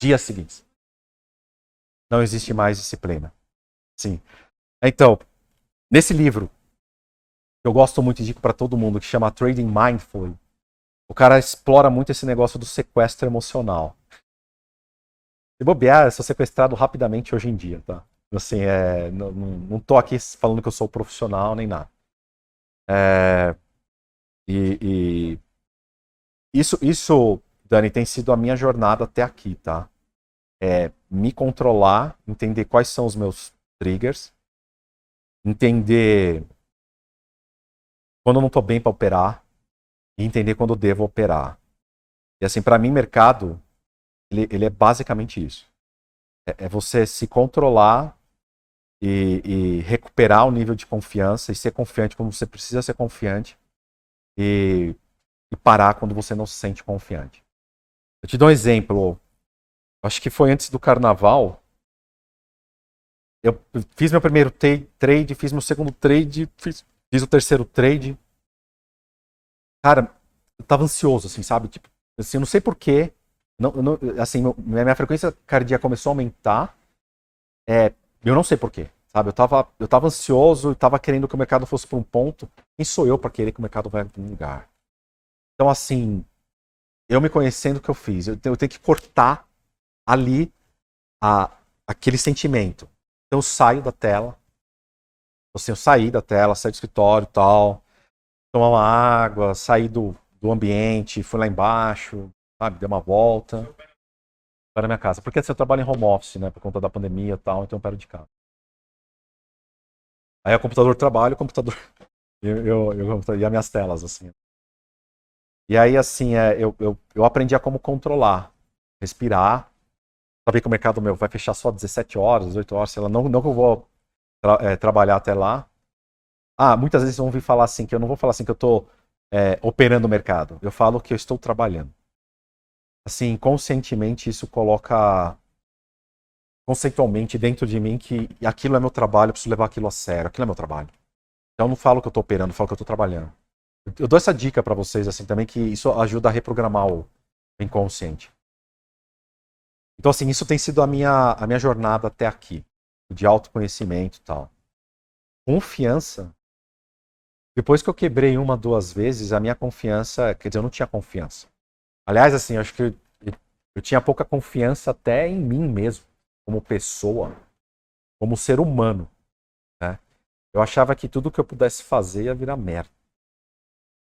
dias seguintes. Não existe mais disciplina. Sim. Então, nesse livro, que eu gosto muito e digo para todo mundo, que chama Trading Mindfully, o cara explora muito esse negócio do sequestro emocional. Se bobear, eu sou sequestrado rapidamente hoje em dia, tá? Assim, é, não, não tô aqui falando que eu sou profissional nem nada. É, e, e isso, isso, Dani, tem sido a minha jornada até aqui, tá? É me controlar, entender quais são os meus triggers, entender quando eu não estou bem para operar e entender quando eu devo operar. E assim, para mim, mercado, ele, ele, é basicamente isso. É, é você se controlar e, e, recuperar o nível de confiança e ser confiante quando você precisa ser confiante e, e parar quando você não se sente confiante. Eu te dou um exemplo. Acho que foi antes do carnaval. Eu fiz meu primeiro trade, fiz meu segundo trade, fiz, fiz o terceiro trade. Cara, eu tava ansioso, assim, sabe? Tipo, assim, eu não sei porquê. Não, não, assim, minha frequência cardíaca começou a aumentar. É, eu não sei porquê, sabe? Eu tava, eu tava ansioso, eu tava querendo que o mercado fosse para um ponto. Quem sou eu para querer que o mercado vá para um lugar? Então, assim, eu me conhecendo o que eu fiz, eu tenho, eu tenho que cortar ali a, aquele sentimento. Então, eu saio da tela. Assim, eu saí da tela, saí do escritório tal, tomar uma água, saí do, do ambiente, fui lá embaixo, sabe, dei uma volta para minha casa. Porque assim, eu trabalho em home office, né, por conta da pandemia e tal, então eu paro de casa. Aí o computador trabalha, o computador. [laughs] Eu, eu, eu, e as minhas telas, assim. E aí, assim, é, eu, eu, eu aprendi a como controlar, respirar, saber que o mercado meu vai fechar só 17 horas, 18 horas, sei lá, não, não que eu vou tra é, trabalhar até lá. Ah, muitas vezes vão ouvir falar assim, que eu não vou falar assim que eu estou é, operando o mercado. Eu falo que eu estou trabalhando assim, conscientemente isso coloca conceitualmente dentro de mim que aquilo é meu trabalho, eu preciso levar aquilo a sério, aquilo é meu trabalho. Então eu não falo que eu estou operando, eu falo que eu estou trabalhando. Eu dou essa dica para vocês assim também que isso ajuda a reprogramar o inconsciente. Então assim, isso tem sido a minha a minha jornada até aqui, de autoconhecimento e tal. Confiança. Depois que eu quebrei uma, duas vezes, a minha confiança, quer dizer, eu não tinha confiança. Aliás, assim, acho que eu, eu tinha pouca confiança até em mim mesmo, como pessoa, como ser humano. Né? Eu achava que tudo que eu pudesse fazer ia virar merda.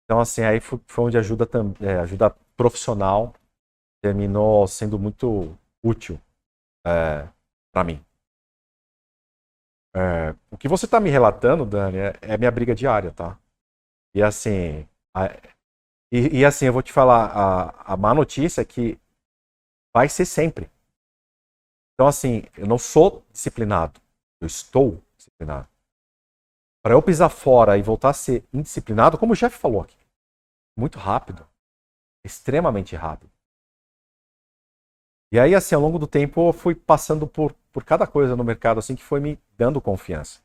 Então, assim, aí foi, foi onde ajuda, é, ajuda profissional terminou sendo muito útil é, para mim. É, o que você está me relatando, Dani, é, é minha briga diária, tá? E assim, e, e, assim, eu vou te falar, a, a má notícia é que vai ser sempre. Então, assim, eu não sou disciplinado. Eu estou disciplinado. Para eu pisar fora e voltar a ser indisciplinado, como o Jeff falou aqui, muito rápido. Extremamente rápido. E aí, assim, ao longo do tempo, eu fui passando por, por cada coisa no mercado, assim, que foi me dando confiança.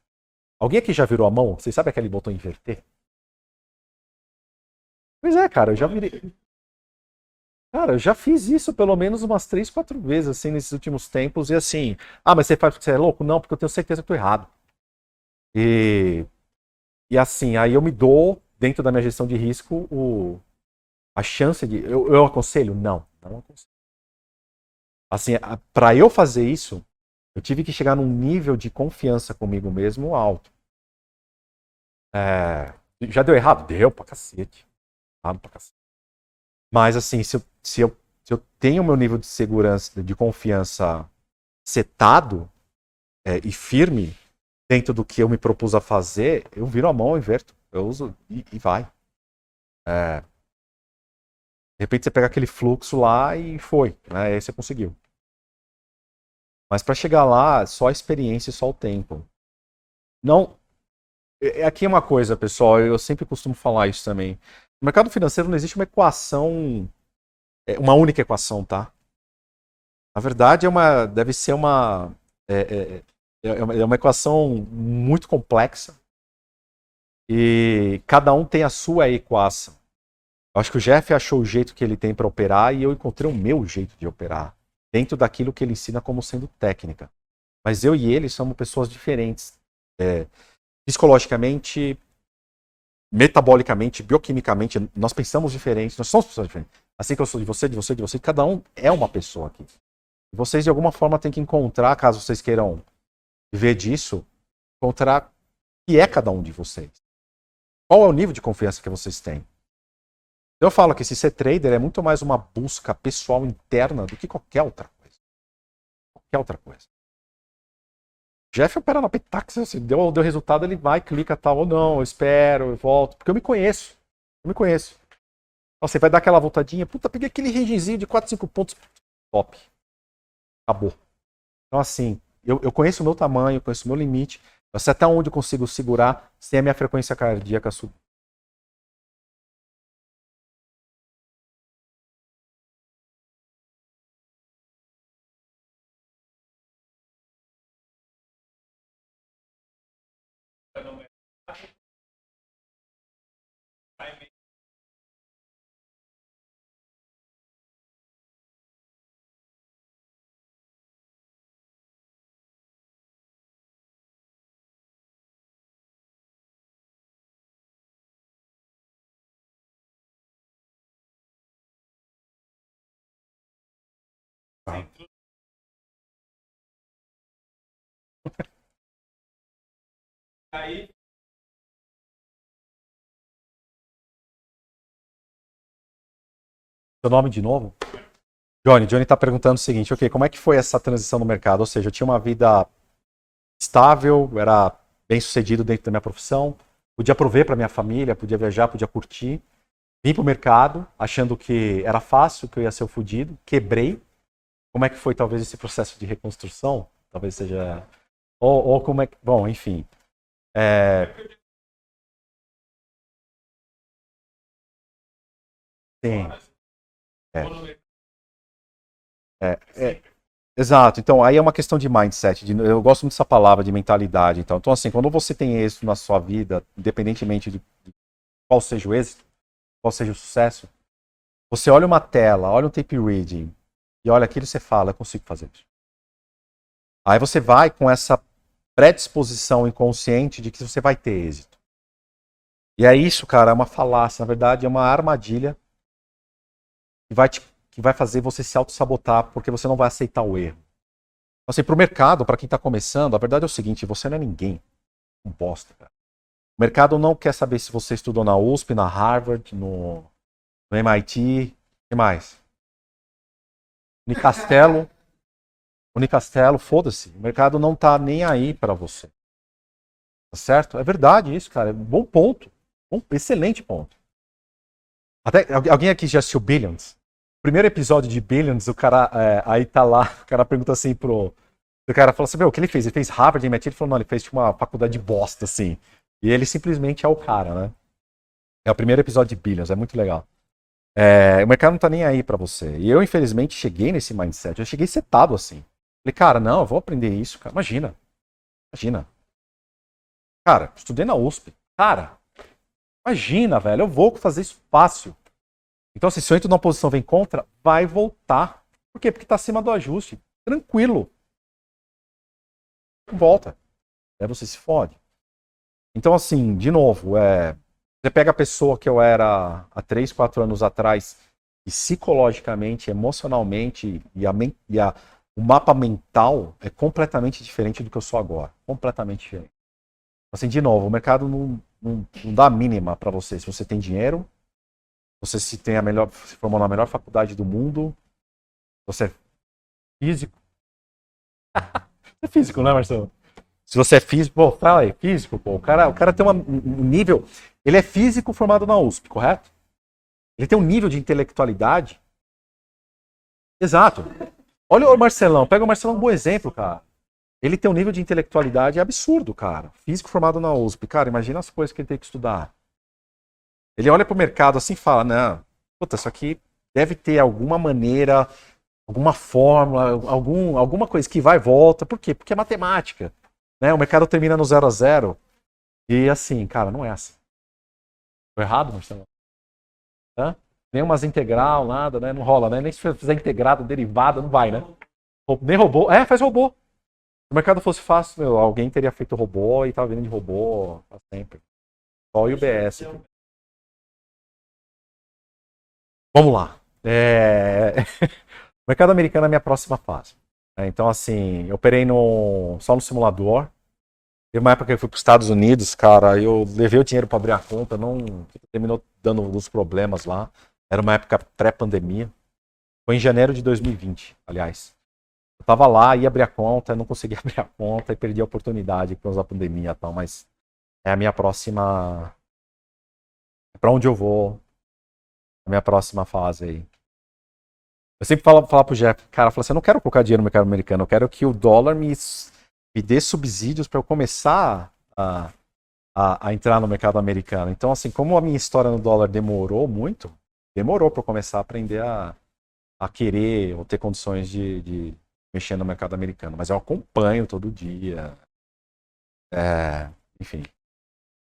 Alguém aqui já virou a mão? Vocês sabem aquele botão inverter? Pois é, cara, eu já virei. Cara, eu já fiz isso pelo menos umas três, quatro vezes, assim, nesses últimos tempos. E assim, ah, mas você faz porque você é louco? Não, porque eu tenho certeza que eu tô errado. E, e assim, aí eu me dou, dentro da minha gestão de risco, o, a chance de. Eu, eu aconselho? Não, não aconselho. Assim, para eu fazer isso, eu tive que chegar num nível de confiança comigo mesmo alto. É, já deu errado? Deu pra cacete pra cacete. Mas assim, se eu, se eu, se eu tenho o meu nível de segurança, de confiança setado é, e firme dentro do que eu me propus a fazer, eu viro a mão, inverto, eu uso e, e vai. É, de repente você pega aquele fluxo lá e foi, né? Aí você conseguiu. Mas para chegar lá, só a experiência e só o tempo. Não. É, é, aqui é uma coisa, pessoal, eu sempre costumo falar isso também. No mercado financeiro não existe uma equação, é, uma única equação, tá? Na verdade, é uma, deve ser uma, é, é, é, é, é uma equação muito complexa e cada um tem a sua equação. Eu acho que o Jeff achou o jeito que ele tem para operar e eu encontrei o meu jeito de operar, dentro daquilo que ele ensina como sendo técnica. Mas eu e ele somos pessoas diferentes. É, psicologicamente, metabolicamente, bioquimicamente, nós pensamos diferentes, nós somos pessoas diferentes. Assim que eu sou de você, de você, de você, cada um é uma pessoa aqui. Vocês, de alguma forma, têm que encontrar, caso vocês queiram viver disso, encontrar o que é cada um de vocês. Qual é o nível de confiança que vocês têm? Eu falo que esse ser trader é muito mais uma busca pessoal interna do que qualquer outra coisa. Qualquer outra coisa. Jeff opera na Petax, assim, deu, deu resultado, ele vai, clica tal, ou não, eu espero, eu volto, porque eu me conheço. Eu me conheço. Você vai dar aquela voltadinha, puta, peguei aquele rangezinho de 4, 5 pontos, top. Acabou. Então, assim, eu, eu conheço o meu tamanho, conheço o meu limite, eu sei até onde eu consigo segurar sem a minha frequência cardíaca subir. Aí. Seu nome de novo? Johnny. Johnny está perguntando o seguinte: ok, como é que foi essa transição no mercado? Ou seja, eu tinha uma vida estável, era bem sucedido dentro da minha profissão, podia prover para minha família, podia viajar, podia curtir. Vim para o mercado achando que era fácil, que eu ia ser o fudido, quebrei, como é que foi talvez esse processo de reconstrução? Talvez seja. Ou, ou como é que. Bom, enfim. É... Sim. É. É, é, exato. Então, aí é uma questão de mindset. De, eu gosto muito dessa palavra de mentalidade. Então, então, assim, quando você tem êxito na sua vida, independentemente de, qual seja o êxito, qual seja o sucesso, você olha uma tela, olha um tape reading, e olha aquilo você fala, eu consigo fazer isso. Aí você vai com essa predisposição inconsciente de que você vai ter êxito. E é isso, cara, é uma falácia, na verdade é uma armadilha que vai, te, que vai fazer você se auto-sabotar porque você não vai aceitar o erro. Então, assim, para o mercado, para quem está começando, a verdade é o seguinte, você não é ninguém. Um bosta, cara. O mercado não quer saber se você estudou na USP, na Harvard, no, no MIT, e mais. Unicastelo. Unicastelo, foda-se. O mercado não tá nem aí para você. Tá certo? É verdade isso, cara. Bom ponto. Bom, excelente ponto. Até, alguém aqui já assistiu Billions? Primeiro episódio de Billions, o cara é, aí tá lá, o cara pergunta assim pro. O cara fala assim: o que ele fez? Ele fez Harvard, MIT? Ele falou: não, ele fez tipo, uma faculdade de bosta, assim. E ele simplesmente é o cara, né? É o primeiro episódio de Billions, é muito legal. É, o mercado não tá nem aí para você. E eu, infelizmente, cheguei nesse mindset. Eu cheguei setado assim. Falei, cara, não, eu vou aprender isso, cara. Imagina. Imagina. Cara, estudei na USP. Cara, imagina, velho. Eu vou fazer isso fácil. Então, se eu entro numa posição vem contra, vai voltar. Por quê? Porque tá acima do ajuste. Tranquilo. Volta. Aí você se fode. Então, assim, de novo, é, você pega a pessoa que eu era há 3, 4 anos atrás, e psicologicamente, emocionalmente, e, a, e a, o mapa mental é completamente diferente do que eu sou agora. Completamente diferente. Assim, de novo, o mercado não, não, não dá a mínima para você. Se você tem dinheiro, você se tem a melhor, se formou na melhor faculdade do mundo, você é físico. [laughs] é físico, né, Marcelo? Se você é físico, pô, fala aí, físico, pô, o cara, o cara tem uma, um nível. Ele é físico formado na USP, correto? Ele tem um nível de intelectualidade. Exato. Olha o Marcelão, pega o Marcelão um bom exemplo, cara. Ele tem um nível de intelectualidade absurdo, cara. Físico formado na USP. Cara, imagina as coisas que ele tem que estudar. Ele olha pro mercado assim e fala, não, puta, isso aqui deve ter alguma maneira, alguma fórmula, algum, alguma coisa que vai e volta. Por quê? Porque é matemática. Né? O mercado termina no zero a zero. E assim, cara, não é assim. Tô errado, Marcelo? Hã? Nem umas integral, nada, né? Não rola, né? Nem se fizer integrado, derivada, não vai, né? Nem robô. É, faz robô. Se o mercado fosse fácil, meu, alguém teria feito robô e tava vindo de robô faz sempre. Só o UBS. aqui. Vamos lá. É... [laughs] o mercado americano é a minha próxima fase. É, Então, assim, eu operei no... só no simulador. Teve uma época que eu fui para os Estados Unidos, cara, eu levei o dinheiro para abrir a conta, não terminou dando alguns problemas lá. Era uma época pré-pandemia. Foi em janeiro de 2020, aliás. Eu tava lá, ia abrir a conta, não consegui [laughs] abrir a conta e perdi a oportunidade por causa da pandemia e tal, mas é a minha próxima. É pra onde eu vou. A minha próxima fase aí. Eu sempre falo, falo pro Jeff, cara, eu falo assim, eu não quero colocar dinheiro no mercado americano, eu quero que o dólar me, me dê subsídios para eu começar a, a, a entrar no mercado americano. Então, assim, como a minha história no dólar demorou muito, demorou para começar a aprender a, a querer ou ter condições de, de mexer no mercado americano. Mas eu acompanho todo dia. É, enfim.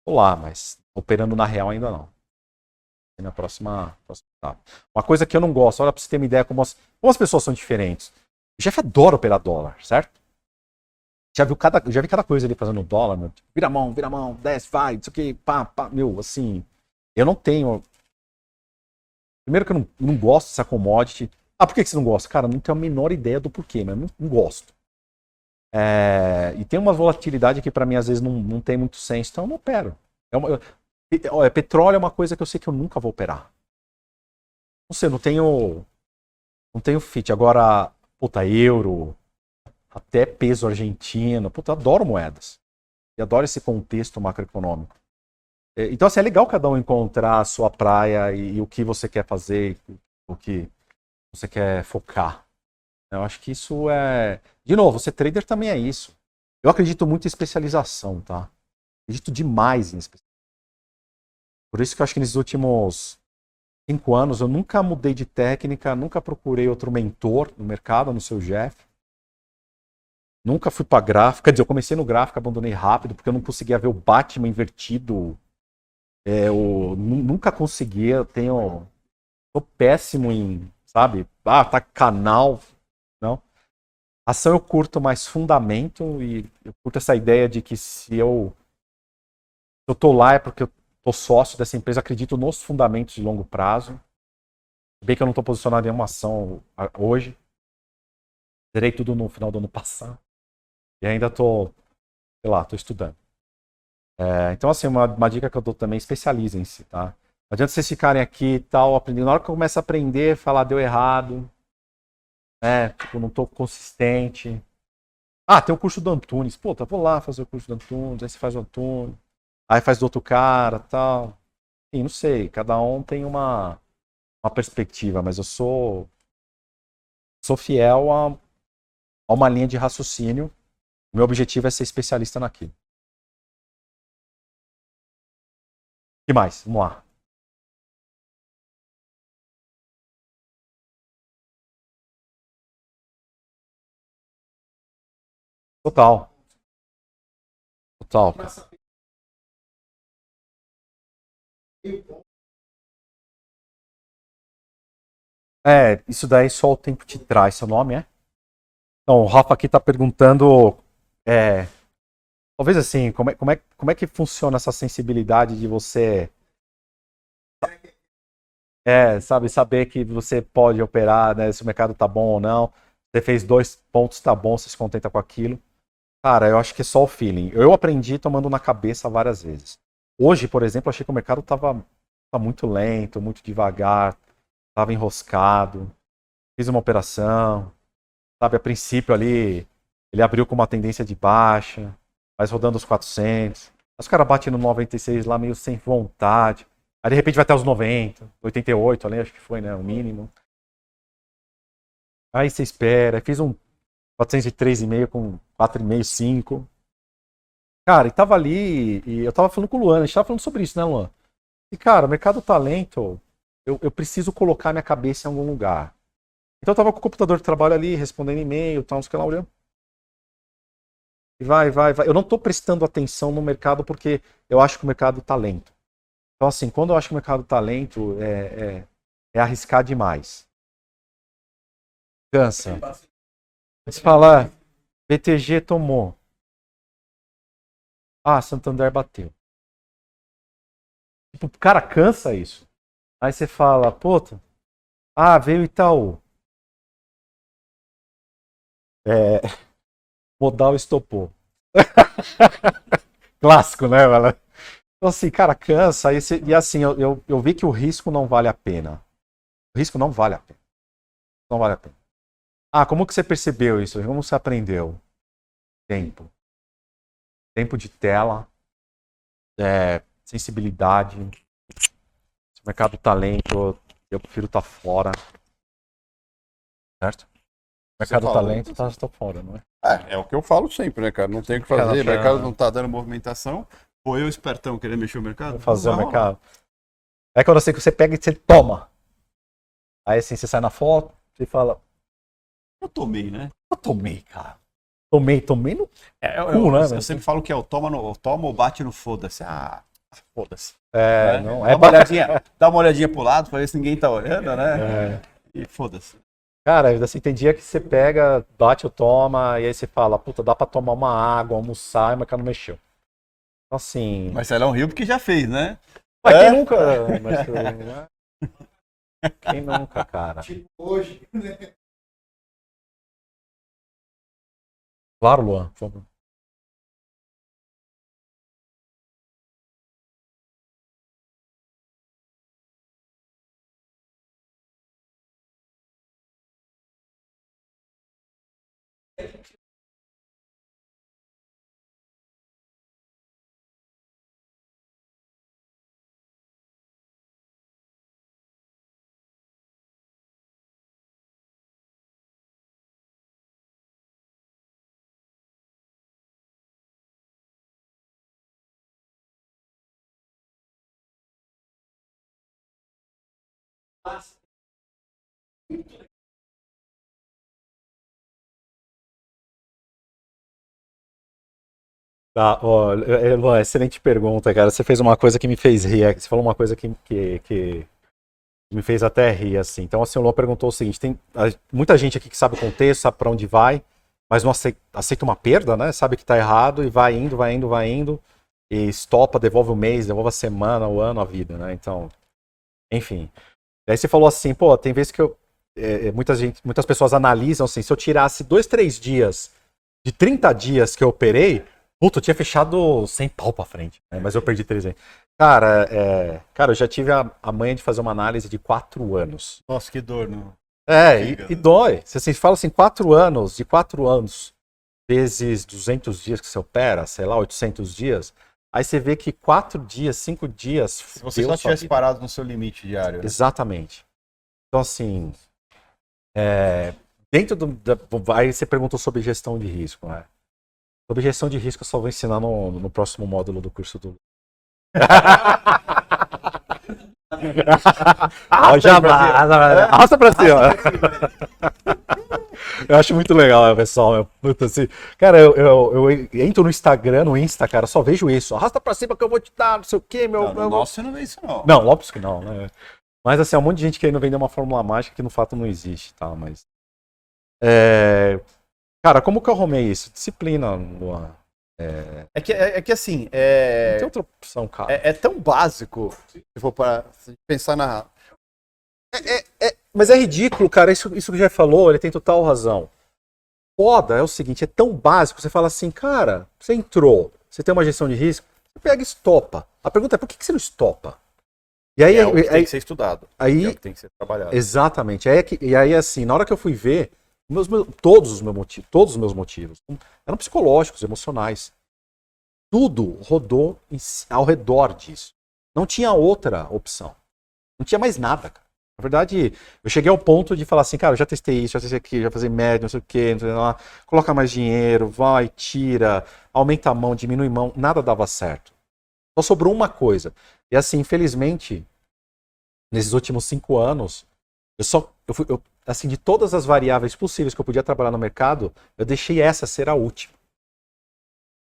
Tô lá, mas operando na real ainda não. Na próxima, próxima etapa. Uma coisa que eu não gosto, olha pra você ter uma ideia como as, como as pessoas são diferentes. O Jeff adora operar dólar, certo? Já viu cada, já vi cada coisa ali fazendo dólar, meu. Tipo, vira a mão, vira a mão, desce, vai, não sei o que, pá, pá. Meu, assim, eu não tenho. Primeiro que eu não, não gosto dessa commodity. Ah, por que você não gosta? Cara, não tenho a menor ideia do porquê, mas não, não gosto. É, e tem uma volatilidade que pra mim às vezes não, não tem muito senso, então eu não opero. É uma- eu- olha, petróleo é uma coisa que eu sei que eu nunca vou operar. Não sei, não tenho. Não tenho fit. Agora, puta, euro, até peso argentino. Puta, adoro moedas. E adoro esse contexto macroeconômico. É, Então, assim, é legal cada um encontrar a sua praia e, e o que você quer fazer, o que você quer focar. Eu acho que isso é. De novo, ser trader também é isso. Eu acredito muito em especialização, tá? Acredito demais em especialização. Por isso que eu acho que nesses últimos cinco anos eu nunca mudei de técnica, nunca procurei outro mentor no mercado, no seu Jeff. Nunca fui para gráfico. Quer dizer, eu comecei no gráfico, abandonei rápido, porque eu não conseguia ver o Batman invertido. É, eu nu- nunca conseguia, eu tenho. Tô péssimo em, sabe? Ah, tá canal. Não. Ação eu curto mais fundamento e eu curto essa ideia de que se eu, se eu tô lá é porque eu tô sócio dessa empresa, acredito nos fundamentos de longo prazo. Bem que eu não tô posicionado em uma ação hoje. Zerei tudo no final do ano passado. E ainda tô, sei lá, tô estudando. É, então, assim, uma, uma dica que eu dou também, especializem-se, tá? Não adianta vocês ficarem aqui e tal, aprendendo. Na hora que eu começo a aprender, falar deu errado, né? Tipo, não tô consistente. Ah, tem o curso do Antunes. Puta, vou lá fazer o curso do Antunes, aí você faz o Antunes, aí faz do outro cara, tal. Enfim, não sei, cada um tem uma, uma perspectiva, mas eu sou sou fiel a, a uma linha de raciocínio. Meu objetivo é ser especialista naquilo. Que mais? Vamos lá. Total. Total. É, isso daí só o tempo te traz. Seu nome é? Não, o Rafa aqui tá perguntando. É, talvez assim, como é, como, é, como é que funciona essa sensibilidade de você. É, sabe, saber que você pode operar, né? Se o mercado tá bom ou não. Você fez dois pontos, tá bom, você se contenta com aquilo. Cara, eu acho que é só o feeling. Eu aprendi tomando na cabeça várias vezes. Hoje, por exemplo, achei que o mercado tava, tava muito lento, muito devagar, tava enroscado. Fiz uma operação, sabe, a princípio ali, ele abriu com uma tendência de baixa, mas rodando os 400. Aí Os caras batem no 96 lá meio sem vontade. Aí de repente vai até os 90, 88 ali, acho que foi, né, o mínimo. Aí você espera, fiz um 403,5 com 4,5, 5. Cara, e tava ali, e eu tava falando com o Luan, a gente tava falando sobre isso, né, Luan? E, cara, o mercado tá lento, eu, eu preciso colocar minha cabeça em algum lugar. Então eu tava com o computador de trabalho ali, respondendo e-mail, tal, uns que lá olhando. Vai, vai, vai. Eu não tô prestando atenção no mercado porque eu acho que o mercado tá lento. Então, assim, quando eu acho que o mercado tá lento, é, é, é arriscar demais. Cansa. Você fala, BTG tomou. Ah, Santander bateu. Tipo, o cara cansa isso. Aí você fala, puta, ah, veio Itaú. É, modal estopou. [laughs] Clássico, né, mano? Então, assim, cara, cansa. E, assim, eu, eu, eu, vi que o risco não vale a pena. O risco não vale a pena. Não vale a pena. Ah, como que você percebeu isso? Como você aprendeu? Tempo. Tempo de tela. É, sensibilidade. Mercado talento, eu prefiro estar tá fora. Certo? Mercado do talento está tá fora, não é? é? É o que eu falo sempre, né, cara? Não tem o que fazer, o mercado não está dando movimentação. Ou eu, espertão, querer mexer o mercado? Vou fazer o mercado. É quando eu sei que você pega e você toma. Aí assim, você sai na foto e fala. Eu tomei, né? Eu tomei, cara. Tomei, tomei no. É, eu, eu, né, eu, eu sempre falo que é o toma, no, toma ou bate no foda-se. Ah, foda-se. É, né? não é. Dá uma, olhadinha, dá uma olhadinha pro lado pra ver se ninguém tá olhando, né? É. E foda-se. Cara, assim, tem dia que você pega, bate ou toma, e aí você fala, puta, dá pra tomar uma água, almoçar, mas cara não mexeu. Então, assim. Mas é um rio porque já fez, né? Mas é? quem nunca. Né? quem nunca, cara? Tipo hoje, né? Claro, Luan, por favor. Tá, ó, Luan, excelente pergunta, cara. Você fez uma coisa que me fez rir. Você falou uma coisa que, que, que me fez até rir, assim. Então, assim, o Luan perguntou o seguinte: tem muita gente aqui que sabe o contexto, sabe para onde vai, mas não aceita, aceita, uma perda, né? Sabe que tá errado e vai indo, vai indo, vai indo, e estopa, devolve o mês, devolve a semana, o ano, a vida, né? Então, enfim. Aí você falou assim, pô, tem vezes que eu, é, é, muita gente, muitas pessoas analisam assim, se eu tirasse dois, três dias de 30 dias que eu operei, puta, eu tinha fechado sem pau pra frente, né? mas eu perdi três anos. Cara, é, cara, eu já tive a, a manha de fazer uma análise de quatro anos. Nossa, que dor, não. É, e, e, dói. Se você fala assim, quatro anos, de quatro anos, vezes 200 dias que você opera, sei lá, 800 dias, aí você vê que quatro dias, cinco dias... Se você só tivesse parado no seu limite diário. Né? Exatamente. Então, assim, é, dentro do. Da, aí você perguntou sobre gestão de risco, né? Gestão de risco eu só vou ensinar no, no próximo módulo do curso do. [laughs] Ó, Arrasta pra cima. Eu acho muito legal, pessoal. Puta, assim, cara, eu, eu, eu, entro no Instagram, no Insta, cara, só vejo isso. Arrasta pra cima que eu vou te dar, não sei o quê, meu. Não, meu... Nossa, você não vê isso, não. Não, óbvio que não, né? Mas assim, há um monte de gente querendo vender uma fórmula mágica que no fato não existe, tá? Mas. É... Cara, como que eu arrumei isso? Disciplina, Luan. É... é, que, é, é que assim. É... Não tem outra opção, cara. É, é tão básico, se for para pensar na. É, é, é, mas é ridículo, cara. Isso, isso que já falou, ele tem total razão. Foda é o seguinte, é tão básico. Você fala assim, cara, você entrou, você tem uma gestão de risco, você pega e estopa. A pergunta é por que, que você não estopa? E aí, é o que aí, tem que ser estudado. Aí, é que tem que ser trabalhado. Exatamente. Aí, é que, e aí, assim, na hora que eu fui ver, meus, todos, os meus motivos, todos os meus motivos eram psicológicos, emocionais. Tudo rodou em, ao redor disso. Não tinha outra opção. Não tinha mais nada, cara. Na verdade, eu cheguei ao ponto de falar assim, cara, eu já testei isso, já testei aquilo, já fazer média, não sei o quê, não sei lá, coloca mais dinheiro, vai, tira, aumenta a mão, diminui a mão, nada dava certo. Só sobrou uma coisa. E assim, infelizmente, nesses últimos cinco anos, eu só. Eu fui, eu, assim, de todas as variáveis possíveis que eu podia trabalhar no mercado, eu deixei essa ser a última.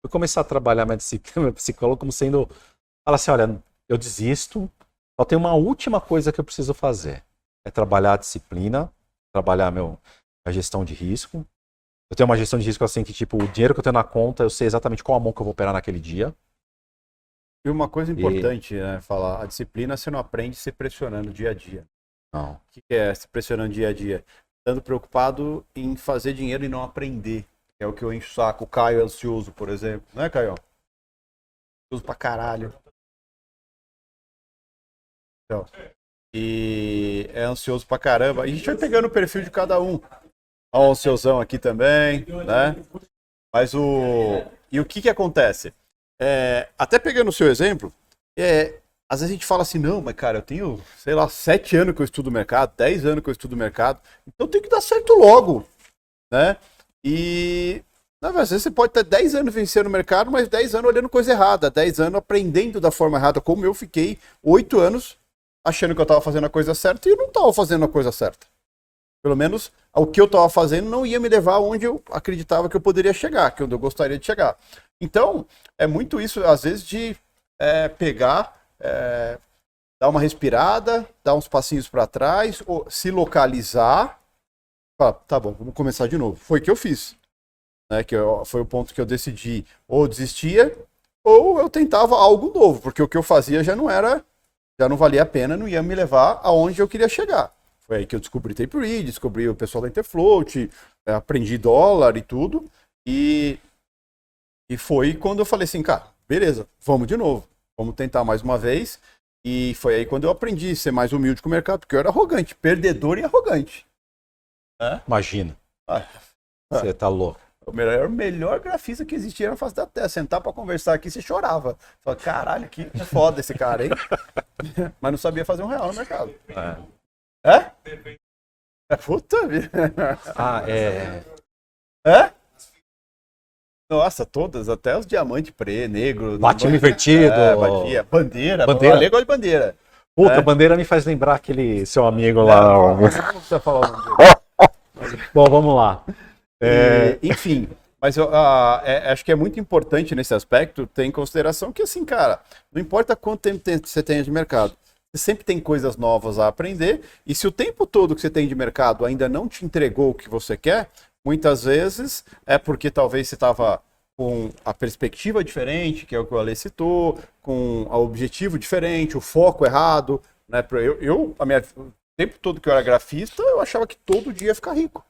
Fui começar a trabalhar minha disciplina, [laughs] meu psicólogo, como sendo. Fala assim: olha, eu desisto, só tem uma última coisa que eu preciso fazer. É trabalhar a disciplina, trabalhar meu, a gestão de risco. Eu tenho uma gestão de risco assim que, tipo, o dinheiro que eu tenho na conta, eu sei exatamente qual a mão que eu vou operar naquele dia. E uma coisa importante, e... né, falar, a disciplina você não aprende se pressionando dia a dia. Não. Que é se pressionando dia a dia? Estando preocupado em fazer dinheiro e não aprender. É o que eu encho o saco. O Caio é ansioso, por exemplo. Não é, Caio? Ansioso pra caralho. Então, e é ansioso pra caramba. E a gente vai pegando o perfil de cada um. Olha o ansiosão aqui também, né? Mas o. E o que que acontece? É, até pegando o seu exemplo, é, às vezes a gente fala assim, não, mas cara, eu tenho, sei lá, sete anos que eu estudo mercado, dez anos que eu estudo mercado, então tem que dar certo logo, né? E às vezes você pode ter 10 anos vencendo o mercado, mas 10 anos olhando coisa errada, 10 anos aprendendo da forma errada, como eu fiquei 8 anos achando que eu estava fazendo a coisa certa e eu não estava fazendo a coisa certa. Pelo menos o que eu estava fazendo não ia me levar onde eu acreditava que eu poderia chegar, que é eu gostaria de chegar. Então, é muito isso, às vezes, de é, pegar, é, dar uma respirada, dar uns passinhos para trás, se localizar. Tá bom, vamos começar de novo. Foi o que eu fiz. Né, que eu, foi o ponto que eu decidi ou desistia ou eu tentava algo novo, porque o que eu fazia já não era, já não valia a pena, não ia me levar aonde eu queria chegar. Foi aí que eu descobri Tape Read, descobri o pessoal da Interfloat, aprendi dólar e tudo. E e foi quando eu falei assim, cara, beleza, vamos de novo, vamos tentar mais uma vez. E foi aí quando eu aprendi a ser mais humilde com o mercado, porque eu era arrogante, perdedor e arrogante. É? Imagina. Ah, você tá louco. O melhor, o melhor grafista que existia na face da terra. Sentar para conversar aqui, você chorava. Falei, caralho, que foda esse cara, hein? [laughs] Mas não sabia fazer um real no mercado. É? É? é puta vida. Ah, é. É? Nossa, todas, até os diamantes pre, negro. Batinho invertido. É, batia. Bandeira. Bandeira. Eu gosto de bandeira. Puta, é. bandeira me faz lembrar aquele seu amigo lá. Não, não precisa falar o nome dele. [laughs] Bom, vamos lá. É... E, enfim, mas eu uh, é, acho que é muito importante nesse aspecto ter em consideração que, assim, cara, não importa quanto tempo tem, você tem de mercado, você sempre tem coisas novas a aprender, e se o tempo todo que você tem de mercado ainda não te entregou o que você quer, Muitas vezes é porque talvez você estava com a perspectiva diferente, que é o que o Ale citou, com o objetivo diferente, o foco errado. Né? Eu, eu a minha, o tempo todo que eu era grafista, eu achava que todo dia ia ficar rico.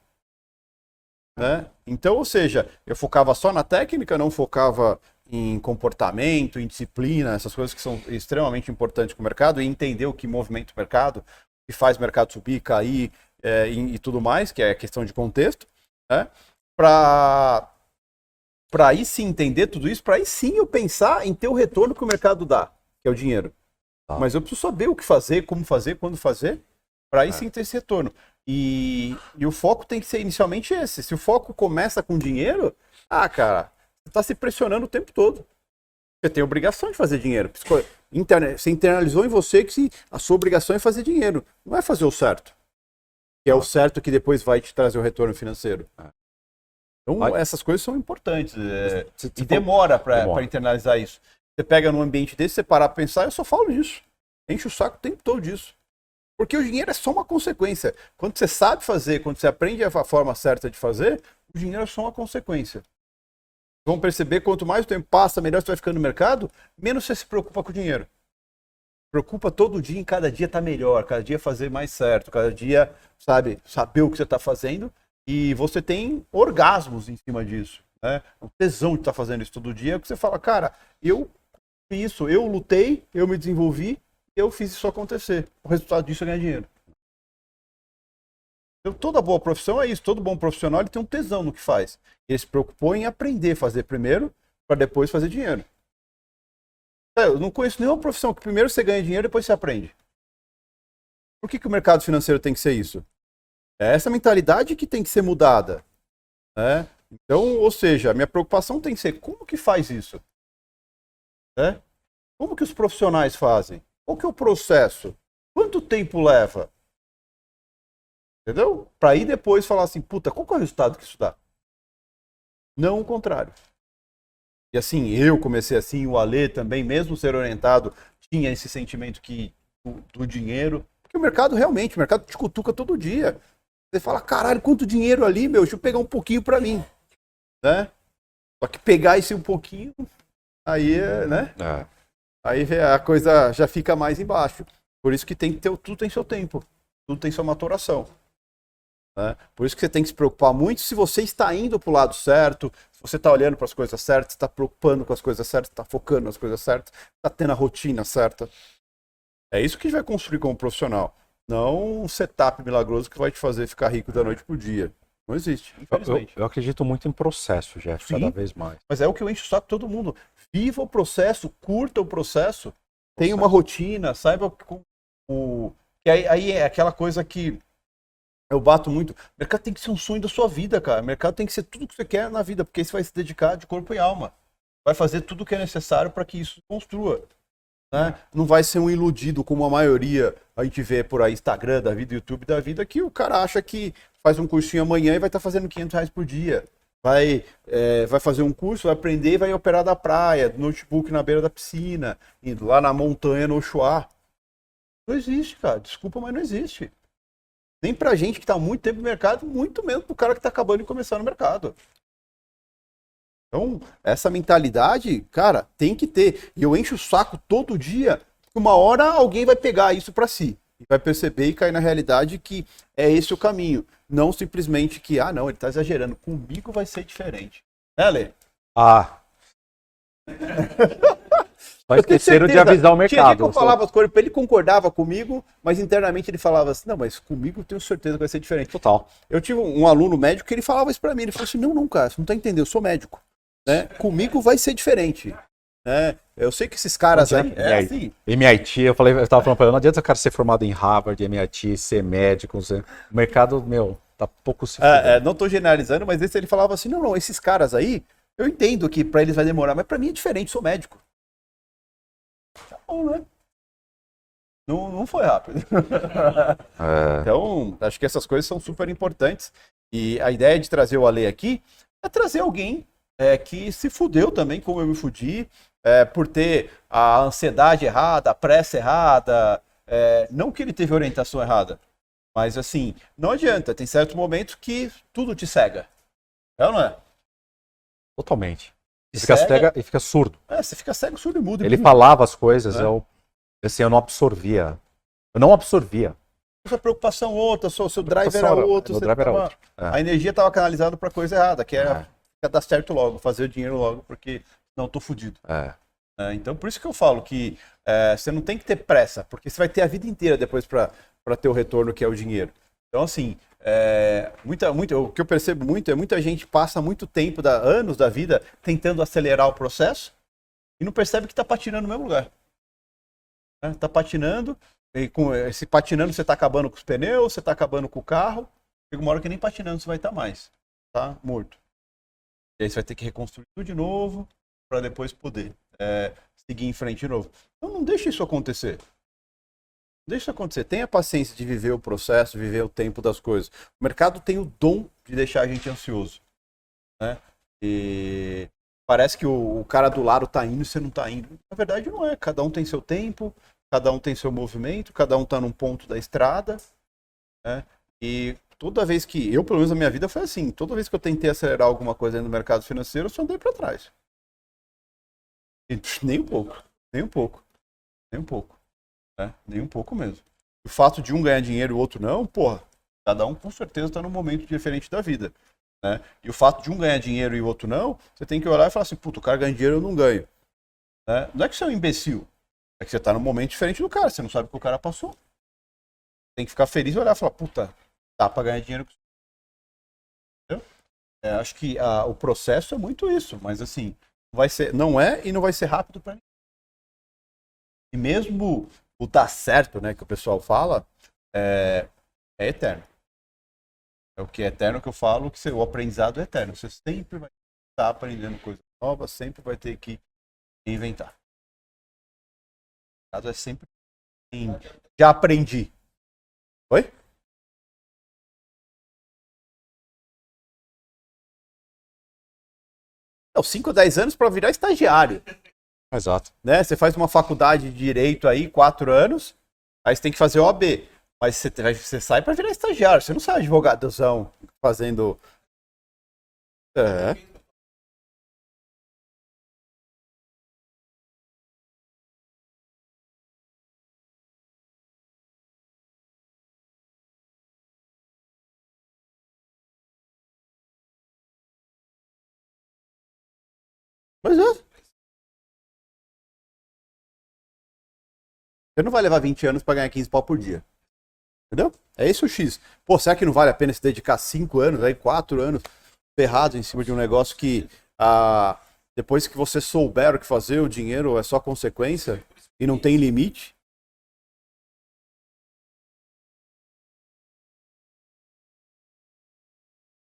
Né? Então, ou seja, eu focava só na técnica, não focava em comportamento, em disciplina, essas coisas que são extremamente importantes para o mercado, e entender o que movimenta o mercado, o que faz o mercado subir, cair é, e, e, tudo mais, que é questão de contexto né? Para para aí sim entender tudo isso, para aí sim eu pensar em ter o retorno que o mercado dá, que é o dinheiro. Ah. Mas eu preciso saber o que fazer, como fazer, quando fazer, para aí é. sim ter esse retorno. E, e o foco tem que ser inicialmente esse. Se o foco começa com dinheiro, ah, cara, você está se pressionando o tempo todo. Você tem obrigação de fazer dinheiro. Você internalizou em você que a sua obrigação é fazer dinheiro. Não é fazer o certo que é o certo que depois vai te trazer o retorno financeiro. É. Então, essas coisas são importantes. É, e demora para internalizar isso. Você pega num ambiente desse, você parar para pensar, eu só falo disso. Enche o saco o tempo todo disso. Porque o dinheiro é só uma consequência. Quando você sabe fazer, quando você aprende a forma certa de fazer, o dinheiro é só uma consequência. Vão perceber, quanto mais o tempo passa, melhor você vai ficando no mercado, menos você se preocupa com o dinheiro preocupa todo dia em cada dia estar tá melhor, cada dia fazer mais certo, cada dia, sabe, saber o que você está fazendo e você tem orgasmos em cima disso, né? Um tesão de estar tá fazendo isso todo dia, que você fala, cara, eu isso, eu lutei, eu me desenvolvi, eu fiz isso acontecer. O resultado disso é ganhar dinheiro. Então, toda boa profissão é isso, todo bom profissional ele tem um tesão no que faz. Ele se preocupou em aprender a fazer primeiro, para depois fazer dinheiro. É, eu não conheço nenhuma profissão que primeiro você ganha dinheiro e depois você aprende. Por que, que o mercado financeiro tem que ser isso? É essa mentalidade que tem que ser mudada. Né? Então, ou seja, a minha preocupação tem que ser como que faz isso? Né? Como que os profissionais fazem? Qual que é o processo? Quanto tempo leva? Entendeu? Para aí depois falar assim, puta, qual que é o resultado que isso dá? Não o contrário. E assim, eu comecei assim, o Alê também, mesmo ser orientado, tinha esse sentimento que do, do dinheiro. Porque o mercado realmente, o mercado te cutuca todo dia. Você fala, caralho, quanto dinheiro ali, meu, deixa eu pegar um pouquinho para mim. Né? Só que pegar esse um pouquinho, aí é, né? É. Aí a coisa já fica mais embaixo. Por isso que tem que ter, tudo tem seu tempo, tudo tem sua maturação. Né? Por isso que você tem que se preocupar muito se você está indo para o lado certo, se você está olhando para as coisas certas, está preocupando com as coisas certas, está focando nas coisas certas, está tendo a rotina certa. É isso que vai construir como profissional. Não um setup milagroso que vai te fazer ficar rico da noite pro dia. Não existe, infelizmente. Eu, eu acredito muito em processo, Jeff, Sim, cada vez mais. Mas é o que eu encho o saco todo mundo. Viva o processo, curta o processo, tenha uma rotina, saiba com o. E aí, aí é aquela coisa que eu bato muito. Mercado tem que ser um sonho da sua vida, cara. Mercado tem que ser tudo que você quer na vida, porque você vai se dedicar de corpo e alma. Vai fazer tudo o que é necessário para que isso construa. Né? Não vai ser um iludido como a maioria a gente vê por aí, Instagram da vida, YouTube da vida, que o cara acha que faz um cursinho amanhã e vai estar tá fazendo 500 reais por dia. Vai, é, vai fazer um curso, vai aprender vai operar da praia, do notebook na beira da piscina, indo lá na montanha no Oxuá. Não existe, cara. Desculpa, mas não existe. Nem pra gente que tá muito tempo no mercado, muito menos pro cara que tá acabando de começar no mercado. Então, essa mentalidade, cara, tem que ter. E eu encho o saco todo dia, uma hora alguém vai pegar isso para si. E vai perceber e cair na realidade que é esse o caminho. Não simplesmente que, ah, não, ele tá exagerando. Comigo vai ser diferente. Né, Lê? Ah. [laughs] Só esqueceram de avisar o mercado. Tinha eu falava as coisas, ele concordava comigo, mas internamente ele falava assim, não, mas comigo eu tenho certeza que vai ser diferente. Total. Eu tive um aluno médico que ele falava isso para mim, ele falou assim, não, não, cara, você não tá entendendo, eu sou médico. Né? Comigo vai ser diferente. Né? Eu sei que esses caras aí. É assim. MIT, eu falei, eu tava falando pra ele, não adianta o cara ser formado em Harvard, MIT, ser médico, o mercado, meu, tá pouco se é, é, Não tô generalizando, mas esse ele falava assim: não, não, esses caras aí, eu entendo que para eles vai demorar, mas para mim é diferente, sou médico. Bom, né? Não, não foi rápido. [laughs] É. Então, acho que essas coisas são super importantes. E a ideia de trazer o Ale aqui é trazer alguém é, que se fudeu também, como eu me fudi, é, por ter a ansiedade errada, a pressa errada. É, não que ele teve orientação errada, mas assim, não adianta. Tem certos momentos que tudo te cega. É ou não é? Totalmente. E fica, cega, e fica surdo. É, você fica cego, surdo e mudo. Ele falava as coisas, é. eu, assim, eu não absorvia. Eu não absorvia. Sua preocupação outra, seu, seu drive era outro. Drive era outro. É. A energia estava canalizada para coisa errada, que era é dar certo logo, fazer o dinheiro logo, porque não tô fudido. É. É, então, por isso que eu falo que é, você não tem que ter pressa, porque você vai ter a vida inteira depois para ter o retorno que é o dinheiro. Então, assim, é, muita, muita, o que eu percebo muito é muita gente passa muito tempo, da, anos da vida, tentando acelerar o processo e não percebe que está patinando no mesmo lugar. Está né? patinando, e com esse patinando você está acabando com os pneus, você está acabando com o carro, chega uma hora que nem patinando você vai estar tá mais. Tá morto. E aí você vai ter que reconstruir tudo de novo para depois poder é, seguir em frente de novo. Então não deixe isso acontecer. Deixa acontecer. Tenha paciência de viver o processo, viver o tempo das coisas. O mercado tem o dom de deixar a gente ansioso. Né? E parece que o, o cara do lado está indo e você não está indo. Na verdade, não é. Cada um tem seu tempo, cada um tem seu movimento, cada um está num ponto da estrada. Né? E toda vez que, eu pelo menos na minha vida foi assim, toda vez que eu tentei acelerar alguma coisa no mercado financeiro, eu só andei para trás. E, nem um pouco, nem um pouco, nem um pouco, né? nem um pouco mesmo. O fato de um ganhar dinheiro e o outro não, porra, cada um com certeza está num momento diferente da vida. Né? E o fato de um ganhar dinheiro e o outro não, você tem que olhar e falar assim, puto, o cara ganha dinheiro eu não ganho. Né? Não é que você é um imbecil, é que você está num momento diferente do cara, você não sabe o que o cara passou. Tem que ficar feliz e olhar e falar, puta, dá para ganhar dinheiro com. É, acho que a, o processo é muito isso, mas assim, vai ser, não é e não vai ser rápido para ninguém. E mesmo o dar certo, né, que o pessoal fala, é, é eterno. É o que é eterno que eu falo, que o aprendizado é eterno. Você sempre vai estar aprendendo coisas novas, sempre vai ter que inventar. O caso é sempre já aprendi. Oi? Não, 5 ou 10 anos para virar estagiário. Exato. Né? Você faz uma faculdade de direito aí, quatro anos, aí você tem que fazer OAB. Mas você, você sai para virar estagiário, você não sai advogadozão fazendo. É. Mas é. Você não vai levar 20 anos pra ganhar 15 pau por dia. Entendeu? É esse o X. Pô, será que não vale a pena se dedicar 5 anos, aí 4 anos ferrado em cima de um negócio que ah, depois que você souber o que fazer, o dinheiro é só consequência e não tem limite?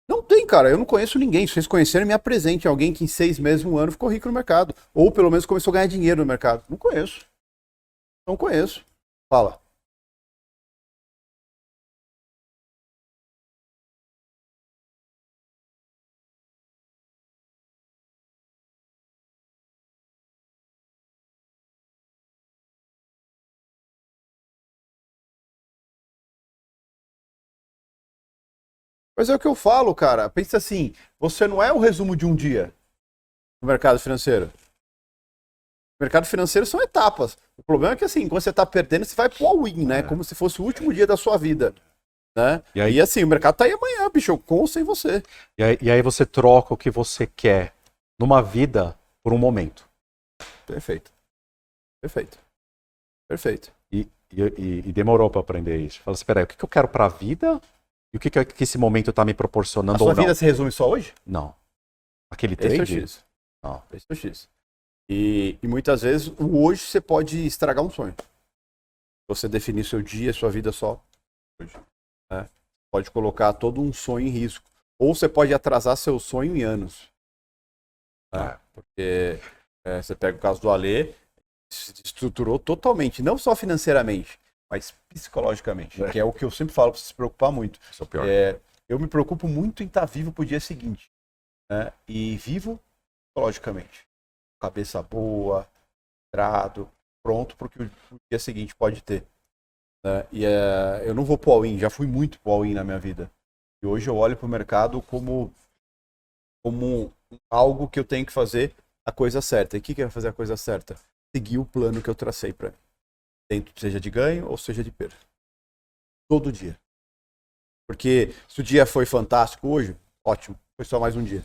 Não tem, cara. Eu não conheço ninguém. Se vocês conhecerem, me apresente alguém que em seis meses, um ano, ficou rico no mercado. Ou pelo menos começou a ganhar dinheiro no mercado. Não conheço. Não conheço. Fala. Mas é o que eu falo, cara. Pensa assim, você não é o resumo de um dia no mercado financeiro. Mercado financeiro são etapas. O problema é que assim, quando você tá perdendo, você vai pro all-in, né? É. Como se fosse o último dia da sua vida. Né? E aí- E assim, o mercado tá aí amanhã, bicho, com ou sem você. E aí, e aí você troca o que você quer numa vida por um momento. Perfeito. Perfeito. Perfeito. E, e, e- demorou pra aprender isso. Fala assim, peraí, o que, que eu quero pra vida e o que, que, que esse momento tá me A proporcionando sua ou não? vida se resume só hoje? Não. Aquele Esse é o trade? X. Não. Esse é o X. E, e muitas vezes o hoje você pode estragar um sonho. Você definir seu dia, sua vida só hoje. né? Pode colocar todo um sonho em risco. Ou você pode atrasar seu sonho em anos. né? Porque é, você pega o caso do Alê, se estruturou totalmente, não só financeiramente, mas psicologicamente. É. Que é o que eu sempre falo para se preocupar muito. Isso é o pior. É, eu me preocupo muito em estar vivo pro dia seguinte. Né? E vivo psicologicamente. Cabeça boa, trado, pronto pro que o o dia seguinte pode ter. né? E é, eu não vou pro all-in, já fui muito pro all-in na minha vida. E hoje eu olho pro mercado como, como algo que eu tenho que fazer a coisa certa. E o que, que é fazer a coisa certa? Seguir o plano que eu tracei para mim. Dentro, seja de ganho ou seja de perda. Todo dia. Porque se o dia foi fantástico hoje, ótimo, foi só mais um dia.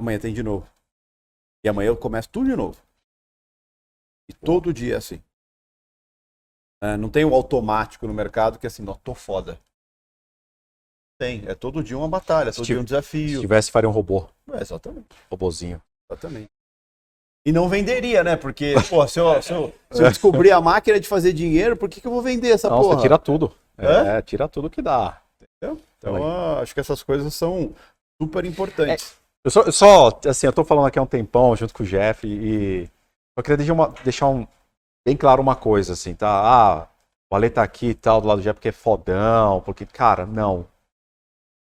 Amanhã tem de novo. E amanhã eu começo tudo de novo. E todo dia é assim. É, não tem um automático no mercado que é assim, não, tô foda. Tem, é todo dia uma batalha, todo Se dia um Se desafio. tivesse, faria um robô. É, exatamente, Robozinho. exatamente. E não venderia, né? Porque, [laughs] pô, se eu, se eu, se eu descobrir a máquina de fazer dinheiro, por que, que eu vou vender essa Não, porra? tira tudo. Hã? É, tira tudo que dá. Então, ah, acho que essas coisas são super importantes. Eu só, eu só, assim, eu tô falando aqui há um tempão junto com o Jeff e eu queria deixar, uma- deixar um, bem claro uma coisa, assim, tá? Ah, o Ale tá aqui e tal, do lado do Jeff porque é fodão, porque, cara, não.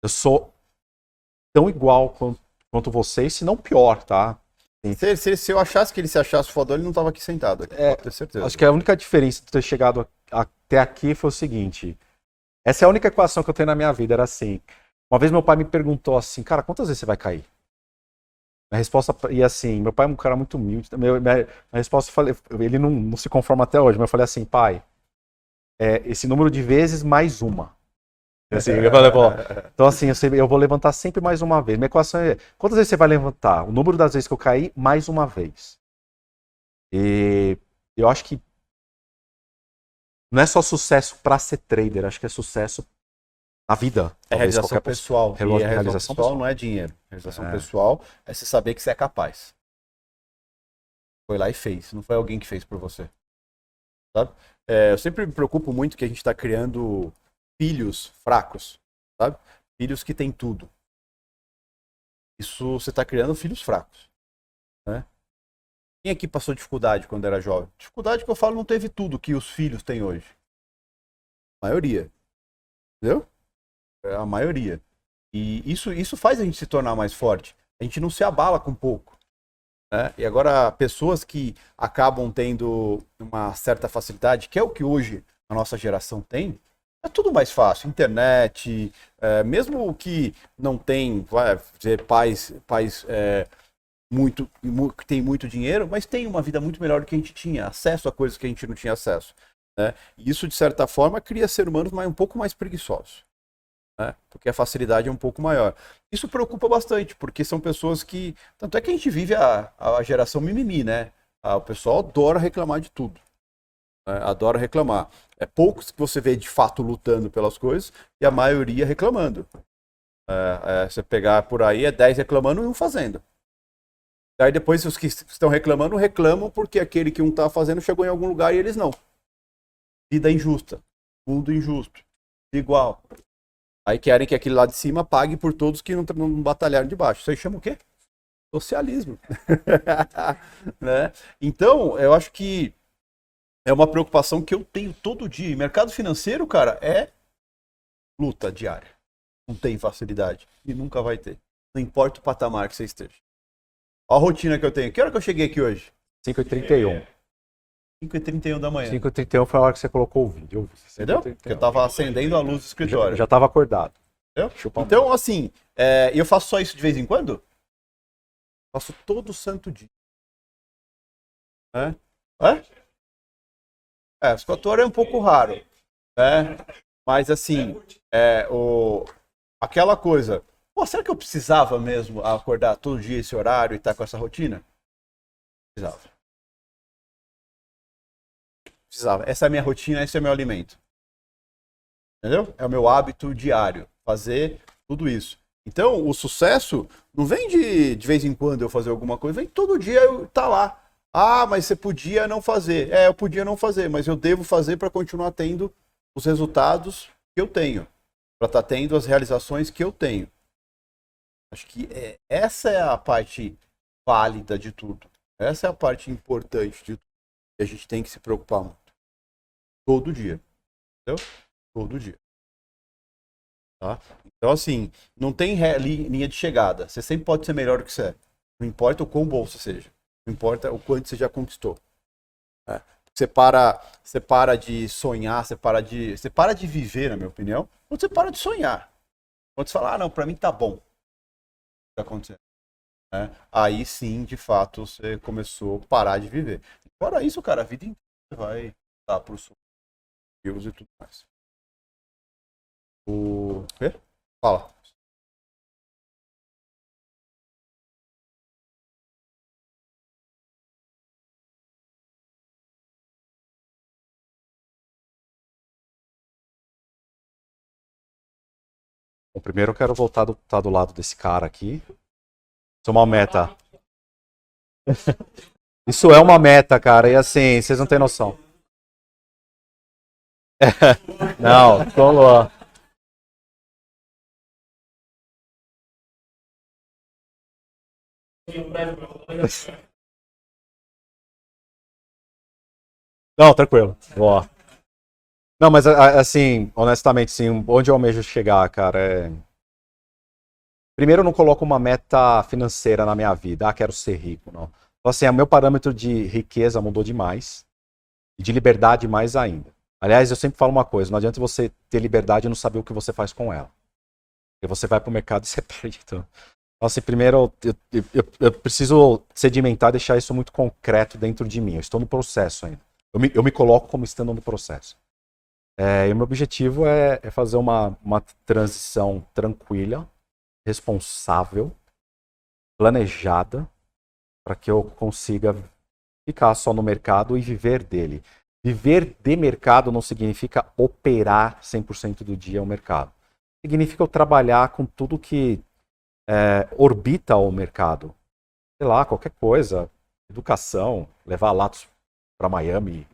Eu sou tão igual quanto, quanto vocês, se não pior, tá? Se, se- se eu achasse que ele se achasse fodão, ele não tava aqui sentado. Aqui, É, ter certeza. Acho que a única diferença de ter chegado a- até aqui foi o seguinte. Essa é a única equação que eu tenho na minha vida, era assim. Uma vez meu pai me perguntou assim, cara, quantas vezes você vai cair? A resposta, e assim, meu pai é um cara muito humilde. Meu, minha, a resposta, eu falei, ele não, não se conforma até hoje, mas eu falei assim, pai, é esse número de vezes mais uma. Assim, eu falei, pô, então assim, eu, sempre- eu vou levantar sempre mais uma vez. Minha equação é, quantas vezes você vai levantar? O número das vezes que eu caí, mais uma vez. E eu acho que não é só sucesso para ser trader, acho que é sucesso na vida. É Talvez realização pessoal. E a realização, realização pessoal, pessoal. não é dinheiro. Realização É. pessoal é você saber que você é capaz. Foi lá e fez. Não foi alguém que fez por você. Sabe? É, eu sempre me preocupo muito que a gente está criando filhos fracos. Sabe? Filhos que têm tudo. Isso você está criando filhos fracos. Né? Quem aqui passou dificuldade quando era jovem? Dificuldade que eu falo não teve tudo que os filhos têm hoje. A maioria. Entendeu? É a maioria. E isso, isso faz a gente se tornar mais forte. A gente não se abala com pouco. né? E agora, pessoas que acabam tendo uma certa facilidade, que é o que hoje a nossa geração tem, é tudo mais fácil. Internet, é, mesmo que não tem, vai dizer, pais, pais é, muito, mu- que tem muito dinheiro, mas tem uma vida muito melhor do que a gente tinha, acesso a coisas que a gente não tinha acesso. Né? E isso, de certa forma, cria ser humanos mais, um pouco mais preguiçosos. Né? Porque a facilidade é um pouco maior. Isso preocupa bastante, porque são pessoas que. Tanto é que a gente vive a, a geração mimimi, né? Ah, o pessoal adora reclamar de tudo. Né? Adora reclamar. É poucos que você vê de fato lutando pelas coisas e a maioria reclamando. É, é, você pegar por aí, é 10 reclamando e um fazendo. Daí depois os que estão reclamando reclamam porque aquele que um está fazendo chegou em algum lugar e eles não. Vida injusta, mundo injusto, igual. Aí querem que aquele lá de cima pague por todos que não, não batalharam de baixo. Isso aí chama o quê? Socialismo. [laughs] né? Então, eu acho que é uma preocupação que eu tenho todo dia. E mercado financeiro, cara, é luta diária. Não tem facilidade. E nunca vai ter. Não importa o patamar que você esteja. Olha a rotina que eu tenho. Que hora que eu cheguei aqui hoje? 5h31. 5h31 da manhã. 5h31 foi a hora que você colocou o vídeo. Entendeu? Porque eu tava acendendo a luz do escritório. Já, já tava acordado. Entendeu? Então, assim, é, eu faço só isso de vez em quando? Faço todo santo dia. É? É? É, os 4 horas é um pouco raro. Né? Mas, assim, é, o, aquela coisa Pô, será que eu precisava mesmo acordar todo dia esse horário e estar tá com essa rotina? Precisava. Precisava. Essa é a minha rotina, esse é o meu alimento. Entendeu? É o meu hábito diário. Fazer tudo isso. Então, o sucesso não vem de, de vez em quando eu fazer alguma coisa, vem todo dia eu tá lá. Ah, mas você podia não fazer. É, eu podia não fazer, mas eu devo fazer para continuar tendo os resultados que eu tenho. Para estar tá tendo as realizações que eu tenho. Acho que é, essa é a parte válida de tudo. Essa é a parte importante de tudo. E a gente tem que se preocupar muito. Todo dia. Entendeu? Todo dia. Tá? Então, assim, não tem linha de chegada. Você sempre pode ser melhor do que você é. Não importa o quão bom você seja. Não importa o quanto você já conquistou. É. Você, para, você para de sonhar, você para de, você para de viver, na minha opinião, quando você para de sonhar. Quando você fala, ah, não, pra mim tá bom está acontecendo. Né? Aí sim, de fato, você começou a parar de viver. Fora isso, cara, a vida inteira vai dar para os E tudo mais. O quê? Fala. Bom, primeiro eu quero voltar do, tá do lado desse cara aqui. Isso é uma meta. [laughs] Isso é uma meta, cara. E assim, vocês não têm noção. [laughs] Não, tô lá. Não, tranquilo. Boa. Não, mas assim, honestamente, sim, onde eu almejo chegar, cara, é. Primeiro, eu não coloco uma meta financeira na minha vida. Ah, quero ser rico, não. Então, assim, o meu parâmetro de riqueza mudou demais. E de liberdade mais ainda. Aliás, eu sempre falo uma coisa: não adianta você ter liberdade e não saber o que você faz com ela. Porque você vai pro mercado [laughs] e você perde. Então, assim, primeiro, eu, eu, eu preciso sedimentar, deixar isso muito concreto dentro de mim. Eu estou no processo ainda. Eu me, eu me coloco como estando no processo. É, e o meu objetivo é, é fazer uma, uma transição tranquila, responsável, planejada, para que eu consiga ficar só no mercado e viver dele. Viver de mercado não significa operar 100% do dia o mercado. Significa eu trabalhar com tudo que é, orbita o mercado. Sei lá, qualquer coisa. Educação, levar latos para Miami,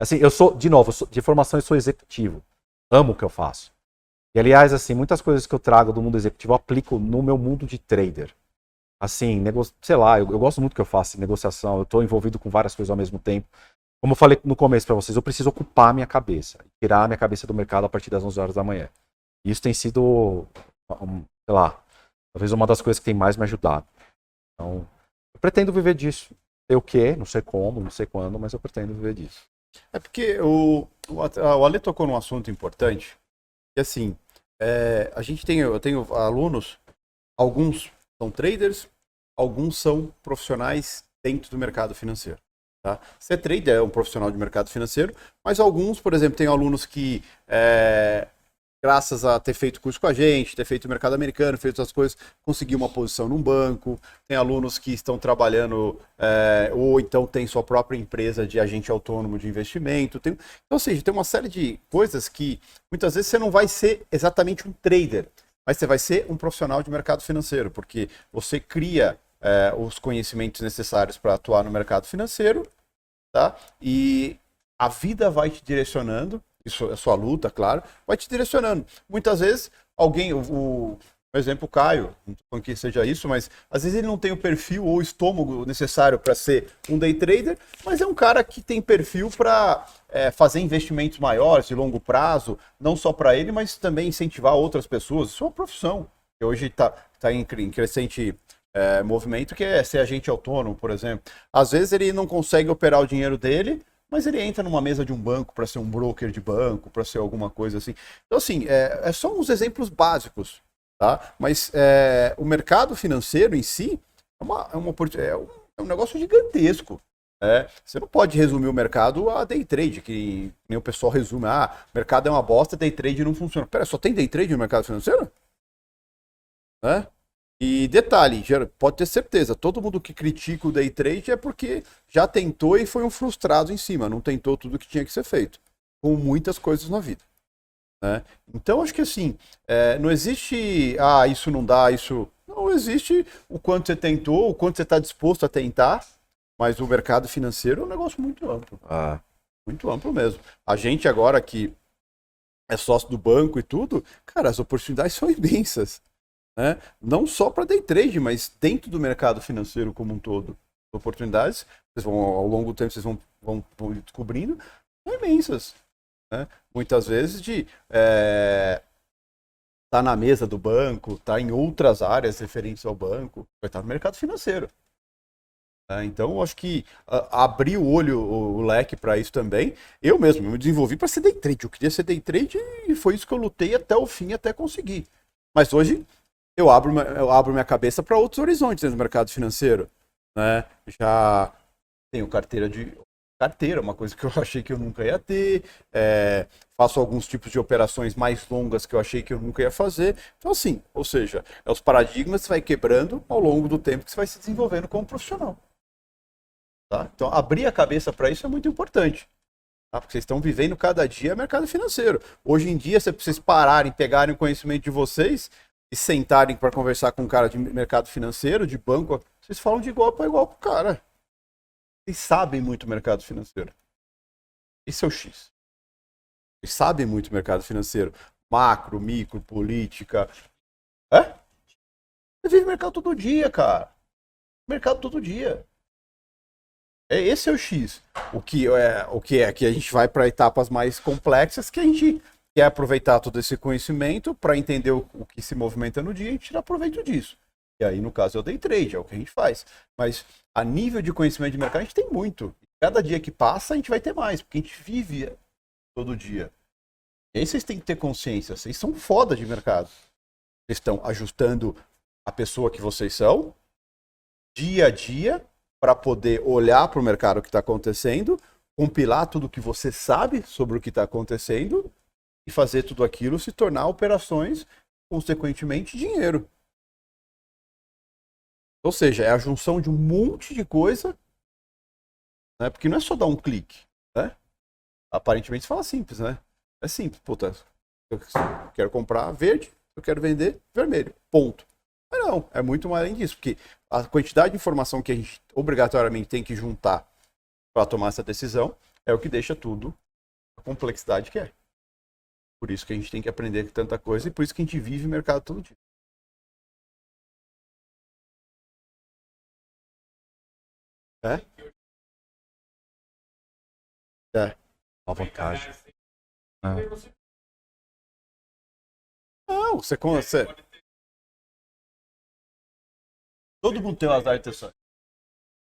Assim, eu sou, de novo, sou, de formação eu sou executivo. Amo o que eu faço. E aliás, assim, muitas coisas que eu trago do mundo executivo eu aplico no meu mundo de trader. Assim, nego... sei lá, eu, eu gosto muito que eu faço, negociação, eu estou envolvido com várias coisas ao mesmo tempo. Como eu falei no começo para vocês, eu preciso ocupar minha cabeça, tirar a minha cabeça do mercado a partir das 11 horas da manhã. E isso tem sido, sei lá, talvez uma das coisas que tem mais me ajudado. Então, eu pretendo viver disso. Sei o quê, não sei como, não sei quando, mas eu pretendo viver disso. É porque o, o, o Ale tocou num assunto importante. E assim, é, a gente tem, eu tenho alunos, alguns são traders, alguns são profissionais dentro do mercado financeiro. Tá? Ser trader é um profissional de mercado financeiro, mas alguns, por exemplo, tem alunos que é, graças a ter feito curso com a gente, ter feito mercado americano, feito as coisas, conseguir uma posição num banco. Tem alunos que estão trabalhando é, ou então tem sua própria empresa de agente autônomo de investimento. Tem, então, ou seja, tem uma série de coisas que muitas vezes você não vai ser exatamente um trader, mas você vai ser um profissional de mercado financeiro, porque você cria é, os conhecimentos necessários para atuar no mercado financeiro, tá? E a vida vai te direcionando isso é sua luta, claro, vai te direcionando. Muitas vezes, alguém, o, o exemplo, o Caio, não que seja isso, mas às vezes ele não tem o perfil ou o estômago necessário para ser um day trader, mas é um cara que tem perfil para é, fazer investimentos maiores, de longo prazo, não só para ele, mas também incentivar outras pessoas. Isso é uma profissão que hoje está tá em, em crescente é, movimento, que é ser agente autônomo, por exemplo. Às vezes ele não consegue operar o dinheiro dele, mas ele entra numa mesa de um banco para ser um broker de banco, para ser alguma coisa assim. Então, assim, é, é uns exemplos básicos, tá? Mas é, o mercado financeiro em si é, uma, é, uma, é, um, é um negócio gigantesco. É, você não pode resumir o mercado a day trade, que nem o pessoal resume, ah, mercado é uma bosta, day trade não funciona. Pera, só tem day trade no mercado financeiro? É? E detalhe, pode ter certeza, todo mundo que critica o day trade é porque já tentou e foi um frustrado em cima, não tentou tudo que tinha que ser feito, com muitas coisas na vida. Né? Então acho que assim, é, não existe, ah, isso não dá, isso. Não existe o quanto você tentou, o quanto você está disposto a tentar, mas o mercado financeiro é um negócio muito amplo. Ah. Muito amplo mesmo. A gente agora que é sócio do banco e tudo, cara, as oportunidades são imensas né? não só para day trade, mas dentro do mercado financeiro como um todo. Oportunidades, vocês vão, ao longo do tempo, vocês vão, vão, vão descobrindo, são imensas. Né? Muitas vezes de é, tá na mesa do banco, tá em outras áreas referentes ao banco, vai estar no mercado financeiro. É, então, acho que uh, abrir o olho, o, o leque para isso também. Eu mesmo me desenvolvi para ser day trade. Eu queria ser day trade e foi isso que eu lutei até o fim, até conseguir. Mas hoje eu abro, eu abro minha cabeça para outros horizontes dentro do mercado financeiro. Né? Já tenho carteira de. Carteira, uma coisa que eu [laughs] achei que eu nunca ia ter. É, faço alguns tipos de operações mais longas que eu achei que eu nunca ia fazer. Então, assim, ou seja, é os paradigmas que você vai quebrando ao longo do tempo que você vai se desenvolvendo como profissional. Tá? Então, abrir a cabeça para isso é muito importante. Tá? Porque vocês estão vivendo cada dia mercado financeiro. Hoje em dia, se vocês pararem, pegarem o conhecimento de vocês e sentarem para conversar com um cara de mercado financeiro, de banco, vocês falam de igual para igual com o cara. Vocês sabem muito mercado financeiro. Esse é o X. Vocês sabem muito mercado financeiro. Macro, micro, política. É? Você vive mercado todo dia, cara. Mercado todo dia. É, esse é o X. O que é, o que é que a gente vai para etapas mais complexas que a gente quer aproveitar todo esse conhecimento para entender o, o, que se movimenta no dia e tirar proveito disso. E aí, no caso, é o day trade, é o que a gente faz. Mas a nível de conhecimento de mercado, a gente tem muito. Cada dia que passa, a gente vai ter mais, porque a gente vive todo dia. E aí vocês têm que ter consciência, vocês são foda de mercado. Vocês estão ajustando a pessoa que vocês são, dia a dia, para poder olhar para o mercado que está acontecendo, compilar tudo que você sabe sobre o que está acontecendo e fazer tudo aquilo se tornar operações, consequentemente, dinheiro. Ou seja, é a junção de um monte de coisa, né? porque não é só dar um clique. Né? Aparentemente fala simples, né? É simples. Puta, eu quero comprar verde, eu quero vender vermelho. Ponto. Mas não, é muito mais além disso, porque a quantidade de informação que a gente obrigatoriamente tem que juntar para tomar essa decisão é o que deixa tudo a complexidade que é. Por isso que a gente tem que aprender tanta coisa e por isso que a gente vive o mercado todo dia. É? É. À vontade. É. Não, você, você. Todo mundo tem o azar de ter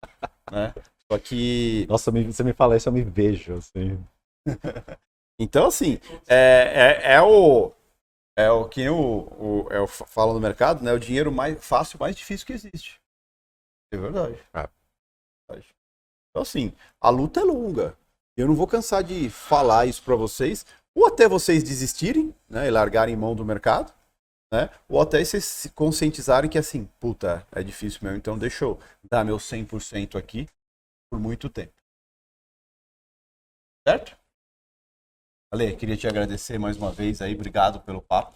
[laughs] né? Só que. Nossa, você me fala isso, eu me vejo, assim. [laughs] Então, assim, é, é, é o. É o que o, o, é o fala no mercado, né? O dinheiro mais fácil, mais difícil que existe. É verdade. É. Então, assim, a luta é longa. Eu não vou cansar de falar isso para vocês, ou até vocês desistirem, né, e largarem mão do mercado, né, ou até vocês se conscientizarem que assim, puta, é difícil mesmo, então deixa eu dar meu 100% aqui por muito tempo. Certo? Ale, queria te agradecer mais uma vez aí, obrigado pelo papo.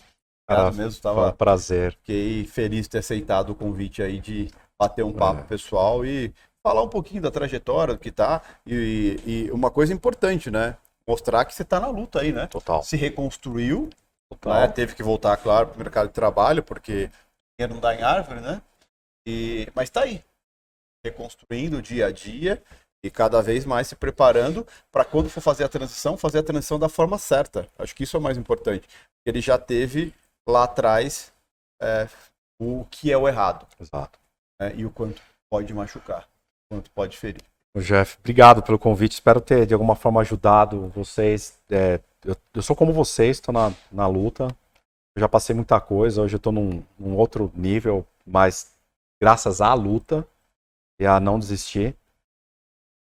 Obrigado Cara, mesmo, Foi um tava, prazer. fiquei feliz de ter aceitado o convite aí de bater um papo pessoal e falar um pouquinho da trajetória, do que tá, e, e uma coisa importante, né? Mostrar que você tá na luta aí, né? Total. Se reconstruiu, Total. né? Teve que voltar, claro, para o mercado de trabalho, porque dinheiro não dá em árvore, né? E, mas está aí, reconstruindo dia a dia e cada vez mais se preparando para quando for fazer a transição, fazer a transição da forma certa. Acho que isso é o mais importante. Ele já teve lá atrás é, o que é o errado Exato. né? e o quanto pode machucar, o quanto pode ferir. Jeff, obrigado pelo convite. Espero ter de alguma forma ajudado vocês. É, eu, eu sou como vocês, estou na, na luta. Eu já passei muita coisa. Hoje eu estou num, num outro nível, mas graças à luta e a não desistir.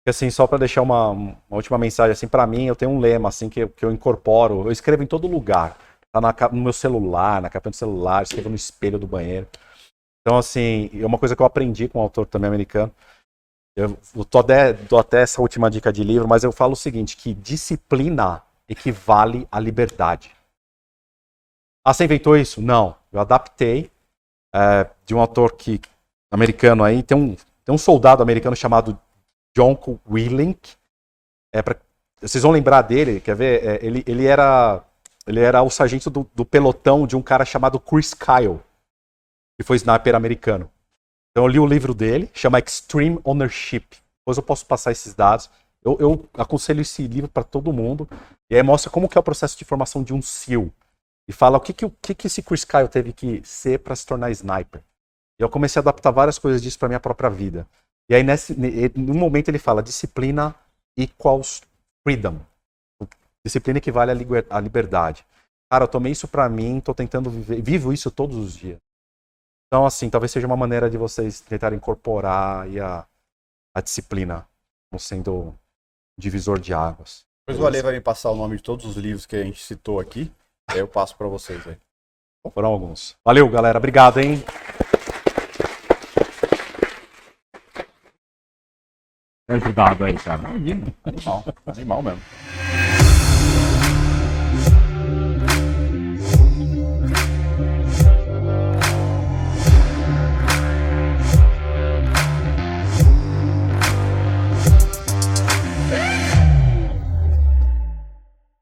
Assim, só para deixar uma, uma última mensagem assim para mim, eu tenho um lema assim que, que eu incorporo. Eu escrevo em todo lugar. Tá na, no meu celular, na capinha do celular, escrevo no espelho do banheiro. Então assim, é uma coisa que eu aprendi com um autor também americano. Eu eu tô até, dou até essa última dica de livro, mas eu falo o seguinte, que disciplina equivale à liberdade. Ah, você inventou isso? Não. Eu adaptei é, de um autor que americano aí, tem um, tem um soldado americano chamado John Willink. É pra, vocês vão lembrar dele, quer ver? É, ele, ele, era, ele era o sargento do, do pelotão de um cara chamado Chris Kyle, que foi sniper americano. Então eu li o livro dele, chama Extreme Ownership. Depois eu posso passar esses dados. Eu, eu aconselho esse livro para todo mundo. E aí mostra como que é o processo de formação de um SEAL. E fala o que, que, o que, que esse Chris Kyle teve que ser para se tornar sniper. E eu comecei a adaptar várias coisas disso para minha própria vida. E aí, nesse, ne- no momento, ele fala: disciplina equals freedom. Disciplina equivale à liber- à liberdade. Cara, eu tomei isso para mim, tô tentando viver, vivo isso todos os dias. Então, assim, talvez seja uma maneira de vocês tentarem incorporar a, a disciplina como sendo divisor de águas. Depois o Ale vai me passar o nome de todos os livros que a gente citou aqui, aí eu passo para vocês aí. Foram alguns. Valeu, galera. Obrigado, hein? Ajudado aí, cara. Animal, animal mesmo.